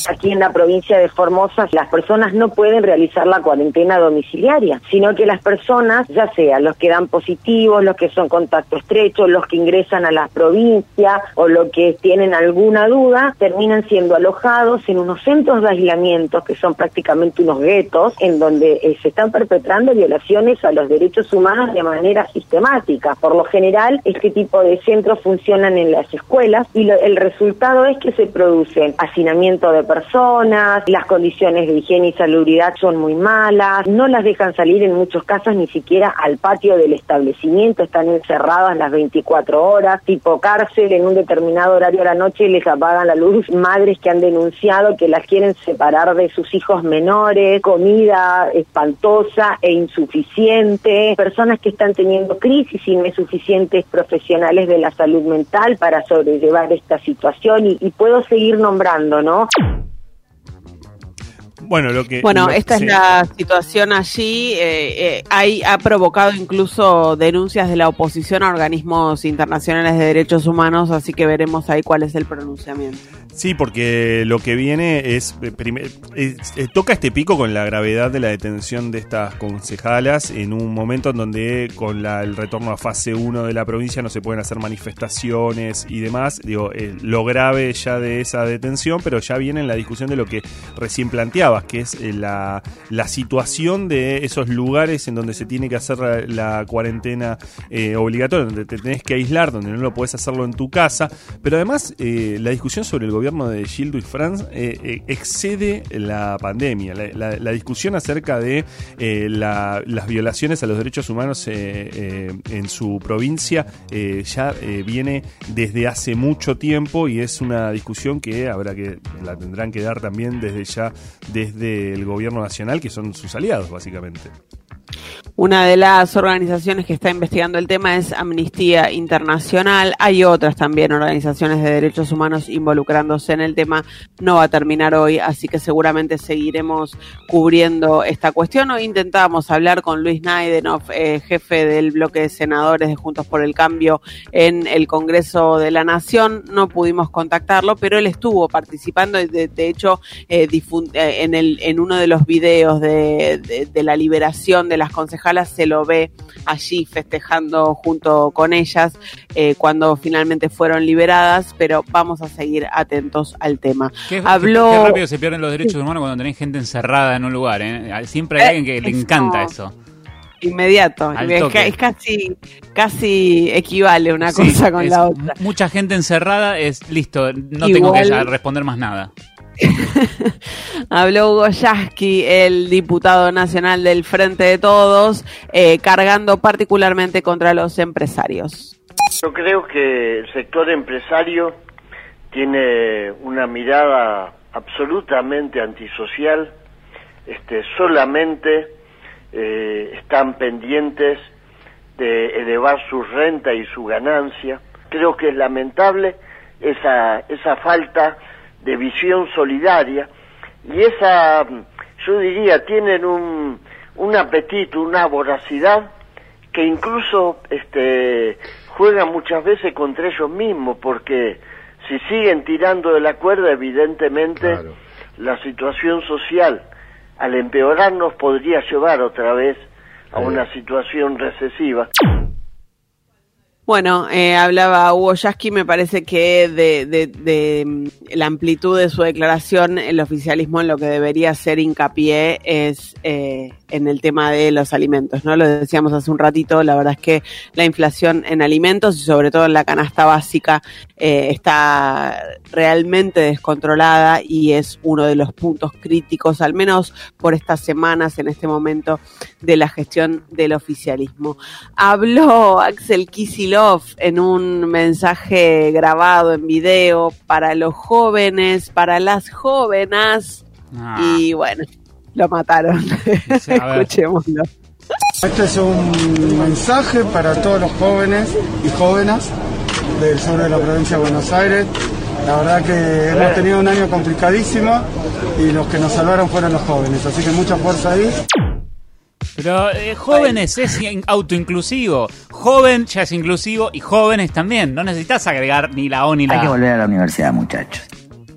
Aquí en la provincia de Formosa las personas no pueden realizar la cuarentena domiciliaria, sino que las personas, ya sea los que dan positivos, los que son contacto estrecho, los que ingresan a la provincia o los que tienen alguna duda, terminan siendo alojados en unos centros de aislamiento que son prácticamente unos guetos en donde eh, se están perpetrando violaciones a los derechos humanos de manera sistemática. Por lo general, este tipo de centros funcionan en las escuelas y lo- el resultado es que se producen hacinamiento de personas, las condiciones de higiene y salubridad son muy malas, no las dejan salir en muchos casos ni siquiera al patio del establecimiento, están encerradas las 24 horas, tipo cárcel, en un determinado horario de la noche les apagan la luz, madres que han denunciado que las quieren separar de sus hijos menores, comida espantosa e insuficiente, personas que están teniendo crisis y no hay suficientes profesionales de la salud mental para sobrellevar esta situación y, y puedo seguir nombrando, ¿no? Bueno, lo que. Bueno, lo- esta es la situación allí. eh, eh, hay, ha provocado incluso denuncias de la oposición a organismos internacionales de derechos humanos, así que veremos ahí cuál es el pronunciamiento. Sí, porque lo que viene es, eh, eh, toca este pico con la gravedad de la detención de estas concejalas en un momento en donde con la- el retorno a fase 1 de la provincia no se pueden hacer manifestaciones y demás. Digo, eh, lo grave ya de esa detención, pero ya viene en la discusión de lo que recién planteabas, que es la, la situación de esos lugares en donde se tiene que hacer la, cuarentena obligatoria, donde te tenés que aislar, donde no lo podés hacerlo en tu casa. Pero además, la discusión sobre el gobierno de Gildo y Franz eh, eh, excede la pandemia. La, discusión acerca de eh, la- las violaciones a los derechos humanos en su provincia ya viene desde hace mucho tiempo y es una discusión que habrá que la tendrán que dar también desde ya desde el gobierno nacional, que son sus aliados, básicamente. Una de las organizaciones que está investigando el tema es Amnistía Internacional. Hay otras también organizaciones de derechos humanos involucrándose en el tema. No va a terminar hoy, así que seguramente seguiremos cubriendo esta cuestión. Hoy intentábamos hablar con Luis Naidenov, eh, jefe del bloque de senadores de Juntos por el Cambio en el Congreso de la Nación. No pudimos contactarlo, pero él estuvo participando de, de hecho eh, eh, en, el, en uno de los videos de, de- la liberación de las se lo ve allí festejando junto con ellas eh, cuando finalmente fueron liberadas, pero vamos a seguir atentos al tema. Qué, Habló... qué rápido se pierden los derechos humanos cuando tenés gente encerrada en un lugar. ¿eh? Siempre hay alguien que le encanta eso. Inmediato, es, casi, casi equivale una Sí, cosa con la otra. Mucha gente encerrada es listo, no tengo que responder más nada. Habló Hugo Yasky, el diputado nacional del Frente de Todos, eh, cargando particularmente contra los empresarios. Yo creo que el sector empresario tiene una mirada absolutamente antisocial, este, solamente eh, están pendientes de elevar su renta y su ganancia. Creo que es lamentable esa, esa falta de visión solidaria y esa, yo diría, tienen un, un apetito, una voracidad que incluso este, juegan muchas veces contra ellos mismos, porque si siguen tirando de la cuerda, evidentemente la situación social, al empeorarnos, podría llevar otra vez a una situación recesiva. Bueno, eh, hablaba Hugo Yasky, me parece que de, de- de, mm, la amplitud de su declaración, el oficialismo en lo que debería hacer hincapié es eh, en el tema de los alimentos, ¿no? Lo decíamos hace un ratito, la verdad es que la inflación en alimentos y sobre todo en la canasta básica eh, está realmente descontrolada y es uno de los puntos críticos, al menos por estas semanas en este momento de la gestión del oficialismo. Habló Axel Kisilov en un mensaje grabado en video para los jóvenes, para las jóvenes y bueno, lo mataron. Escuchémoslo. Este es un mensaje para todos los jóvenes y jóvenes del sur de la provincia de Buenos Aires. La verdad que hemos tenido un año complicadísimo y los que nos salvaron fueron los jóvenes, así que mucha fuerza ahí. Pero eh, jóvenes es in- autoinclusivo. Joven ya es inclusivo y jóvenes también. No necesitas agregar ni la O ni la Hay que A. volver a la universidad, muchachos.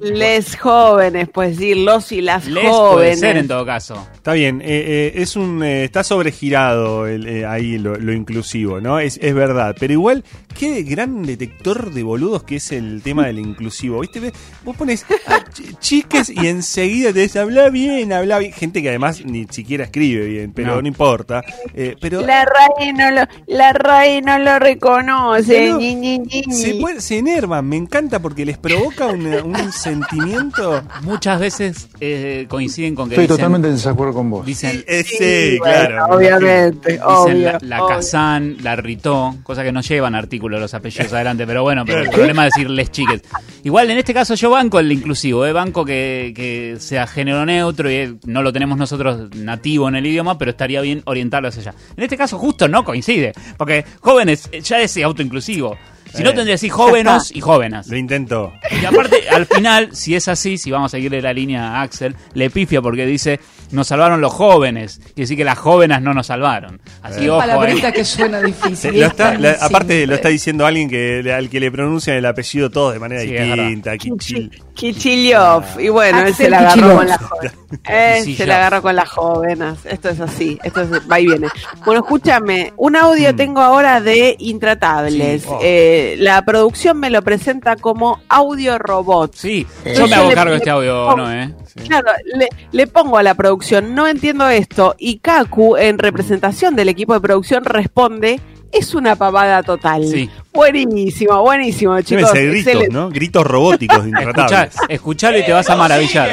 Les jóvenes, pues decir los y las Les jóvenes. puede ser en todo caso. Está bien, eh, eh, es un eh, está sobregirado el, eh, ahí lo, lo inclusivo, ¿no? Es, es verdad, pero igual, qué gran detector de boludos que es el tema del inclusivo, ¿viste? Vos pones ah, ch- chiques y enseguida te dice, habla bien, habla bien. Gente que además ni siquiera escribe bien, pero no, No. importa. Eh, pero La RAE no lo, la RAE no lo reconoce. Pero ñi, ñi, ñi. se, se enervan, me encanta porque les provoca una- un sentimiento. Muchas veces eh, coinciden con que Estoy dicen, totalmente en desacuerdo con vos. dicen Eh, sí, bueno, claro. obviamente, Dicen obvio, la, la obvio. Kazán, la Ritó, cosa que no llevan artículos los apellidos adelante, pero bueno, pero el problema es decir les chiques. Igual en este caso yo banco el inclusivo, ¿eh? banco que, que sea género neutro y eh, no lo tenemos nosotros nativo en el idioma, pero estaría bien orientarlo hacia allá. En este caso justo no coincide, porque jóvenes eh, ya es autoinclusivo. Si no Eh. tendría que decir jóvenes y jóvenes. Lo intento. Y aparte, al final, si es así, si vamos a seguirle la línea a Axel, le pifia porque dice, nos salvaron los jóvenes. Quiere decir que las jóvenes no nos salvaron. Así, Eh. ojo, Palabrita eh. que suena difícil. Lo está- la- aparte lo está diciendo alguien que al que le pronuncian el apellido todo de manera Sí, distinta. Kichil. Kichilov. Y bueno, él se la agarró Kichilov. con las jóvenes. Él Sí, se la agarró con las jóvenes. Esto es así. Esto es, va y viene. Bueno, escúchame. Un audio tengo ahora de Intratables. Sí. Oh. Eh, la producción me lo presenta como audio robot. Sí, yo me hago cargo de este audio, pongo- ¿no, eh? Claro, le, le pongo a la producción, no entiendo esto, y Kaku, en representación del equipo de producción, responde, es una pavada total. Sí. Buenísimo, buenísimo, chicos. ser gritos, excelente. ¿no? Gritos robóticos Escuchá, intratables. escuchalo y te vas a maravillar.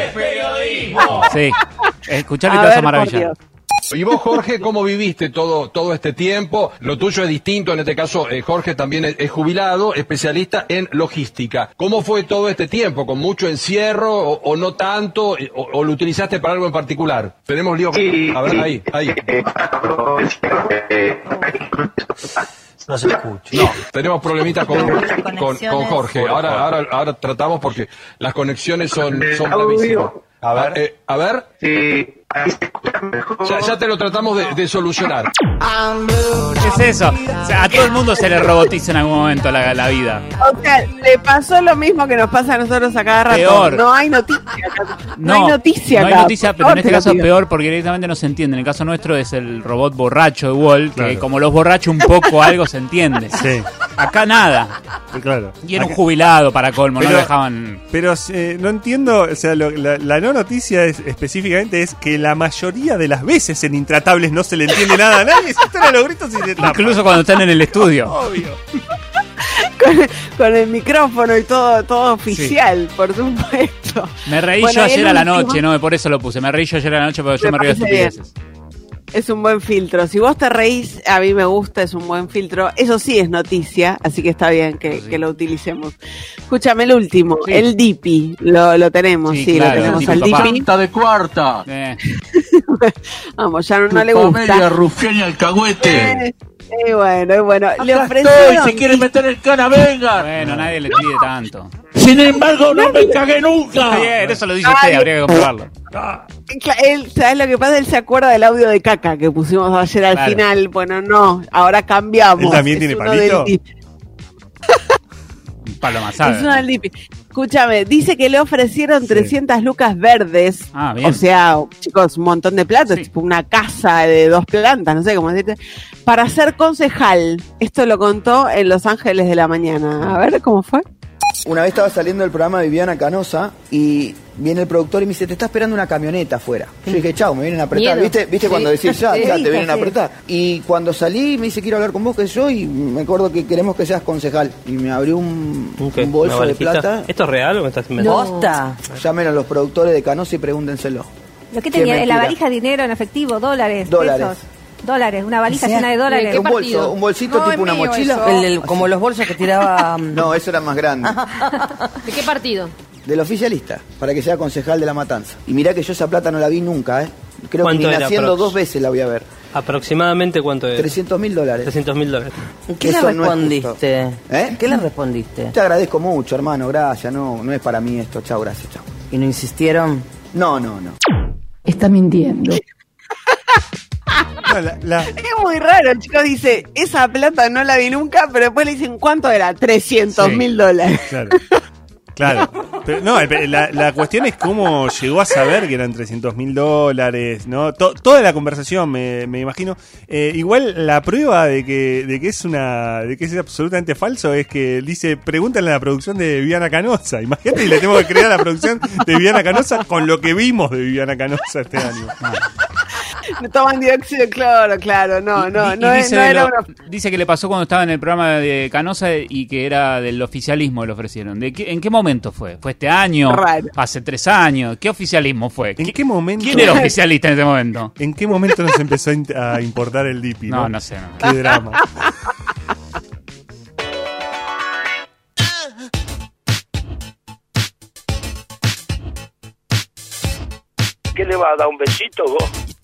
Sí, escuchalo y A te vas a maravillar. ¿Y vos, Jorge, cómo viviste todo, todo este tiempo? Lo tuyo es distinto, en este caso, eh, Jorge también es, es jubilado, especialista en logística. ¿Cómo fue todo este tiempo? ¿Con mucho encierro o, o no tanto? Eh, O, o lo utilizaste para algo en particular? Tenemos lío. con- A ver, ahí, ahí. No se escucha. No, tenemos problemitas con, con, con Jorge. Ahora, ahora, ahora tratamos porque las conexiones son, son gravísimas. A ver. Eh, a ver. Ya, ya te lo tratamos de, de solucionar. ¿Qué es eso? O sea, a todo el mundo se le robotiza en algún momento la, la vida. O sea, le pasó lo mismo que nos pasa a nosotros a cada rato. Peor. No hay noticia. No, hay noticia. No hay noticia, pero en este caso pido. peor porque directamente no se entiende. En el caso nuestro es el robot borracho de Wall, que Claro. como los borrachos un poco algo se entiende. Sí, Acá nada. claro. Y era un jubilado para colmo, no lo dejaban. Pero eh, no entiendo, o sea, lo- la, la no noticia es, específicamente es que la mayoría de las veces en Intratables no se le entiende nada a nadie, se están a los gritos y se tapan. Incluso cuando están en el estudio. Obvio. con, con el micrófono y todo, todo oficial, por supuesto. Me reí Bueno, yo ayer a la noche, no, por eso lo puse. Me reí yo ayer a la noche porque yo Me me río de parece bien. Es un buen filtro. Si vos te reís, a mí me gusta, es un buen filtro. Eso sí es noticia, así que está bien que, que lo utilicemos. Escúchame el último, Sí. el Dipi. Lo, lo tenemos, sí, Sí, claro, lo tenemos el al Dipi. Quinta de cuarta. Eh, Vamos, ya no, no le gusta. rufián y alcahuete. Eh, eh, bueno, eh, bueno. Le ofrecieron. estoy, si quieren meter el cana, venga. bueno, nadie le pide tanto. Sin embargo, no me cagué nunca. Bien, eso lo dice usted, Ay. habría que comprobarlo. Él, ¿Sabes lo que pasa? Él se acuerda del audio de caca que pusimos ayer al Claro. final. Bueno, no, ahora cambiamos. ¿Él también Es tiene palito? del. Un palo más Es uno del. Escúchame, dice que le ofrecieron 300 lucas verdes. Ah, bien. O sea, chicos, un montón de plata, tipo una casa de dos plantas, no sé cómo decirte, para ser concejal. Esto lo contó en Los Ángeles de la Mañana. A ver cómo fue. Una vez estaba saliendo del programa de Viviana Canosa y viene el productor y me dice, te está esperando una camioneta afuera. Yo dije, chao, me vienen a apretar. Miedo. ¿Viste, ¿Viste Sí. cuando decís ya, ya, te vienen a apretar? Y cuando salí me dice, quiero hablar con vos, que yo, y me acuerdo que queremos que seas concejal. Y me abrió un, bolso ¿Una de plata. ¿Esto es real o me estás inventando? Posta. Llamen a los productores de Canosa y pregúntenselo. ¿Lo que tenía? ¿En la valija dinero en efectivo? ¿Dólares? Dólares. pesos? Dólares, una valija O sea, llena de dólares. un bolso, un bolsito tipo una mochila. El- el- como los bolsos que tiraba. mm, No, eso era más grande. ¿De qué partido? Del oficialista, para que sea concejal de la matanza. Y mirá que yo esa plata no la vi nunca, ¿eh? Creo que ¿Cuánto ni era, naciendo dos veces la voy a ver. ¿Aproximadamente cuánto es? 300 mil dólares. 300 mil dólares. ¿Qué le Eso respondiste? ¿Eh? ¿Qué le respondiste? Te agradezco mucho, hermano, gracias. No, no es para mí esto. Chao, gracias, chao. ¿Y no insistieron? No, no, no. Está mintiendo. No, la- la- Es muy raro, el chico dice, esa plata no la vi nunca, pero después le dicen, ¿cuánto era? 300 mil dólares. Claro. Claro. Pero, no, el- la, la cuestión es cómo llegó a saber que eran 300 mil dólares, ¿no? To- toda la conversación, me, me imagino. Eh, igual la prueba de que, de que es una de que es absolutamente falso es que dice, pregúntale a la producción de Viviana Canosa. Imagínate y le tengo que crear la producción de Viviana Canosa con lo que vimos de Viviana Canosa este año. No toman dióxido de cloro, claro, no, no, Y no, dice, no era lo- una... dice que le pasó cuando estaba en el programa de Canosa y que era del oficialismo que le ofrecieron. ¿De qué- ¿En qué momento fue? ¿Fue este año? Raro. ¿Hace tres años? ¿Qué oficialismo fue? ¿En qué momento? ¿Quién era oficialista en ese momento? ¿En qué momento nos empezó a importar el Dipi? No, no sé, no. Qué drama. ¿Qué le va a dar un besito vos?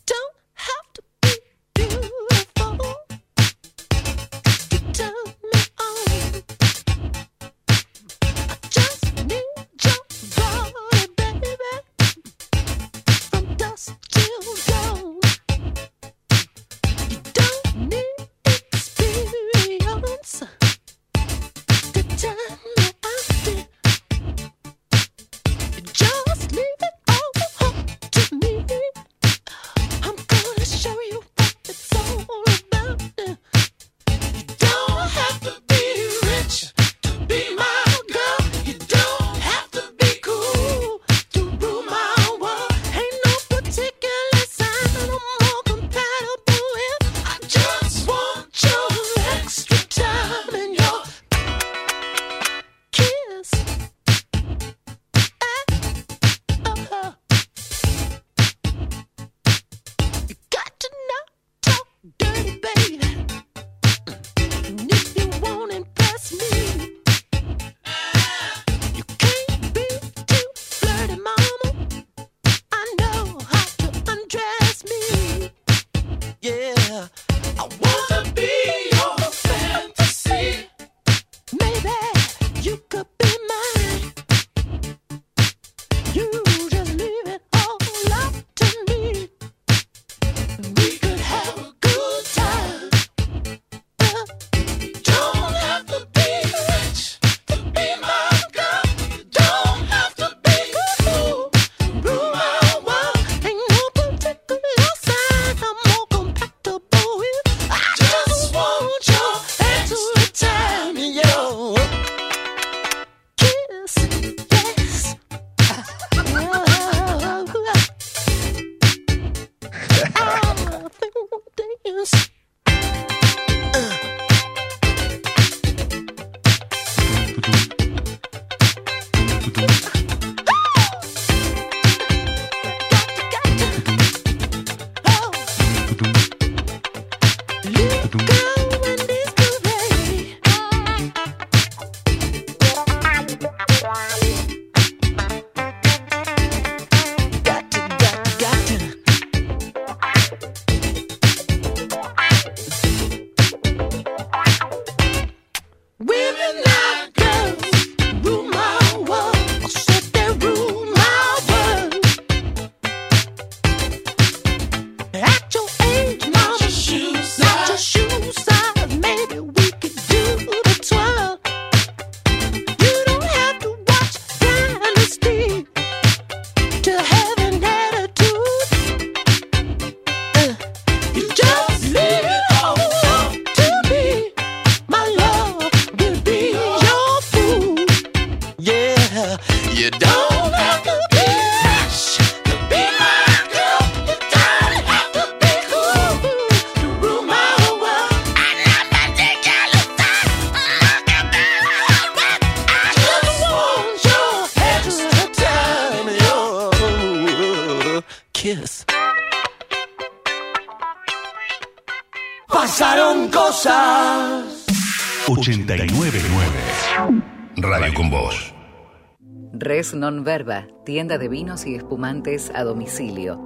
Res Non Verba, tienda de vinos y espumantes a domicilio.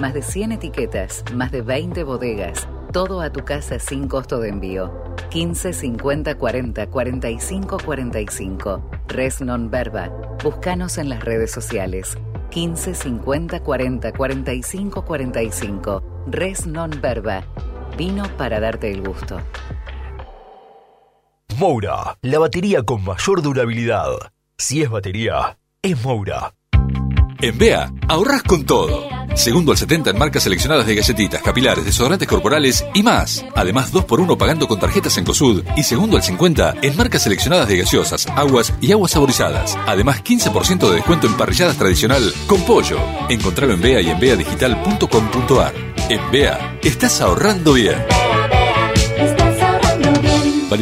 Más de 100 etiquetas, más de 20 bodegas, todo a tu casa sin costo de envío. 15 50 40 45 45. Res Non Verba. Búscanos en las redes sociales. 15 50 40 45 45. Res Non Verba. Vino para darte el gusto. Moura, la batería con mayor durabilidad. Si es batería, es Moura. En BEA, ahorras con todo. Segundo al 70 en marcas seleccionadas de galletitas, capilares, desodorantes corporales y más. Además, 2x1 pagando con tarjetas en COSUD. Y segundo al 50 en marcas seleccionadas de gaseosas, aguas y aguas saborizadas. Además, 15% de descuento en parrilladas tradicional con pollo. Encontralo en BEA y en beadigital.com.ar. En BEA, estás ahorrando bien.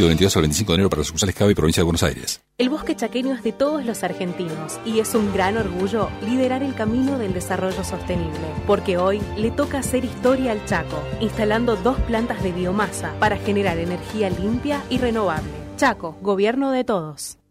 Del 22 al 25 de enero para las sucursales Cava y Provincia de Buenos Aires. El bosque chaqueño es de todos los argentinos y es un gran orgullo liderar el camino del desarrollo sostenible, porque hoy le toca hacer historia al Chaco, instalando dos plantas de biomasa para generar energía limpia y renovable. Chaco, gobierno de todos.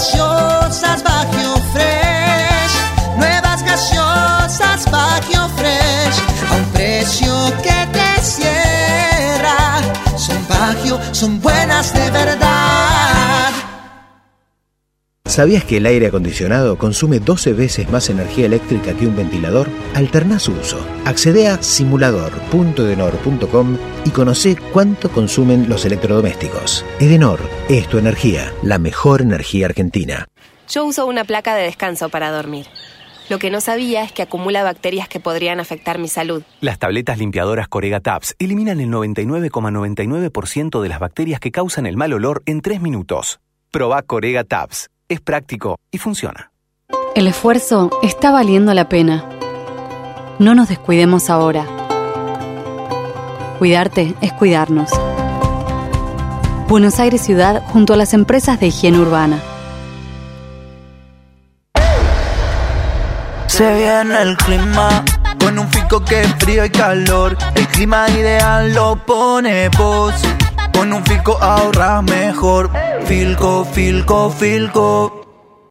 Gaseosas Baggio Fresh. Nuevas gaseosas Baggio Fresh. A un precio que te cierra. Son Baggio, son buenas de verdad. ¿Sabías que el aire acondicionado consume 12 veces más energía eléctrica que un ventilador? Alterná su uso. Accede a simulador.edenor.com y conoce cuánto consumen los electrodomésticos. Edenor es tu energía, la mejor energía argentina. Yo uso una placa de descanso para dormir. Lo que no sabía es que acumula bacterias que podrían afectar mi salud. Las tabletas limpiadoras Corega Tabs eliminan el 99,99% de las bacterias que causan el mal olor en 3 minutos. Proba Corega Tabs. Es práctico y funciona. El esfuerzo está valiendo la pena. No nos descuidemos ahora. Cuidarte es cuidarnos. Buenos Aires Ciudad junto a las empresas de higiene urbana. Se viene el clima con un fico que es frío y calor. El clima ideal lo pone vos. Con un fico ahorras mejor. Filco, filco, filco.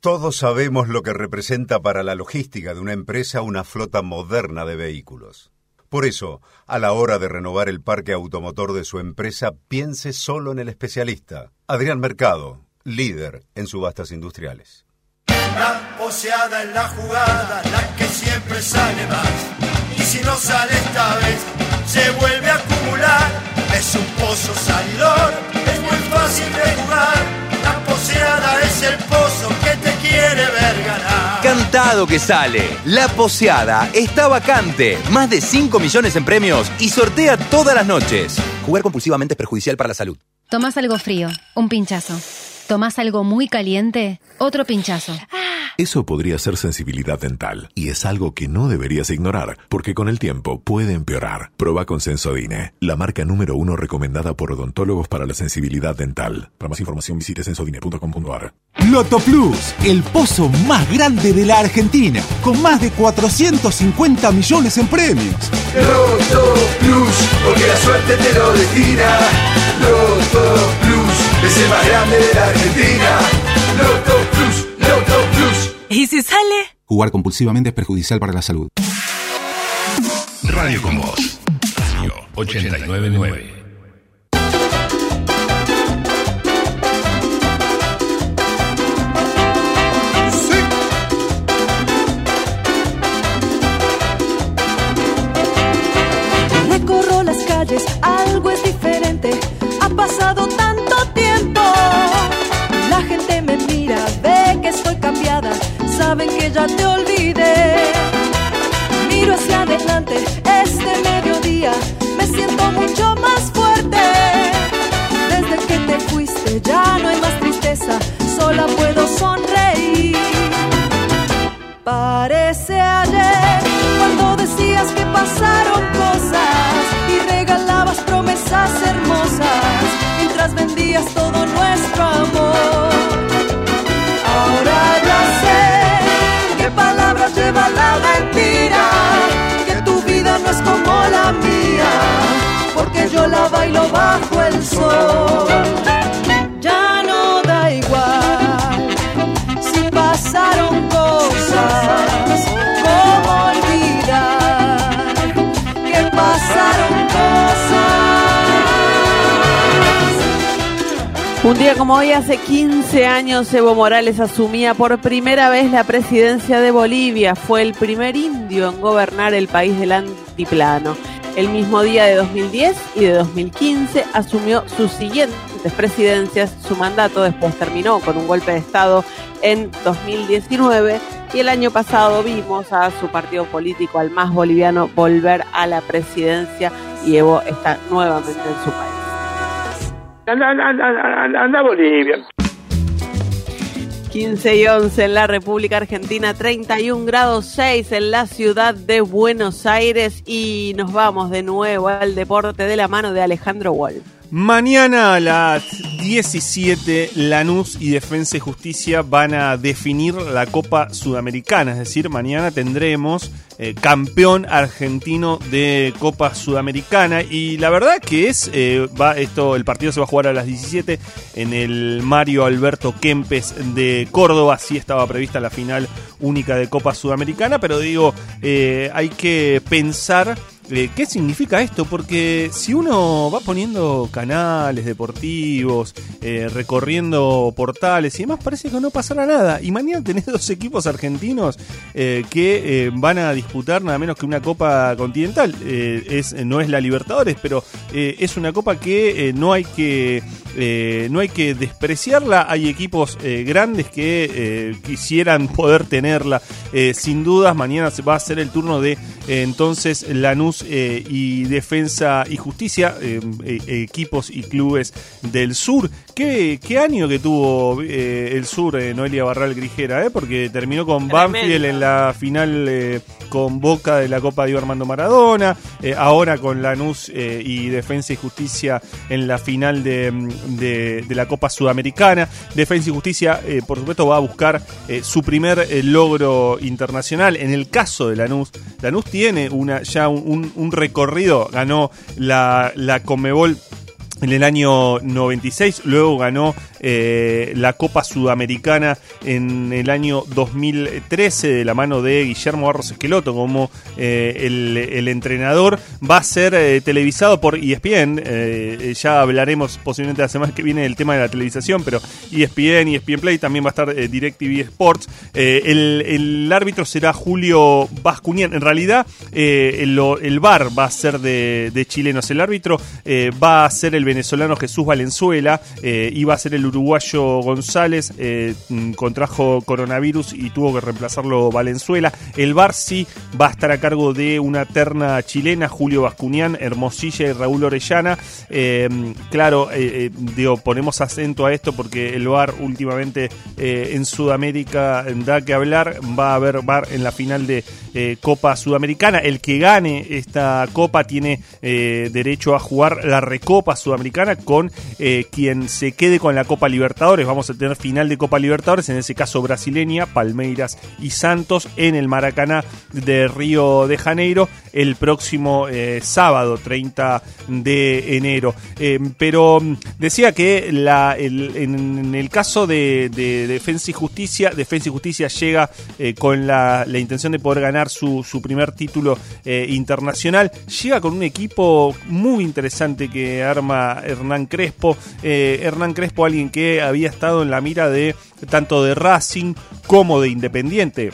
Todos sabemos lo que representa para la logística de una empresa una flota moderna de vehículos. Por eso, a la hora de renovar el parque automotor de su empresa, piense solo en el especialista, Adrián Mercado, líder en subastas industriales. La poseada en la jugada, la que siempre sale más. Y si no sale esta vez, se vuelve a acumular. Es un pozo salidor, es muy fácil de jugar. La poseada es el pozo que te quiere ver ganar. Cantado que sale. La poseada está vacante. Más de 5 millones en premios y sortea todas las noches. Jugar compulsivamente es perjudicial para la salud. Tomás algo frío, un pinchazo. Tomás algo muy caliente, otro pinchazo. Eso podría ser sensibilidad dental y es algo que no deberías ignorar porque con el tiempo puede empeorar. Proba con Sensodine, la marca número uno recomendada por odontólogos para la sensibilidad dental. Para más información visite sensodine.com.ar. Loto Plus, el pozo más grande de la Argentina, con más de 450 millones en premios. Loto Plus, porque la suerte te lo destina. Loto Plus, es el más grande de la Argentina. Loto Plus, Loto Plus. ¿Y si sale? Jugar compulsivamente es perjudicial para la salud. Radio con Voz. Radio 899. ya te olvidé. Miro hacia adelante este mediodía, me siento mucho más fuerte. Desde que te fuiste ya no hay más tristeza, sola puedo sonreír. Parece ayer cuando decías que pasaron cosas y regalabas promesas hermosas mientras vendías todo nuestro amor bajo el sol. Ya no da igual si pasaron cosas, cómo olvidar que pasaron cosas. Un día como hoy, hace 15 años, Evo Morales asumía por primera vez la presidencia de Bolivia. Fue el primer indio en gobernar el país del antiplano. El mismo día de 2010 y de 2015 asumió sus siguientes presidencias. Su mandato después terminó con un golpe de Estado en 2019 y el año pasado vimos a su partido político, al más boliviano, volver a la presidencia y Evo está nuevamente en su país. Anda, anda, anda, anda, Bolivia. 15 y 11 en la República Argentina, 31 grados 6 en la ciudad de Buenos Aires y nos vamos de nuevo al deporte de la mano de Alejandro Wall. Mañana a las 17 Lanús y Defensa y Justicia van a definir la Copa Sudamericana, es decir, mañana tendremos eh, campeón argentino de Copa Sudamericana. Y la verdad que es eh, esto el partido se va a jugar a las 17 en el Mario Alberto Kempes de Córdoba, sí estaba prevista la final única de Copa Sudamericana, pero digo, eh, hay que pensar ¿Qué significa esto? Porque si uno va poniendo canales deportivos, eh, recorriendo portales y demás, parece que no pasará nada. Y mañana tenés dos equipos argentinos eh, que eh, van a disputar nada menos que una Copa Continental. Eh, es, no es la Libertadores, pero eh, es una Copa que eh, no hay que eh, no hay que despreciarla. Hay equipos eh, grandes que eh, quisieran poder tenerla. Sin dudas, mañana se va a ser el turno de entonces Lanús y Defensa y Justicia, equipos y clubes del sur. ¿Qué, qué año que tuvo eh, el sur, eh, Noelia Barral Grijera? Eh? Porque terminó con Banfield en la final eh, con Boca de la Copa Diego Armando Maradona. eh, ahora con Lanús eh, y Defensa y Justicia en la final de, de- de la Copa Sudamericana. Defensa y Justicia, por supuesto, va a buscar su primer logro internacional. En el caso de Lanús, Lanús tiene una, ya un, un- un recorrido, ganó la, la Conmebol en el año 96, luego ganó eh, la Copa Sudamericana en el año 2013 de la mano de Guillermo Barros Esqueloto como eh, el, entrenador. Va a ser eh, televisado por ESPN, ya hablaremos posiblemente la semana que viene del tema de la televisación, pero ESPN, ESPN Play también va a estar DirecTV Sports. El, árbitro será Julio Bascunian. En realidad, el, el VAR va a ser de, de chilenos. El árbitro va a ser el venezolano Jesús Valenzuela y va a ser el uruguayo González. eh, mm, contrajo coronavirus y tuvo que reemplazarlo Valenzuela. El VAR sí va a estar a cargo de una terna chilena, Julio Bascunian, Hermosilla y Raúl Orellana. Eh, claro, eh, eh, digo, ponemos acento a esto porque el VAR últimamente en Sudamérica da que hablar. Va a haber VAR en la final de Copa Sudamericana. El que gane esta Copa tiene derecho a jugar la Recopa Sudamericana con quien se quede con la Copa Libertadores. Vamos a tener final de Copa Libertadores, en ese caso brasileña, Palmeiras y Santos en el Maracaná de Río de Janeiro el próximo eh, sábado 30 de enero. Eh, pero mm, decía que la, en el caso de, de Defensa y Justicia, Defensa y Justicia llega eh, con la, la intención de poder ganar su, su primer título internacional. Llega con un equipo muy interesante que arma Hernán Crespo. Hernán Crespo, alguien que había estado en la mira de tanto de Racing como de Independiente.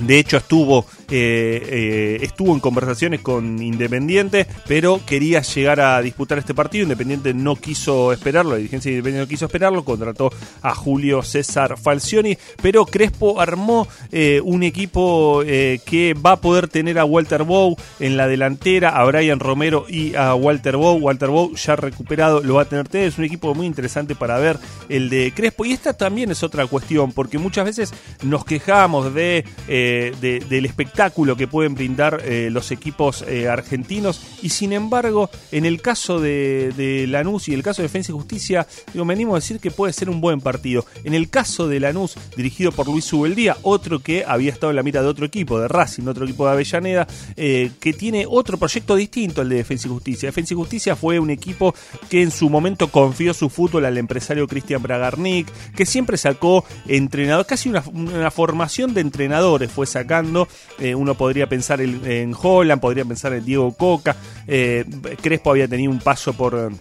De hecho, estuvo, eh, eh, estuvo en conversaciones con Independiente, pero quería llegar a disputar este partido. Independiente no quiso esperarlo, la dirigencia de Independiente no quiso esperarlo, contrató a Julio César Falcioni, pero Crespo armó eh, un equipo que va a poder tener a Walter Bow en la delantera, a Brian Romero y a Walter Bow. Walter Bow ya recuperado lo va a tener es un equipo muy interesante para ver el de Crespo. Y esta también es otra cuestión, porque muchas veces nos quejamos de, de- del espectáculo que pueden brindar eh, los equipos eh, argentinos. Y sin embargo, en el caso de, Lanús y el caso de Defensa y Justicia, digo, me animo a decir que puede ser un buen partido. En el caso de Lanús, dirigido por Luis Ubeldía, otro que había estado en la mira de otro equipo, de Racing, de otro equipo de Avellaneda, eh, que tiene otro proyecto distinto al de Defensa y Justicia. Defensa y Justicia fue un equipo que en su momento confió su fútbol al empresario Cristian Bragarnik, que siempre sacó entrenador, casi una formación de entrenadores fue sacando. Eh, uno podría pensar en, en Holland, podría pensar en Diego Coca. eh, Crespo había tenido un paso por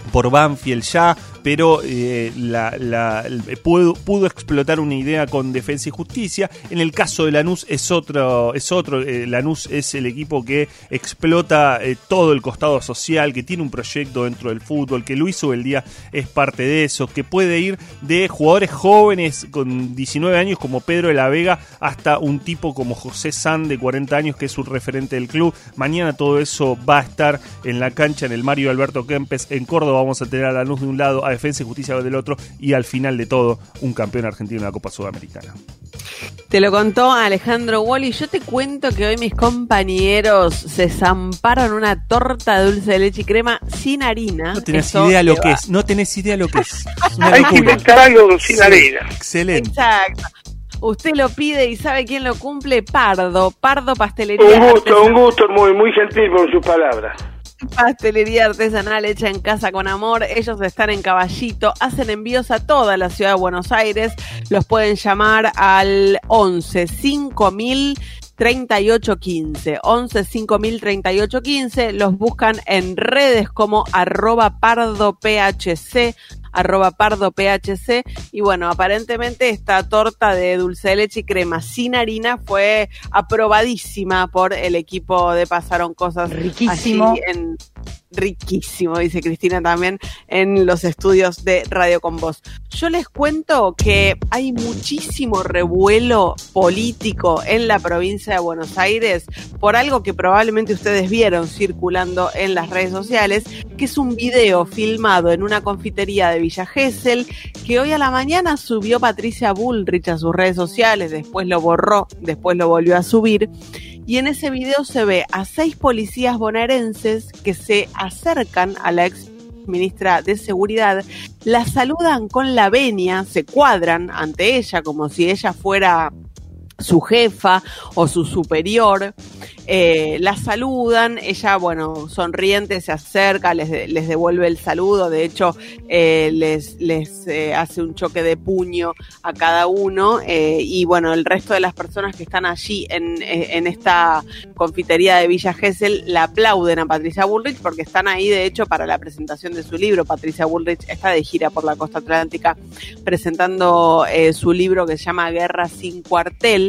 por Banfield ya, pero eh, la- la- el- pudo, pudo explotar una idea con Defensa y Justicia. En el caso de Lanús es otro, es otro. eh, Lanús es el equipo que explota eh, todo el costado social, que tiene un proyecto dentro del fútbol, que Luis Ubeldía es parte de eso, que puede ir de jugadores jóvenes con 19 años como Pedro de la Vega hasta un tipo como José San de 40 años que es un referente del club. Mañana todo eso va a estar en la cancha en el Mario Alberto Kempes en Córdoba. Vamos a tener a Lanús de un lado, a Defensa y Justicia del otro y al final de todo un campeón argentino en la Copa Sudamericana. Te lo contó Alejandro Wally. Yo te cuento que hoy mis compañeros se zamparon una torta de dulce de leche y crema sin harina. No tenés Eso idea lo que va- es, no tenés idea lo que es. Hay que inventar algo sin Sí, harina. Excelente. Exacto. Usted lo pide y sabe quién lo cumple, Pardo. Pardo Pastelería. Un gusto, un gusto muy, muy gentil por sus palabras. Pastelería artesanal hecha en casa con amor. Ellos están en Caballito, hacen envíos a toda la ciudad de Buenos Aires. Los pueden llamar al 11 5000 3815 11 5000 3815 los buscan en redes como arroba pardo phc arroba pardo phc y bueno aparentemente esta torta de dulce de leche y crema sin harina fue aprobadísima por el equipo de Pasaron Cosas Riquísimo. allí en riquísimo, dice Cristina también, en los estudios de Radio con Voz. Yo les cuento que hay muchísimo revuelo político en la provincia de Buenos Aires por algo que probablemente ustedes vieron circulando en las redes sociales, que es un video filmado en una confitería de Villa Gesell que hoy a la mañana subió Patricia Bullrich a sus redes sociales, después lo borró, después lo volvió a subir. Y en ese video se ve a seis policías bonaerenses que se acercan a la ex ministra de Seguridad, la saludan con la venia, se cuadran ante ella como si ella fuera su jefa o su superior, eh, la saludan, ella, bueno, sonriente se acerca, les, les devuelve el saludo, de hecho, eh, les, les eh, hace un choque de puño a cada uno y bueno, el resto de las personas que están allí en, en esta confitería de Villa Gesell la aplauden a Patricia Bullrich porque están ahí, de hecho, para la presentación de su libro. Patricia Bullrich está de gira por la costa atlántica presentando su libro que se llama Guerra sin cuartel,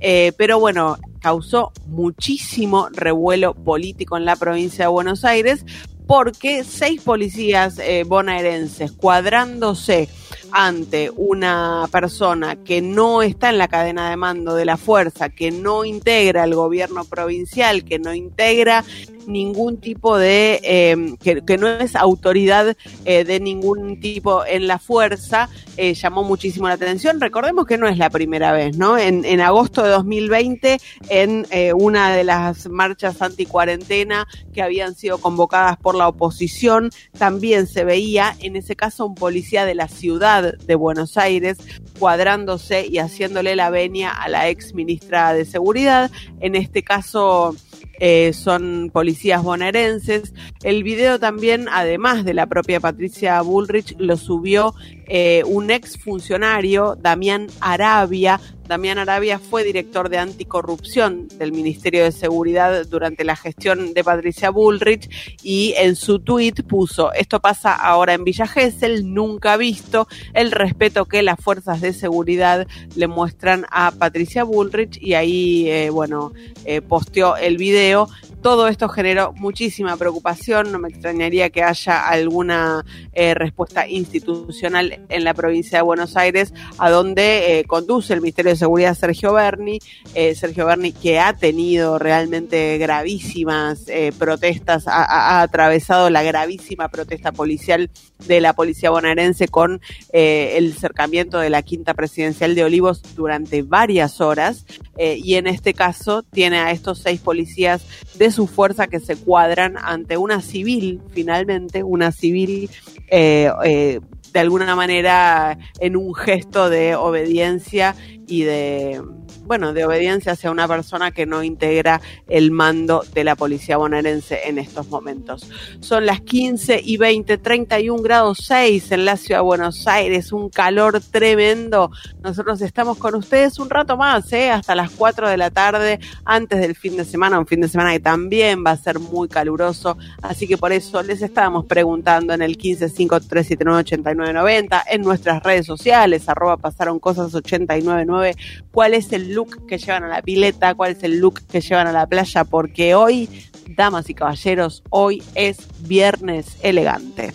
eh, pero bueno, causó muchísimo revuelo político en la provincia de Buenos Aires porque seis policías eh, bonaerenses cuadrándose ante una persona que no está en la cadena de mando de la fuerza, que no integra el gobierno provincial, que no integra ningún tipo de, que, que no es autoridad eh, de ningún tipo en la fuerza, eh, llamó muchísimo la atención. Recordemos que no es la primera vez, ¿no? En, en agosto de 2020, en eh, una de las marchas anticuarentena que habían sido convocadas por la oposición, también se veía, en ese caso, un policía de la ciudad de Buenos Aires cuadrándose y haciéndole la venia a la ex ministra de Seguridad. En este caso, eh, son policías bonaerenses. El video también, además de la propia Patricia Bullrich, lo subió eh, un ex funcionario, Damián Arabia. Damián Arabia fue director de anticorrupción del Ministerio de Seguridad durante la gestión de Patricia Bullrich y en su tuit puso, esto pasa ahora en Villa Gesell, nunca visto el respeto que las fuerzas de seguridad le muestran a Patricia Bullrich y ahí, eh, bueno, eh, posteó el video. Todo esto generó muchísima preocupación, no me extrañaría que haya alguna eh, respuesta institucional en la provincia de Buenos Aires, a donde eh, conduce el Ministerio de Seguridad Sergio Berni, eh, Sergio Berni que ha tenido realmente gravísimas eh, protestas, ha, ha- atravesado la gravísima protesta policial de la policía bonaerense con el cercamiento de la quinta presidencial de Olivos durante varias horas y en este caso tiene a estos seis policías de su fuerza que se cuadran ante una civil, finalmente, una civil eh, eh, de alguna manera en un gesto de obediencia y de bueno, de obediencia hacia una persona que no integra el mando de la policía bonaerense en estos momentos. Son las 15 y 20, 31 grados 6 en la ciudad de Buenos Aires, un calor tremendo. Nosotros estamos con ustedes un rato más, ¿eh? hasta las 4 de la tarde, antes del fin de semana, un fin de semana que también va a ser muy caluroso. Así que por eso les estábamos preguntando en el 1553798990, en nuestras redes sociales, arroba pasaron cosas 899, cuál es el look que llevan a la pileta, cuál es el look que llevan a la playa, porque hoy, damas y caballeros, hoy es viernes elegante.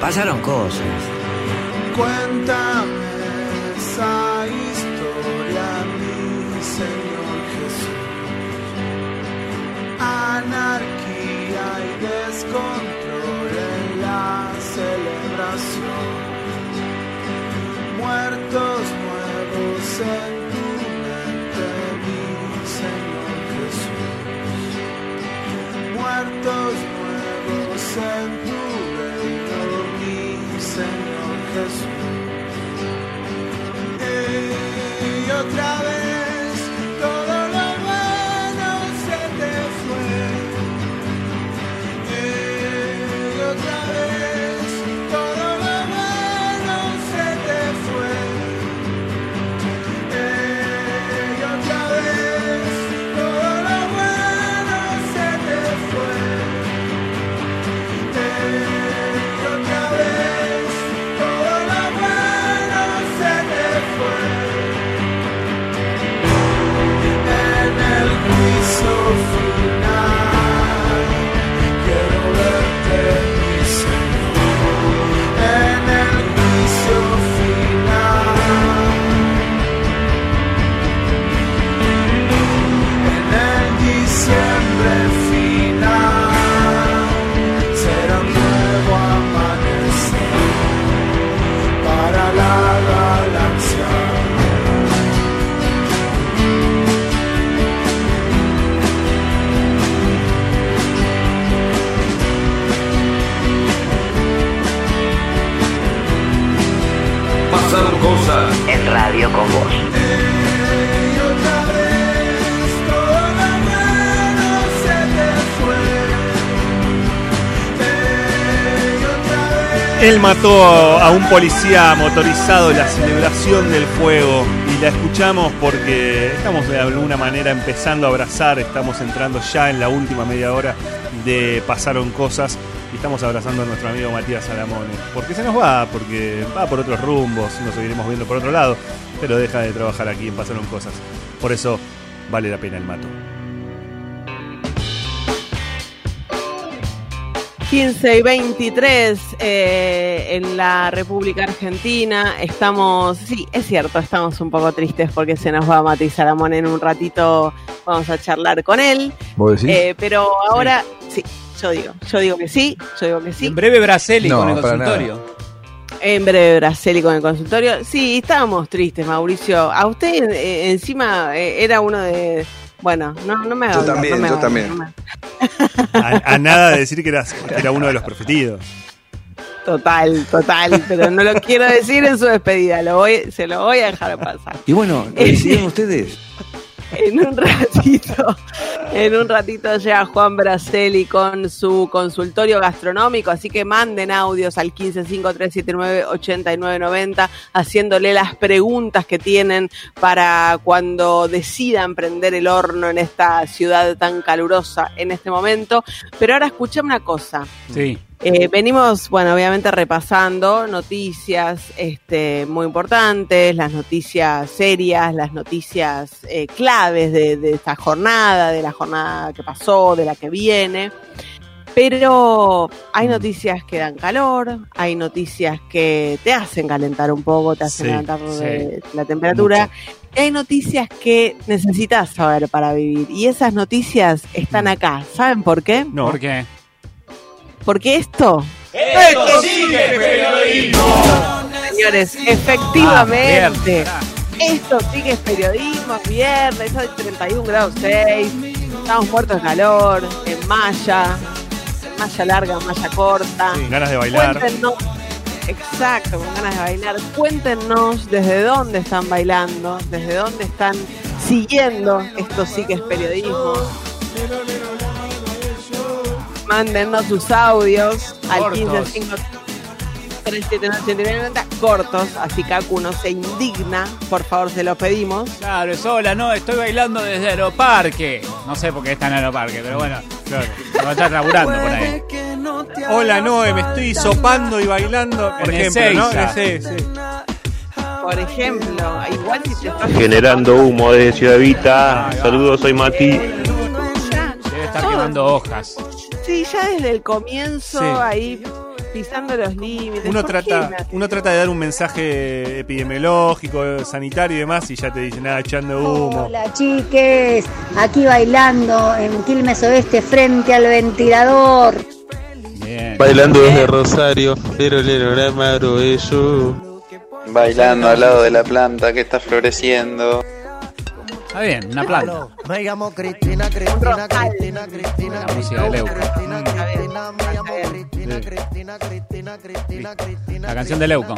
Pasaron cosas. Cuéntame Anarquía y descontrol en la celebración. Muertos nuevos en tu mente, mi Señor Jesús. Muertos nuevos en tu reino, mi Señor Jesús. Y otra vez Él mató a un policía motorizado la celebración del fuego y la escuchamos porque estamos de alguna manera empezando a abrazar, estamos entrando ya en la última media hora de Pasaron Cosas y estamos abrazando a nuestro amigo Matías Salamone. Porque se nos va, porque va por otros rumbos, nos seguiremos viendo por otro lado, pero deja de trabajar aquí en Pasaron Cosas. Por eso vale la pena el mato. 15 y 23 eh, en la República Argentina. Estamos, sí, es cierto, estamos un poco tristes porque se nos va Mati Salamón en un ratito. Vamos a charlar con él. ¿Vos decís? Eh, pero ahora, sí. yo digo, yo digo que sí, yo digo que sí. En breve Braceli No, con el para consultorio. En breve Braceli con el consultorio. Sí, estábamos tristes, Mauricio. A usted eh, encima eh, era uno de... Bueno, no, no me Yo también, no me yo también. no me- A, a nada de decir que, eras- que era uno de los preferidos. Total, total, pero no lo quiero decir en su despedida, lo voy, se lo voy a dejar pasar. Y bueno, lo decidieron ustedes. En un ratito, en un ratito llega Juan Braceli con su consultorio gastronómico, así que manden audios al 1553798990 haciéndole las preguntas que tienen para cuando decidan prender el horno en esta ciudad tan calurosa en este momento. Pero ahora escuché una cosa. Sí. Eh, venimos, bueno, obviamente repasando noticias este, muy importantes, las noticias serias, las noticias eh, claves de, de esta jornada, de la jornada que pasó, de la que viene. Pero hay noticias que dan calor, hay noticias que te hacen calentar un poco, te hacen Sí, levantar sí. la temperatura. Y hay noticias que necesitas saber para vivir. Y esas noticias están acá. ¿Saben por qué? No. ¿Por qué? Porque esto ¡Esto sí que es periodismo! Señores, efectivamente. Esto sí que es periodismo, es viernes, hay 31 grados 6, estamos muertos de calor, en malla, en malla larga, en malla corta. Sí, ganas de bailar. Cuéntenos, exacto, con ganas de bailar. Cuéntenos desde dónde están bailando, desde dónde están siguiendo esto sí que es periodismo. Mándennos sus audios al Cortos. 155 379 cortos, así Kaku no se indigna, por favor se lo pedimos. Claro, es hola, no, estoy bailando desde Aeroparque. No sé por qué está en Aeroparque, pero bueno, claro, va a estar laburando por ahí. Hola Noé, me estoy sopando y bailando, por En ejemplo, ¿no? Sí, sí. Por ejemplo, igual si te estás Generando humo desde Ciudad Vita. Saludos, soy Mati. Debe estar quemando hojas. Sí, ya desde el comienzo Sí. ahí pisando los límites. Uno ¿Por qué trata, uno trata de dar un mensaje epidemiológico, sanitario y demás, y ya te dicen, nada, echando humo. Hola chiques, aquí bailando en Quilmes Oeste frente al ventilador. Bien. Bailando desde Rosario, pero el. Bailando al lado de la planta que está floreciendo. Está bien, una planta. Me llamo Cristina, Cristina, Cristina, Cristina. La música de Leuco. La canción de Leuco.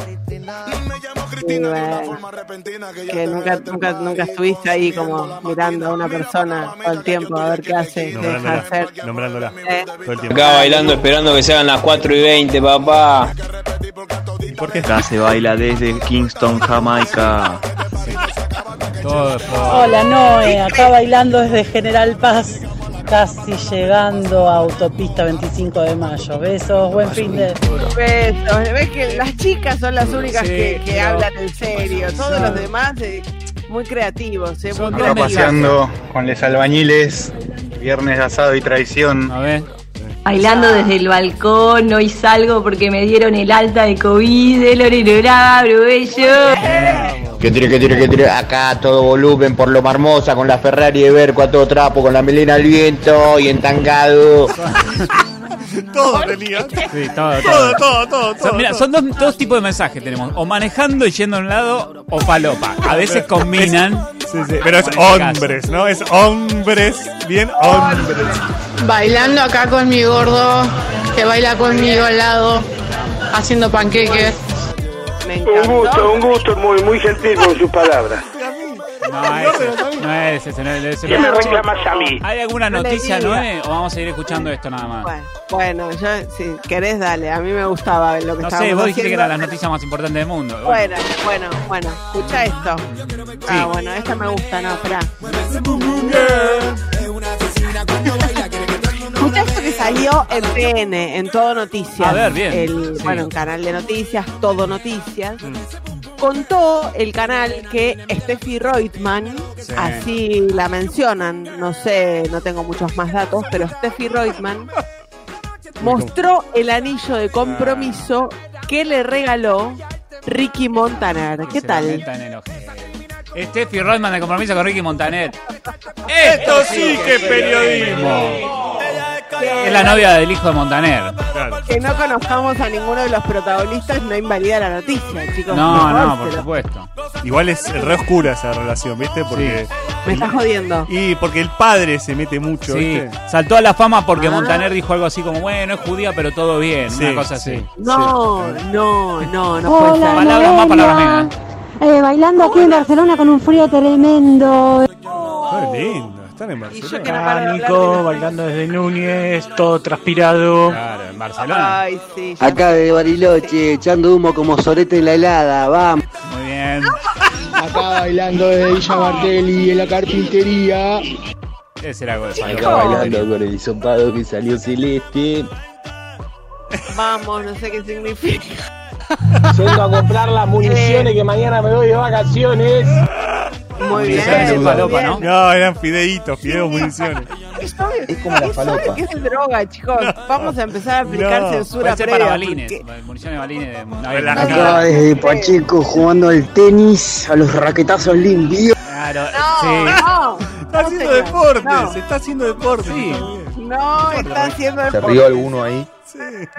Que nunca, nunca, nunca estuviste ahí como mirando a una persona todo el tiempo a ver qué hace, qué deja de Nombrándola, hacer. nombrándola Eh. todo el tiempo. Acá bailando esperando que sean las 4 y 20, papá. ¿Por qué? Acá se baila desde Kingston, Jamaica. Hola Noé, acá bailando desde General Paz, casi llegando a Autopista 25 de Mayo. Besos, buen fin de... Besos. Ves que las chicas son las únicas Sí, que, hablan en serio. Todos los demás eh, muy creativos, eh, muy Acá creativos. paseando con los albañiles. Viernes asado y traición. A ver. Bailando desde el balcón, hoy salgo porque me dieron el alta de COVID, el orelorá, bello. Que tire, que tire, que tire. Acá a todo volumen por lo marmosa con la Ferrari de Berco a todo trapo, con la melena al viento y entangado. todo tenía. Sí, todo, Todo, todo, todo, Son- todo, mira, son dos, dos tipos de mensajes tenemos. O manejando y yendo a un lado, o palopa. A veces combinan. Sí, sí, Pero es este hombres, ¿no? Es hombres, bien hombres. Bailando acá con mi gordo, que baila conmigo al lado, haciendo panqueques. Un gusto, un gusto, muy, muy gentil con sus palabras. No, ese, no es ese, no es ese. ¿Qué me reclamas a mí? ¿Hay alguna No noticia. Noé? ¿O vamos a ir escuchando esto nada más? Bueno, bueno, yo, si querés, dale. A mí me gustaba lo que No estábamos sé, vos dijiste que haciendo. eran las noticias más importantes del mundo. Bueno, bueno, bueno, escucha esto. Ah, bueno, esta me gusta, no, espera. Salió en PN, en Todo Noticias. A ver, bien. El, Sí. Bueno, un canal de noticias, Todo Noticias. Contó el canal que Steffi Reutemann, Sí. así la mencionan, no sé, no tengo muchos más datos, pero Steffi Reutemann mostró el anillo de compromiso que le regaló Ricky Montaner. ¿Qué tal? en. Steffi Rodman de compromiso con Ricky Montaner. Esto sí que es periodismo. Es la novia del hijo de Montaner. Que no conozcamos a ninguno de los protagonistas no invalida la noticia, chicos. No, no, por supuesto. Igual es re oscura esa relación, ¿viste? Porque. Me estás jodiendo. Y porque el padre se mete mucho, Sí, ¿viste? saltó a la fama porque Ah. Montaner dijo algo así como, bueno, es judía, pero todo bien, Sí, una cosa así. No, no, no, no puede Hola, ser. Palabras más, palabras menos. Eh, bailando aquí en Barcelona con un frío tremendo. Ah, lindo, están en Barcelona. no de bailando desde Núñez, todo transpirado. Claro, en Barcelona. Ay, sí. ya- Acá de Bariloche, echando humo como sorete en la helada, vamos. Muy bien. Acá bailando desde Villa Martelli en la carpintería. Ese era algo de Acá bailando con el hisopado que salió celeste. Vamos, no sé qué significa. Yendo a comprar las municiones que mañana me voy de vacaciones. Muy bien. De falopa. ¿no? No, eran fideitos, fideos, municiones. Esto Es como la falopa. es que es droga, chicos. Vamos a empezar a aplicar No, censura previa. para balines. porque- Municiones de balines. de- Acá desde Pacheco jugando al tenis, a los raquetazos limpios. Claro, No, sí. no. Está haciendo deporte, No, se está haciendo deporte. Sí. No está haciendo ¿Se deporte. rió alguno ahí?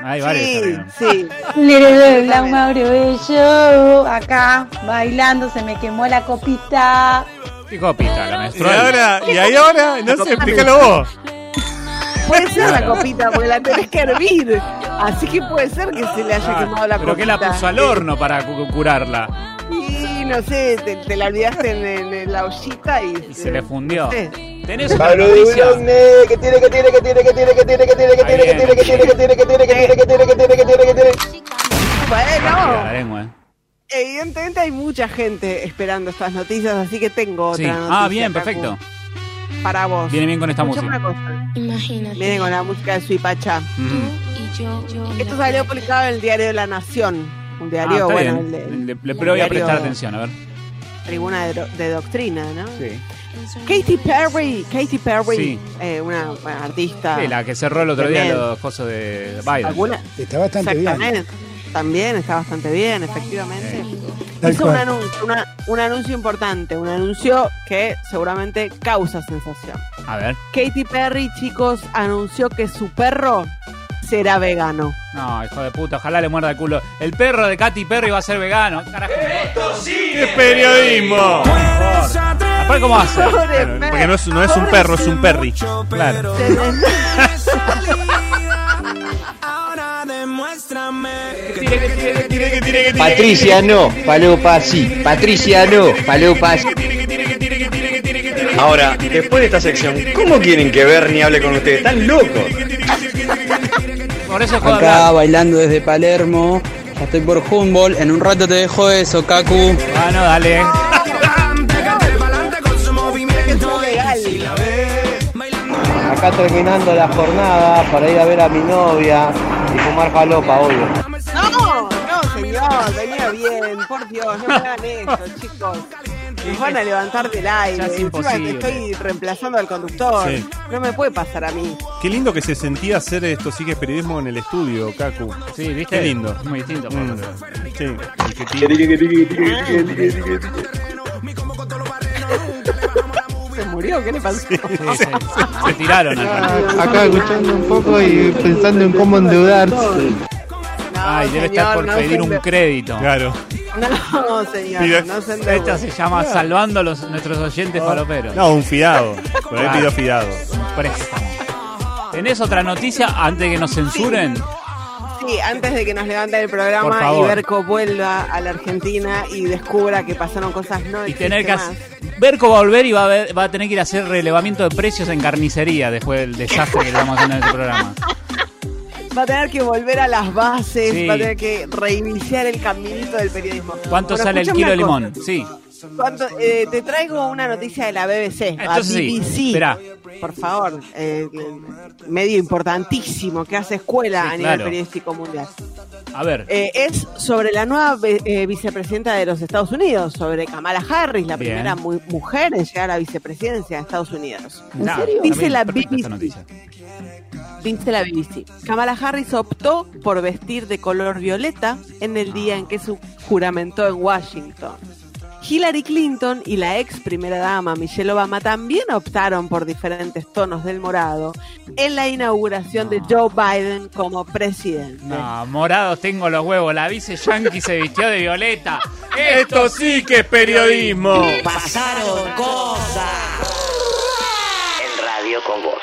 Hay varios. Sí, sí. Lerolol, Mauro Bello, acá bailando, se me quemó la copita. ¿Qué copita? La Y menstrual. ahora, y ahí ahora, no sé, explícalo vos. Puede ser la copita, porque la tenés que hervir. Así que puede ser que se le haya Ah, quemado la pero copita. que la puso al horno para cu- curarla. No sé, te, te la olvidaste en, en- en la ollita y, Y se le fundió. no sé. ¿Tenés una Pablo noticia? Que tiene, que tiene, que tiene, que tiene, que tiene, que tiene, que tiene, que tiene, que tiene, que tiene, que tiene, que tiene, que tiene, que tiene, que tiene, que tiene. Bueno, eh. evidentemente hay mucha gente esperando estas noticias, así que tengo otra Sí. noticia. Ah, bien, perfecto. Para vos. Viene bien con esta Escuchame música. Imagínate. Viene con la música de Suipacha. Ujú. Y yo, yo. Esto salió publicado en el diario de La Nación. Un Ah, diario, está bueno, el de- Le, le- el pero voy a prestar atención, a ver. Tribuna de, do- de Doctrina, ¿no? Sí. Katy Perry, Katy Perry, Sí. eh, una, una artista. Sí, la que cerró el otro día los cosas de Biden. ¿Alguna? Está bastante bien. Exactamente. También está bastante bien, efectivamente. Hizo un anuncio, una- un anuncio importante, un anuncio que seguramente causa sensación. A ver. Katy Perry, chicos, anunció que su perro será vegano. No, hijo de puta, ojalá le muerda el culo. El perro de Katy Perry va a ser vegano. Carajo. ¡Qué periodismo! Aparte, ¿cómo Bueno, perro. porque no es, no es un perro, es un perry. Claro. Patricia no, Palopa sí. Patricia no, Palopa sí. Ahora, después de esta sección, ¿cómo quieren que Bernie hable con ustedes? ¿Están locos? Por eso Acá hablar. bailando desde Palermo, ya estoy por Humboldt, en un rato te dejo eso, Kaku. Bueno, dale. Acá terminando la jornada para ir a ver a mi novia y fumar falopa, obvio. No, no, señor, venía bien, por Dios, no me hagan eso, chicos. Nos van a levantar del aire. Es imposible. estoy reemplazando al conductor. Sí. No me puede pasar a mí. Qué lindo que se sentía hacer esto, es periodismo en el estudio, Kaku. Sí, ¿viste? Qué lindo. Es muy distinto. Mm, sí, ¿Se murió? ¿Qué le pasó? Sí, sí, Se tiraron al Acá escuchando un poco y pensando en cómo endeudarse. Ay, debe estar por no pedir un crédito. Claro. No, señor, Mira, no se. Esta se llama Salvando a los, nuestros oyentes faloperos. No, un fiado. Por ahí pidió fiado. Préstamo. ¿Tenés otra noticia antes de que nos censuren? Sí, antes de que nos levanten el programa y. Berco vuelva a la Argentina y descubra que pasaron cosas no Y tener que hacer... Berco va a volver y va a, ver- va a tener que ir a hacer relevamiento de precios en carnicería después del desastre que le estamos haciendo en este programa. Va a tener que volver a las bases, Sí. va a tener que reiniciar el caminito del periodismo. ¿Cuánto Pero sale el kilo de limón? Sí. cosa. ¿Cuánto- eh, te traigo una noticia de la BBC, Entonces sí, BBC. esperá. Por favor, eh, medio importantísimo que hace escuela Sí, a nivel claro. periodístico mundial. A ver. Eh, es sobre la nueva eh, vicepresidenta de los Estados Unidos, sobre Kamala Harris, la Bien. primera mu- mujer en llegar a vicepresidencia de Estados Unidos. Nah, Dice también, la BBC. Dice la BBC. Kamala Harris optó por vestir de color violeta en el día en que se juramentó en Washington. Hillary Clinton y la ex primera dama Michelle Obama también optaron por diferentes tonos del morado en la inauguración de Joe Biden como presidente. No, morados tengo los huevos. La vice yankee se vistió de violeta. Esto sí que es periodismo. Pasaron cosas. En Radio con Vos.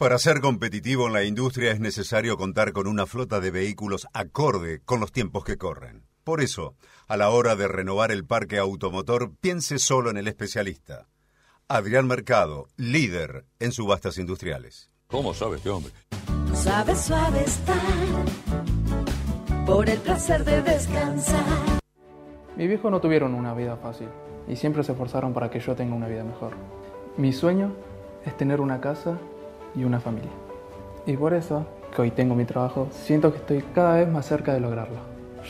Para ser competitivo en la industria es necesario contar con una flota de vehículos acorde con los tiempos que corren. Por eso, a la hora de renovar el parque automotor, piense solo en el especialista. Adrián Mercado, líder en subastas industriales. ¿Cómo sabe este hombre? Suave, suave estar por el placer de descansar. Mi viejo no tuvieron una vida fácil y siempre se esforzaron para que yo tenga una vida mejor. Mi sueño es tener una casa y una familia. Y por eso, que hoy tengo mi trabajo, siento que estoy cada vez más cerca de lograrlo.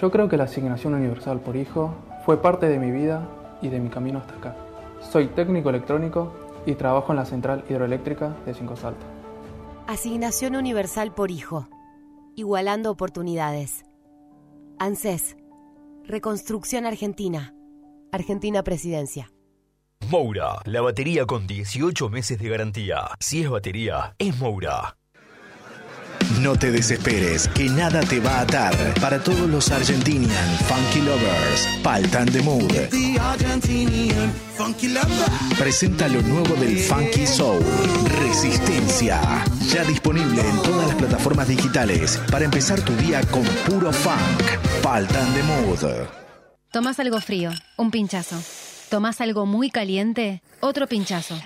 Yo creo que la asignación universal por hijo fue parte de mi vida y de mi camino hasta acá. Soy técnico electrónico y trabajo en la central hidroeléctrica de Cinco Saltos. Asignación universal por hijo. Igualando oportunidades. ANSES. Reconstrucción Argentina. Argentina Presidencia. Moura, la batería con 18 meses de garantía. Si es batería, es Moura. No te desesperes, que nada te va a atar. Para todos los Argentinian Funky Lovers, Paltan de Mood. The Argentinian funky lover. Presenta lo nuevo del Funky Soul, Resistencia. Ya disponible en todas las plataformas digitales para empezar tu día con puro funk. Paltan de Mood. Tomás algo frío, un pinchazo. Tomás algo muy caliente, otro pinchazo.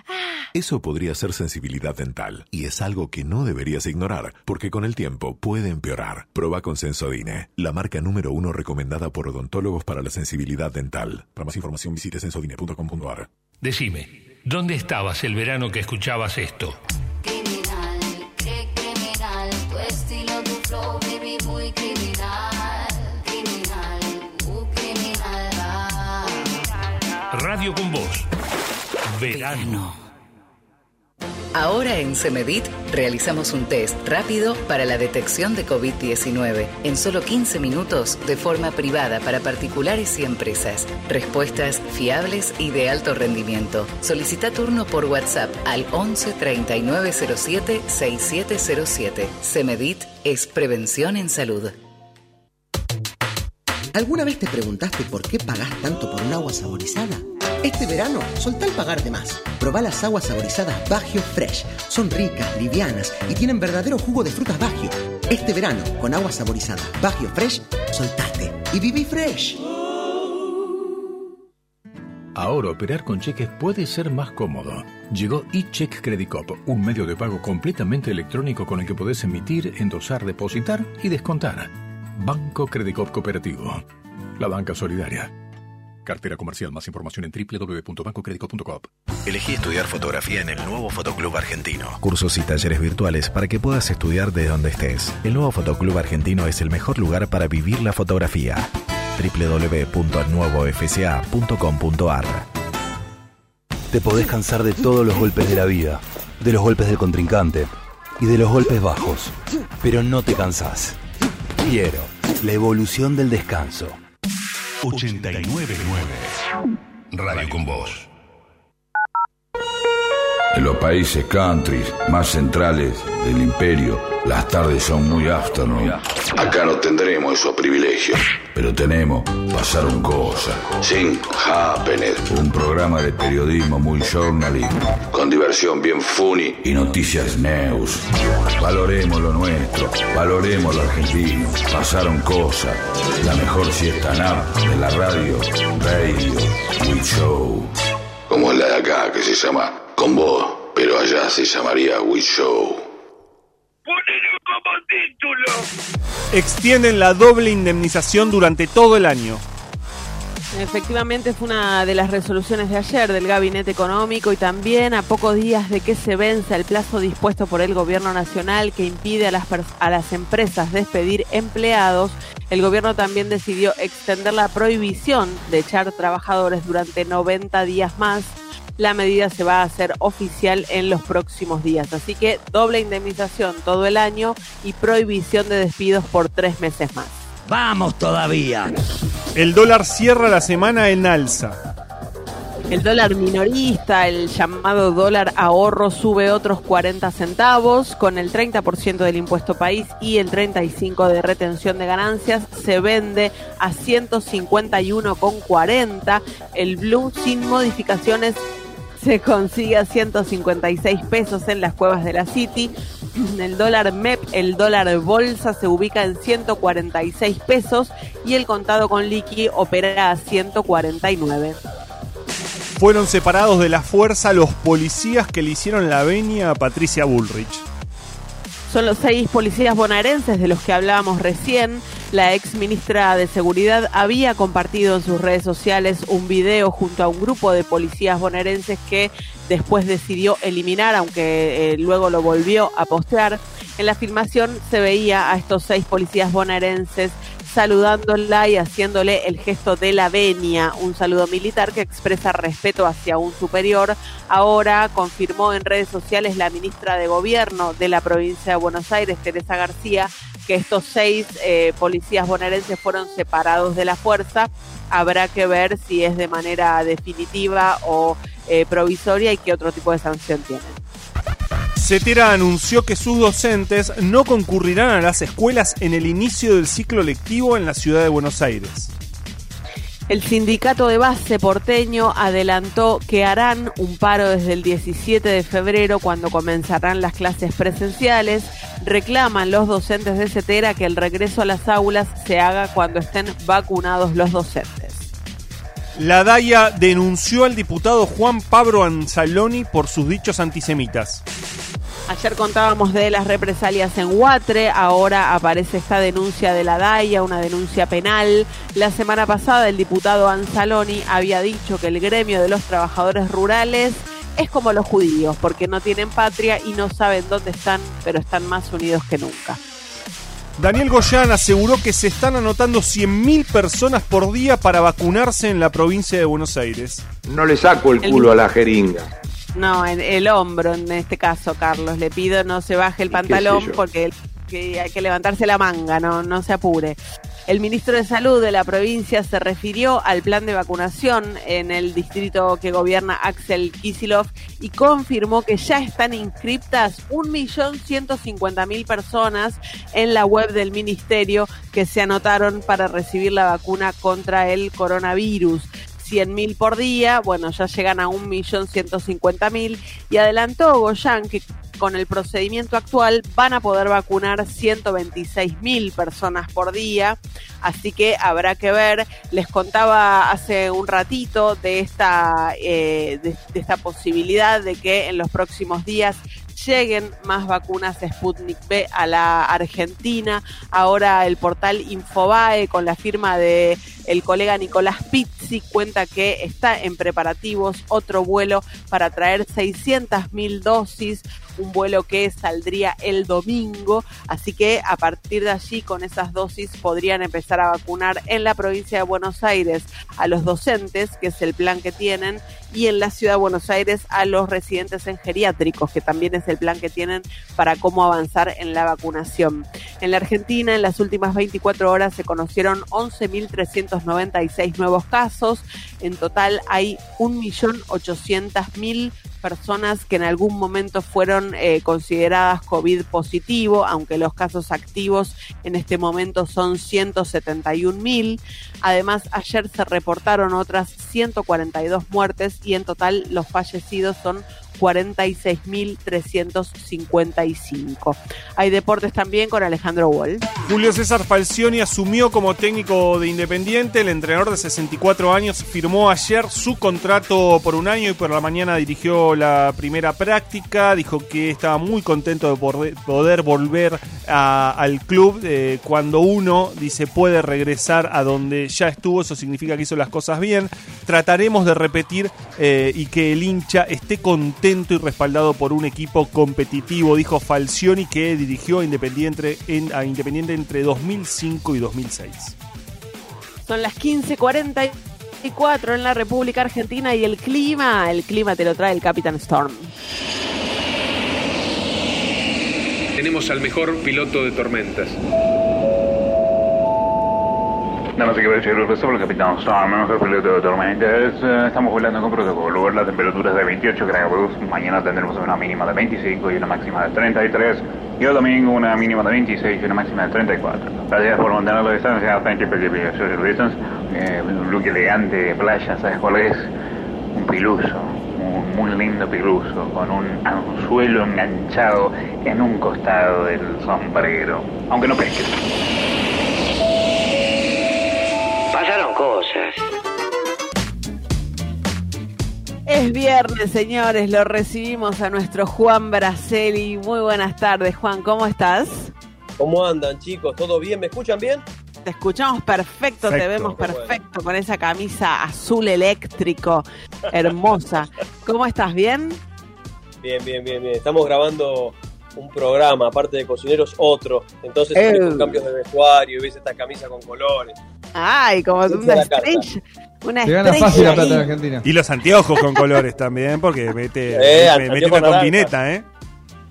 Eso podría ser sensibilidad dental y es algo que no deberías ignorar porque con el tiempo puede empeorar. Proba con Sensodine, la marca número uno recomendada por odontólogos para la sensibilidad dental. Para más información visite sensodine.com.ar. Decime, ¿dónde estabas el verano que escuchabas esto? Con Voz. Verano. Ahora en Semedit realizamos un test rápido para la detección de COVID-19 en solo 15 minutos de forma privada para particulares y empresas. Respuestas fiables y de alto rendimiento. Solicita turno por WhatsApp al 11 3907 6707. Semedit es prevención en salud. ¿Alguna vez te preguntaste por qué pagás tanto por un agua saborizada? Este verano, soltá el pagar de más. Probá las aguas saborizadas Bagio Fresh. Son ricas, livianas y tienen verdadero jugo de frutas Bagio. Este verano, con agua saborizada Bagio Fresh, soltate y viví fresh. Ahora operar con cheques puede ser más cómodo. Llegó eCheck Credit Cop, un medio de pago completamente electrónico con el que podés emitir, endosar, depositar y descontar. Banco Credit Cop Cooperativo. La banca solidaria. Cartera comercial. Más información en www.bancocreditcop.com. Elegí estudiar fotografía en el nuevo Fotoclub Argentino. Cursos y talleres virtuales para que puedas estudiar de donde estés. El nuevo Fotoclub Argentino es el mejor lugar para vivir la fotografía. www.nuevofca.com.ar Te podés cansar de todos los golpes de la vida, de los golpes del contrincante y de los golpes bajos, pero no te cansás. Quiero la evolución del descanso. 899 Radio con Voz. En los países countries más centrales del imperio, las tardes son muy afternoon. Acá no tendremos esos privilegios, pero tenemos Pasaron Cosas, Sin Happener, un programa de periodismo muy journalism, con diversión bien funny y noticias news. Valoremos lo nuestro, valoremos lo argentino. Pasaron Cosas, la mejor siesta nap de la radio, Radio We Show. Como la de acá que se llama Con Vos, pero allá se llamaría We Show. Extienden la doble indemnización durante todo el año. Efectivamente fue una de las resoluciones de ayer del Gabinete Económico y también a pocos días de que se venza el plazo dispuesto por el Gobierno Nacional que impide a las, a las empresas despedir empleados, el Gobierno también decidió extender la prohibición de echar trabajadores durante 90 días más. La medida se va a hacer oficial en los próximos días, así que doble indemnización todo el año y prohibición de despidos por tres meses más. Vamos todavía. El dólar cierra la semana en alza. El dólar minorista, el llamado dólar ahorro, sube otros 40 centavos, con el 30% del impuesto país y el 35% de retención de ganancias, se vende a 151,40. El blue sin modificaciones se consigue a 156 pesos en las cuevas de la City. El dólar MEP, el dólar bolsa se ubica en 146 pesos y el contado con liqui opera a 149. Fueron separados de la fuerza los policías que le hicieron la venia a Patricia Bullrich. Son los seis policías bonaerenses de los que hablábamos recién. La ex ministra de Seguridad había compartido en sus redes sociales un video junto a un grupo de policías bonaerenses que después decidió eliminar, aunque eh, luego lo volvió a postear. En la filmación se veía a estos seis policías bonaerenses saludándola y haciéndole el gesto de la venia, un saludo militar que expresa respeto hacia un superior. Ahora confirmó en redes sociales la ministra de Gobierno de la provincia de Buenos Aires, Teresa García, que estos seis eh, policías bonaerenses fueron separados de la fuerza. Habrá que ver si es de manera definitiva o eh, provisoria y qué otro tipo de sanción tienen. CETERA anunció que sus docentes no concurrirán a las escuelas en el inicio del ciclo lectivo en la ciudad de Buenos Aires. El sindicato de base porteño adelantó que harán un paro desde el 17 de febrero cuando comenzarán las clases presenciales. Reclaman los docentes de CETERA que el regreso a las aulas se haga cuando estén vacunados los docentes. La DAIA denunció al diputado Juan Pablo Anzaloni por sus dichos antisemitas. Ayer contábamos de las represalias en Huatre, ahora aparece esta denuncia de la DAIA, una denuncia penal. La semana pasada el diputado Anzaloni había dicho que el gremio de los trabajadores rurales es como los judíos, porque no tienen patria y no saben dónde están, pero están más unidos que nunca. Daniel Goyán aseguró que se están anotando 100.000 personas por día para vacunarse en la provincia de Buenos Aires. No le saco el culo a la jeringa. No, en el hombro en este caso, Carlos. Le pido no se baje el pantalón porque que hay que levantarse la manga, no, no se apure. El ministro de Salud de la provincia se refirió al plan de vacunación en el distrito que gobierna Axel Kisilov y confirmó que ya están inscriptas 1.150.000 personas en la web del ministerio que se anotaron para recibir la vacuna contra el coronavirus. 100.000 por día, bueno, ya llegan a 1.150.000 y adelantó Goyan que con el procedimiento actual van a poder vacunar 126.000 personas por día, así que habrá que ver. Les contaba hace un ratito de esta, eh, de, de esta posibilidad de que en los próximos días lleguen más vacunas Sputnik B a la Argentina. Ahora el portal Infobae con la firma de el colega Nicolás Pizzi cuenta que está en preparativos otro vuelo para traer 600.000 dosis un vuelo que saldría el domingo, así que a partir de allí con esas dosis podrían empezar a vacunar en la provincia de Buenos Aires a los docentes, que es el plan que tienen, y en la ciudad de Buenos Aires a los residentes en geriátricos, que también es el plan que tienen para cómo avanzar en la vacunación. En la Argentina, en las últimas 24 horas se conocieron 11.396 nuevos casos, en total hay 1.800.000 personas que en algún momento fueron eh, consideradas COVID positivo, aunque los casos activos en este momento son 171 mil. Además, ayer se reportaron otras 142 muertes y en total los fallecidos son 46.355. Hay deportes también con Alejandro Wall. Julio César Falcioni asumió como técnico de Independiente. El entrenador de 64 años firmó ayer su contrato por un año y por la mañana dirigió la primera práctica. Dijo que estaba muy contento de poder, volver al club. Eh, cuando uno dice puede regresar a donde ya estuvo, eso significa que hizo las cosas bien. Trataremos de repetir eh, y que el hincha esté contento y respaldado por un equipo competitivo, dijo Falcioni, que dirigió a Independiente, en- a Independiente entre 2005 y 2006. Son las 15:44 en la República Argentina y el clima, el clima te lo trae el Capitán Storm. Tenemos al mejor piloto de tormentas. Damas y caballeros, resuelve el capitán Storm, mejor piloto de tormentas. Estamos volando con protocolo. La temperatura es de 28 grados. Mañana tendremos una mínima de 25 y una máxima de 33. Y el domingo una mínima de 26 y una máxima de 34. Gracias por mantener la distancia. Thank you for keeping social distance. Eh, un look elegante playa, ¿sabes cuál es? Un piluso. Un muy lindo piluso con un anzuelo enganchado en un costado del sombrero. Aunque no pesques. Pasaron cosas. Es viernes, señores, lo recibimos a nuestro Juan Braceli. Muy buenas tardes, Juan, ¿cómo estás? ¿Cómo andan, chicos? ¿Todo bien? ¿Me escuchan bien? Te escuchamos perfecto, te Perfecto, vemos bueno. perfecto con esa camisa azul eléctrico, hermosa. ¿Cómo estás? ¿Bien? Bien, bien, bien, bien. Estamos grabando un programa, aparte de cocineros, otro. Entonces, Eh. cambios de vestuario y ves esta camisa con colores. Ay, como Esa una estrella. Una estrella fácil la ahí. plata en Argentina. Y los anteojos con colores también, porque mete, Eh, mete- una combineta, ¿eh?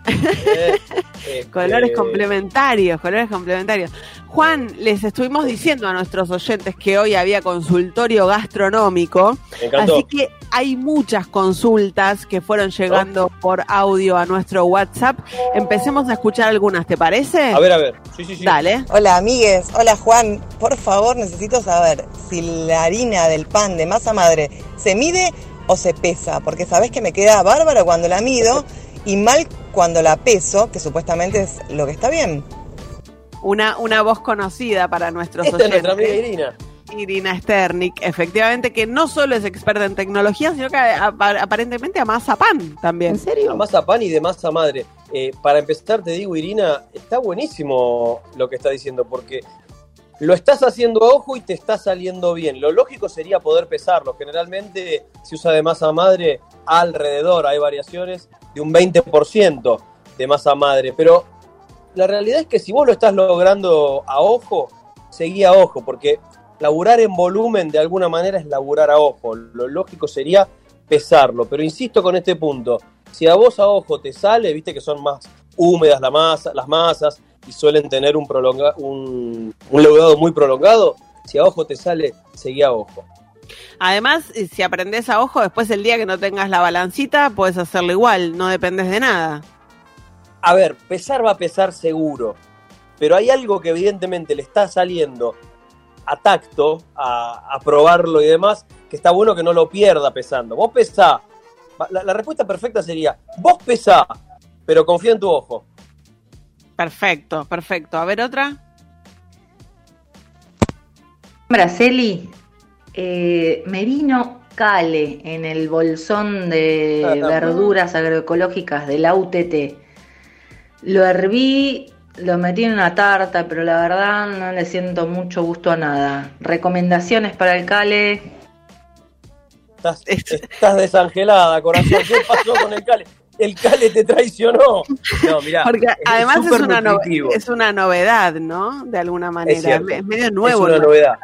Colores Eh, complementarios, colores complementarios. Juan, les estuvimos diciendo a nuestros oyentes que hoy había consultorio gastronómico, Me encantó. así que hay muchas consultas que fueron llegando por audio a nuestro WhatsApp. Empecemos a escuchar algunas, ¿te parece? A ver, a ver. Sí, sí, sí. Dale. Hola amigues, hola Juan, por favor necesito saber si la harina del pan de masa madre se mide o se pesa, porque sabés que me queda bárbaro cuando la mido y mal cuando la peso, que supuestamente es lo que está bien. Una, una voz conocida para nuestros Esta es nuestra amiga Irina. Irina Sternik, efectivamente, que no solo es experta en tecnología, sino que apa- aparentemente amasa pan también. ¿En serio? Masa pan y de masa madre. Eh, para empezar, te digo, Irina, está buenísimo lo que está diciendo, porque lo estás haciendo a ojo y te está saliendo bien. Lo lógico sería poder pesarlo. Generalmente se usa de masa madre alrededor, hay variaciones de un 20% de masa madre, pero la realidad es que si vos lo estás logrando a ojo, seguí a ojo, porque laburar en volumen de alguna manera es laburar a ojo. Lo lógico sería pesarlo, pero insisto con este punto, si a vos a ojo te sale, viste que son más húmedas masa, las masas y suelen tener un, prolonga, un, un muy prolongado, si a ojo te sale, seguí a ojo. Además, si aprendes a ojo, después el día que no tengas la balancita, puedes hacerlo igual, no dependes de nada. A ver, pesar va a pesar seguro, pero hay algo que evidentemente le está saliendo a tacto, a, a probarlo y demás, que está bueno que no lo pierda pesando. Vos pesá. La, la respuesta perfecta sería, vos pesá, pero confía en tu ojo. Perfecto, perfecto. A ver otra. Braceli, eh, me vino Cale en el bolsón de Ah, verduras agroecológicas de la UTT. Lo herví, lo metí en una tarta, pero la verdad no le siento mucho gusto a nada. ¿Recomendaciones para el Cale? Estás, estás desangelada, corazón. ¿Qué pasó con el Cale? El Cale te traicionó. No, mirá. Porque además es una, nutritivo. es una novedad, ¿no? De alguna manera. Es medio nuevo. Es una ¿no? novedad.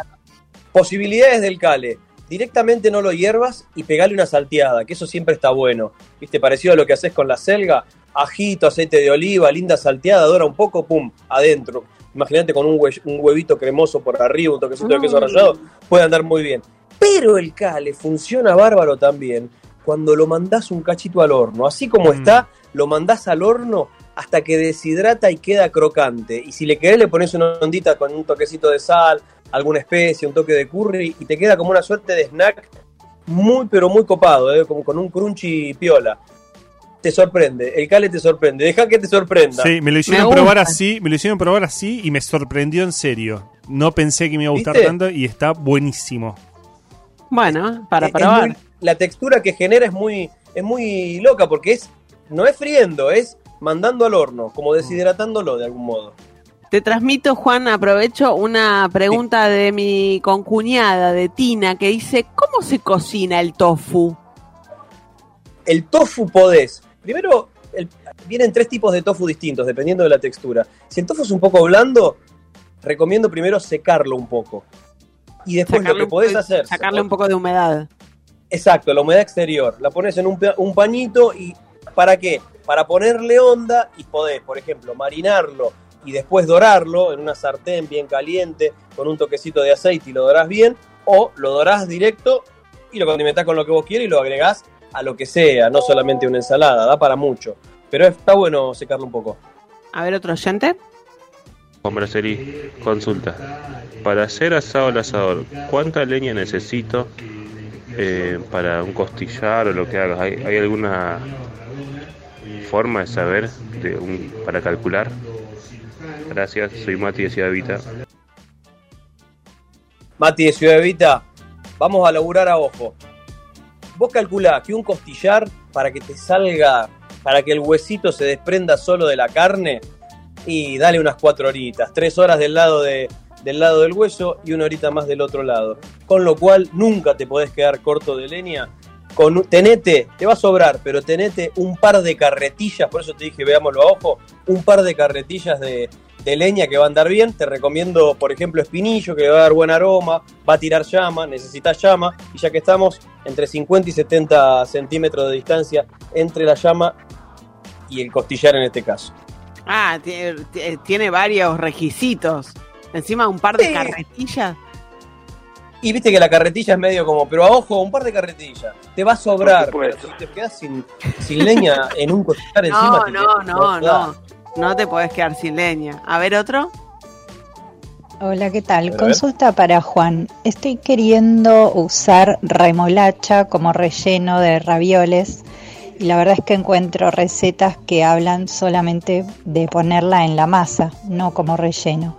Posibilidades del cale. Directamente no lo hiervas y pegale una salteada, que eso siempre está bueno. ¿Viste? Parecido a lo que haces con la selga. Ajito, aceite de oliva, linda salteada, dora un poco, pum, adentro. Imagínate con un, hue- un huevito cremoso por arriba, un toquecito de queso Mm. rallado, puede andar muy bien. Pero el cale funciona bárbaro también cuando lo mandás un cachito al horno. Así como está, lo mandás al horno hasta que deshidrata y queda crocante. Y si le querés, le pones una ondita con un toquecito de sal, alguna especie, un toque de curry, y te queda como una suerte de snack muy, pero muy copado, ¿eh? como con un crunchy piola. Te sorprende, el cale te sorprende. Deja que te sorprenda. Sí, me lo hicieron probar así, me lo hicieron probar así y me sorprendió en serio. No pensé que me iba a gustar ¿Viste? tanto y está buenísimo. Bueno, para Es- es probar. muy- la textura que genera es muy, es muy loca porque es no es friendo, es mandando al horno, como deshidratándolo de algún modo. Te transmito, Juan, aprovecho una pregunta de mi concuñada, de Tina, que dice, ¿cómo se cocina el tofu? El tofu podés. Primero, el- vienen tres tipos de tofu distintos, dependiendo de la textura. Si el tofu es un poco blando, recomiendo primero secarlo un poco. Y después Sacarle lo que podés hacer. Sacarle un poco de humedad. Exacto, la humedad exterior. La pones en un, un pañito y ¿para qué? Para ponerle onda y podés, por ejemplo, marinarlo y después dorarlo en una sartén bien caliente con un toquecito de aceite y lo dorás bien, o lo dorás directo y lo condimentás con lo que vos quieras y lo agregás a lo que sea, no solamente una ensalada, da para mucho. Pero está bueno secarlo un poco. A ver, otro oyente. Braceri, consulta. Para hacer asado al asador, ¿cuánta leña necesito eh, para un costillar o lo que hagas? ¿Hay, hay alguna forma de saber, de un- para calcular? Gracias, soy Mati de Ciudad Vita. Mati de Ciudad Evita, vamos a laburar a ojo. Vos calculás que un costillar, para que te salga, para que el huesito se desprenda solo de la carne, y dale unas cuatro horitas, tres horas del lado, de, del lado del hueso y una horita más del otro lado. Con lo cual nunca te podés quedar corto de leña. Con, tenete, te va a sobrar, pero tenete un par de carretillas, por eso te dije, veámoslo a ojo, un par de carretillas de, de leña que va a andar bien. Te recomiendo, por ejemplo, espinillo, que le va a dar buen aroma, va a tirar llama, necesitas llama, y ya que estamos entre 50 y 70 centímetros de distancia entre la llama y el costillar en este caso. Ah, tie- tie- tiene varios requisitos. Encima un par de Sí. carretillas. Y viste que la carretilla es medio como, pero a ojo, un par de carretillas. Te va a sobrar. Pero si te quedas sin, sin leña en un costillar encima. No, te no, no. No te podés quedar sin leña. A ver, otro. Hola, ¿qué tal? Consulta para Juan. Estoy queriendo usar remolacha como relleno de ravioles y la verdad es que encuentro recetas que hablan solamente de ponerla en la masa, no como relleno.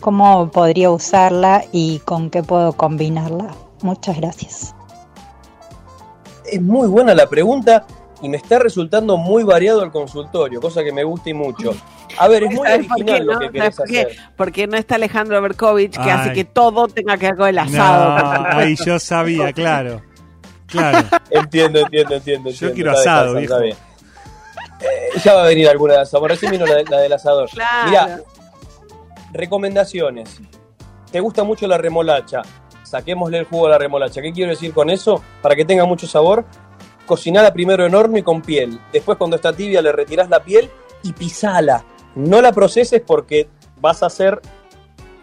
¿Cómo podría usarla y con qué puedo combinarla? Muchas gracias. Es muy buena la pregunta y me está resultando muy variado el consultorio, cosa que me gusta y mucho. A ver, es muy ¿Sabes por qué original no? lo que querés ¿Sabes por qué? hacer. Porque no está Alejandro Berkovich, que hace que todo tenga que ver con el asado. No, ahí yo sabía, claro. Claro. Entiendo, entiendo, entiendo. Yo entiendo, quiero está asado, viejo. Eh, ya va a venir alguna de asado. Recién vino la, de- la del asador. Claro. Mira, recomendaciones. ¿Te gusta mucho la remolacha? Saquémosle el jugo a la remolacha. ¿Qué quiero decir con eso? Para que tenga mucho sabor, cocinala primero en horno y con piel. Después, cuando está tibia, le retirás la piel y pisala. No la proceses porque vas a hacer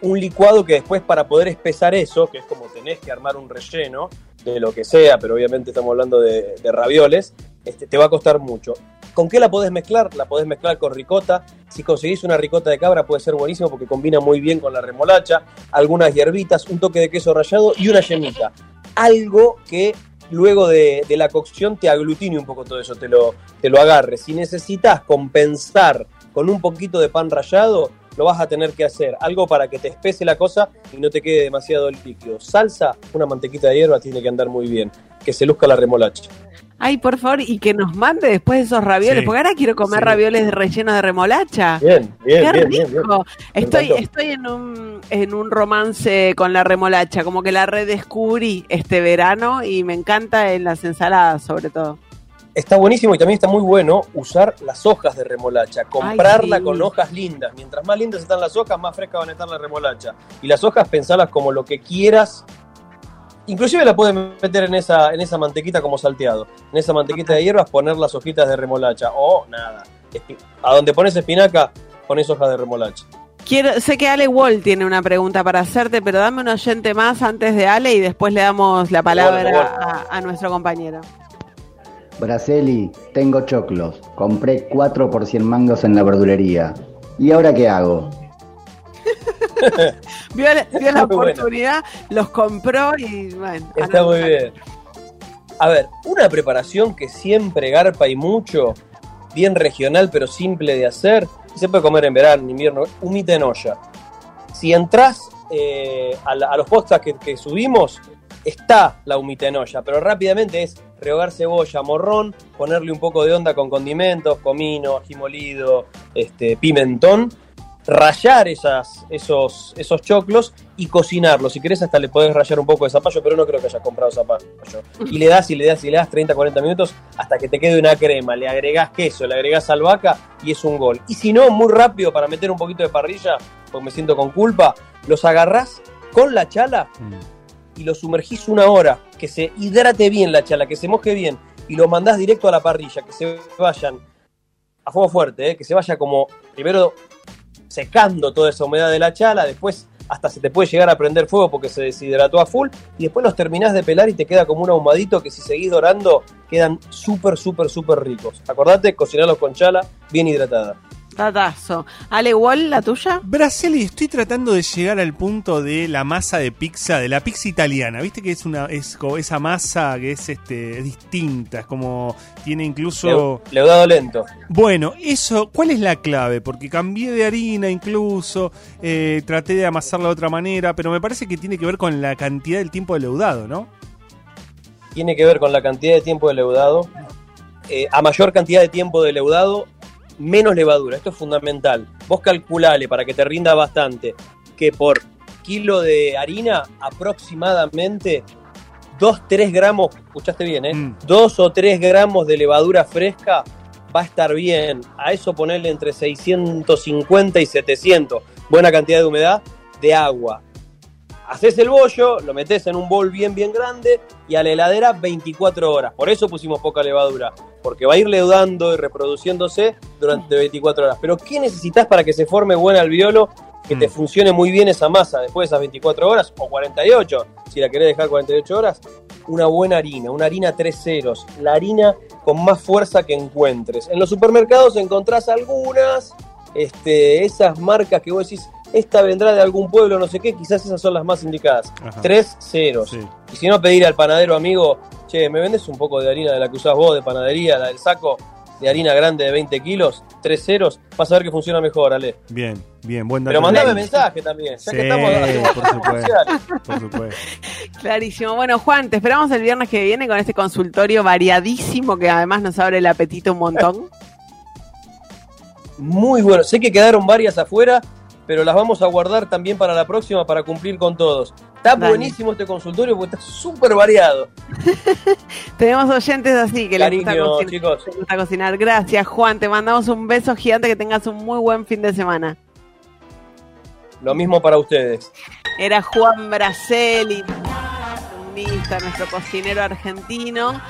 un licuado que después para poder espesar eso, que es como tenés que armar un relleno de lo que sea, pero obviamente estamos hablando de, de ravioles, este, te va a costar mucho. ¿Con qué la podés mezclar? La podés mezclar con ricota. Si conseguís una ricota de cabra puede ser buenísimo porque combina muy bien con la remolacha, algunas hierbitas, un toque de queso rallado y una yemita. Algo que luego de, la cocción te aglutine un poco todo eso, te lo, te lo agarre. Si necesitas compensar con un poquito de pan rallado, lo vas a tener que hacer. Algo para que te espese la cosa y no te quede demasiado líquido. Salsa, una mantequita de hierba tiene que andar muy bien. Que se luzca la remolacha. Ay, por favor, y que nos mande después esos ravioles, Sí. porque ahora quiero comer Sí. ravioles rellenos de remolacha. Bien, bien, Qué bien, Estoy, estoy en un, en un romance con la remolacha, como que la redescubrí este verano y me encanta en las ensaladas, sobre todo. Está buenísimo y también está muy bueno usar las hojas de remolacha, comprarla sí. con hojas lindas. Mientras más lindas están las hojas, más frescas van a estar la remolacha. Y las hojas pensalas como lo que quieras. Inclusive la puedes meter en esa, en esa mantequita como salteado. En esa mantequita de hierbas poner las hojitas de remolacha. O nada. espi- A donde pones espinaca, pones hojas de remolacha. Quiero, sé que Ale Wall tiene una pregunta para hacerte, pero dame un oyente más antes de Ale y después le damos la palabra Bueno, bueno. a, a nuestro compañero. Braceli, tengo choclos. Compré 4 por 100 mangos en la verdulería. ¿Y ahora qué hago? Vio, la- vio oportunidad, los compró y bueno. Está muy bien. A ver, una preparación que siempre garpa y mucho, bien regional pero simple de hacer, y se puede comer en verano, en invierno, humita en olla. Si entras eh, a, la- a los que, que subimos, está la humita en olla, pero rápidamente es rehogar cebolla, morrón, ponerle un poco de onda con condimentos, comino, ají molido, este, pimentón, rayar esas, esos, esos choclos y cocinarlos. Si querés hasta le podés rayar un poco de zapallo, pero no creo que hayas comprado zapallo. Y le das y le das y le das 30, 40 minutos hasta que te quede una crema. Le agregás queso, le agregás albahaca y es un gol. Y si no, muy rápido para meter un poquito de parrilla, porque me siento con culpa, los agarrás con la chala y lo sumergís una hora, que se hidrate bien la chala, que se moje bien, y lo mandás directo a la parrilla, que se vayan a fuego fuerte, ¿eh? que se vaya como primero secando toda esa humedad de la chala, después hasta se te puede llegar a prender fuego porque se deshidrató a full, y después los terminás de pelar y te queda como un ahumadito que si seguís dorando quedan súper, súper, súper ricos. Acordate, cocinarlos con chala bien hidratada. Datazo. Ale Wall, la tuya. Braceli, estoy tratando de llegar al punto de la masa de pizza, de la pizza italiana. Viste que es una es como esa masa que es este es distinta, es como tiene incluso Le- leudado lento. Bueno, eso, ¿cuál es la clave? Porque cambié de harina incluso, eh, traté de amasarla de otra manera, pero me parece que tiene que ver con la cantidad del tiempo de leudado, ¿no? Tiene que ver con la cantidad de tiempo de leudado. Eh, a mayor cantidad de tiempo de leudado, menos levadura. Esto es fundamental. Vos calculale para que te rinda bastante que por kilo de harina aproximadamente 2-3 gramos, escuchaste bien, ¿eh? 2 o 3 gramos de levadura fresca va a estar bien. A eso ponerle entre 650 y 700. Buena cantidad de humedad de agua. Haces el bollo, lo metes en un bol bien, bien grande y a la heladera 24 horas. Por eso pusimos poca levadura, porque va a ir leudando y reproduciéndose durante 24 horas. Pero ¿qué necesitas para que se forme buen alveolo? Que te funcione muy bien esa masa después de esas 24 horas o 48, si la querés dejar 48 horas. Una buena harina, una harina tres ceros, la harina con más fuerza que encuentres. En los supermercados encontrás algunas, este, esas marcas que vos decís, esta vendrá de algún pueblo, no sé qué, quizás esas son las más indicadas. Ajá. Tres ceros. Y si no, pedir al panadero amigo, che, ¿me vendes un poco de harina de la que usás vos, de panadería, la del saco de harina grande de 20 kilos? Tres ceros, vas a ver que funciona mejor, Ale. Bien, bien, buen dato. Pero mandame mensaje también, ya Sí, que estamos por supuesto, por supuesto. Clarísimo. Bueno, Juan, te esperamos el viernes que viene con este consultorio variadísimo que además nos abre el apetito un montón. Muy bueno. Sé que quedaron varias afuera, pero las vamos a guardar también para la próxima para cumplir con todos. Está Dale. buenísimo este consultorio porque está súper variado. Tenemos oyentes así que les gusta, chicos. les gusta cocinar. Gracias, Juan. Te mandamos un beso gigante. Que tengas un muy buen fin de semana. Lo mismo para ustedes. Era Juan Braceli, nuestro cocinero argentino.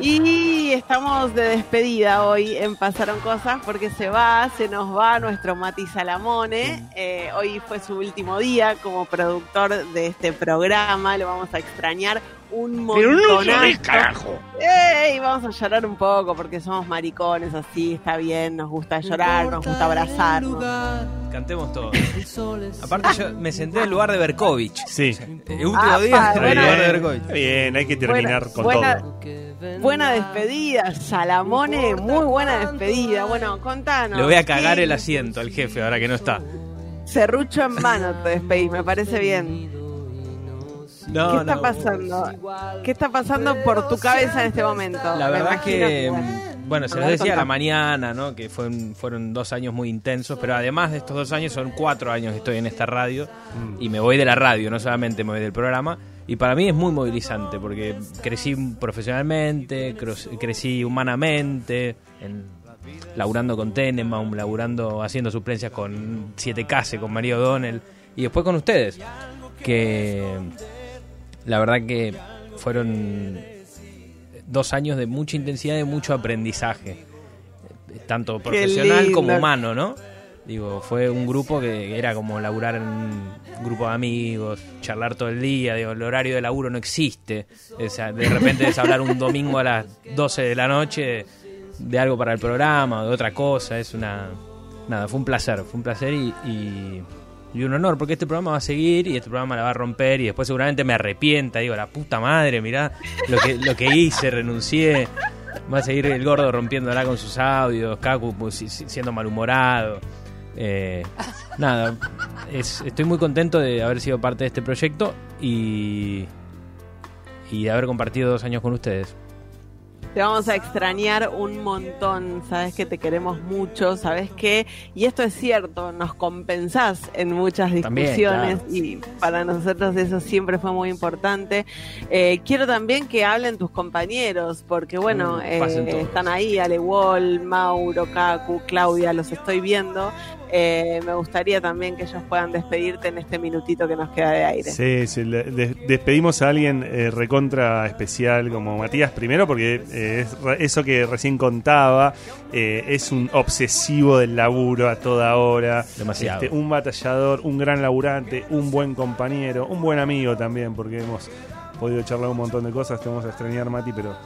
Y estamos de despedida hoy en Pasaron Cosas porque se va, se nos va nuestro Mati Salamone. Eh, hoy fue su último día como productor de este programa, lo vamos a extrañar un Pero no llores, carajo. ¡Ey! Vamos a llorar un poco porque somos maricones así, está bien, nos gusta llorar, nos gusta abrazarnos. Cantemos todos. Aparte yo me senté en el lugar de Berkovich. Sí. El último Ah, día en el lugar de Berkovich. Está bien, hay que terminar Buena- con buena- todo. Buena despedida, Salamone, muy buena despedida. Bueno, contanos. Le voy a cagar ¿qué- el asiento al jefe ahora que no está. Serrucho en mano te despedís, me parece bien. No, ¿Qué está no. pasando? ¿Qué está pasando por tu cabeza en este momento? La verdad imagino que, bueno. mm, bueno, se ver, decía a la mañana, ¿no? Que fueron, fueron dos años muy intensos, pero además de estos dos años son cuatro años que estoy en esta radio y me voy de la radio, no solamente me voy del programa. Y para mí es muy movilizante porque crecí profesionalmente, crecí humanamente, en, laburando con Tenenbaum, laburando, haciendo suplencias con 7K, con María O'Donnell y después con ustedes, que la verdad que fueron dos años de mucha intensidad y mucho aprendizaje, tanto profesional como humano, ¿no? Digo, fue un grupo que era como laburar en un grupo de amigos, charlar todo el día, digo, el horario de laburo no existe. O sea, de repente es hablar un domingo a las 12 de la noche de algo para el programa o de otra cosa, es una... Nada, fue un placer, fue un placer y, y, y un honor, porque este programa va a seguir y este programa la va a romper y después seguramente me arrepienta, digo, la puta madre, mirá lo que, lo que hice, renuncié. Va a seguir el gordo rompiéndola con sus audios, Kaku pues, si- si- siendo malhumorado. Eh, nada, es- estoy muy contento de haber sido parte de este proyecto y, y de haber compartido dos años con ustedes. Te vamos a extrañar un montón, sabes que te queremos mucho, sabes que, y esto es cierto, nos compensás en muchas También, discusiones claro. y para nosotros eso siempre fue muy importante. Eh, quiero también que hablen tus compañeros, porque bueno, Mm, eh, están ahí, Ale Wall, Mauro, Kaku, Claudia, los estoy viendo. Eh, me gustaría también que ellos puedan despedirte en este minutito que nos queda de aire. Sí, sí, le- de- despedimos a alguien eh, recontra especial como Matías primero porque eh, es re- eso que recién contaba, eh, es un obsesivo del laburo a toda hora. Demasiado. Este, un batallador, un gran laburante, un buen compañero, un buen amigo también, porque hemos podido charlar un montón de cosas. Te vamos a extrañar, Mati, pero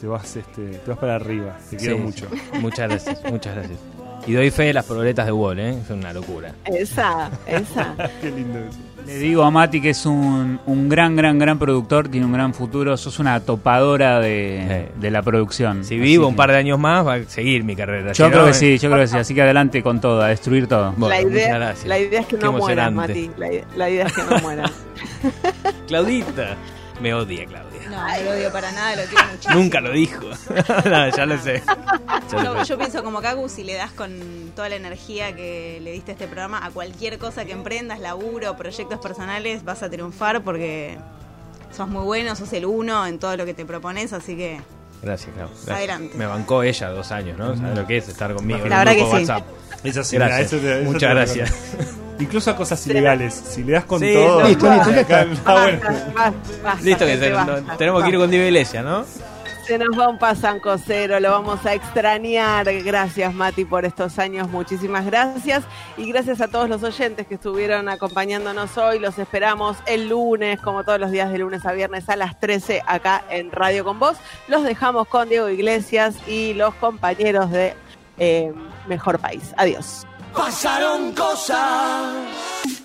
te vas, este, te vas para arriba. Te quiero mucho. sí. Muchas gracias, muchas gracias. Y doy fe de las proletas de Wall, ¿eh? Es una locura. Esa, esa. Qué lindo eso. Le digo a Mati que es un, un gran, gran, gran productor, tiene un gran futuro. Sos una topadora de, de la producción. Si vivo un par de años más, va a seguir mi carrera. Yo Si creo no, que eh, sí, yo creo que sí. Así que adelante con todo, a destruir todo. Bueno, la, idea, la idea es que Qué no mueran. Mati. La idea es que no mueran. Claudita. Me odia, Claudia. No, no lo odio para nada, lo quiero. Nunca lo dijo. No, ya lo sé. Ya Yo, yo pienso como Kaku, si le das con toda la energía que le diste a este programa a cualquier cosa que emprendas, laburo, proyectos personales, vas a triunfar porque sos muy bueno, sos el uno en todo lo que te propones, así que Gracias, Clau. Gracias. Adelante. Me bancó ella dos años, ¿no? ¿Sabes lo que es estar conmigo? en La un verdad grupo que sí. WhatsApp? Eso sí, Gracias. eso te- eso Muchas gracias. Incluso a cosas ilegales. Si le das con Sí, todo. no, Listo, listo, ya está. Listo, que no- tenemos que ir con Diva Iglesia, ¿no? Se nos va un pasanco cero, lo vamos a extrañar. Gracias, Mati, por estos años. Muchísimas gracias. Y gracias a todos los oyentes que estuvieron acompañándonos hoy. Los esperamos el lunes, como todos los días de lunes a viernes a las 13 acá en Radio con Vos. Los dejamos con Diego Iglesias y los compañeros de eh, Mejor País. Adiós. Pasaron cosas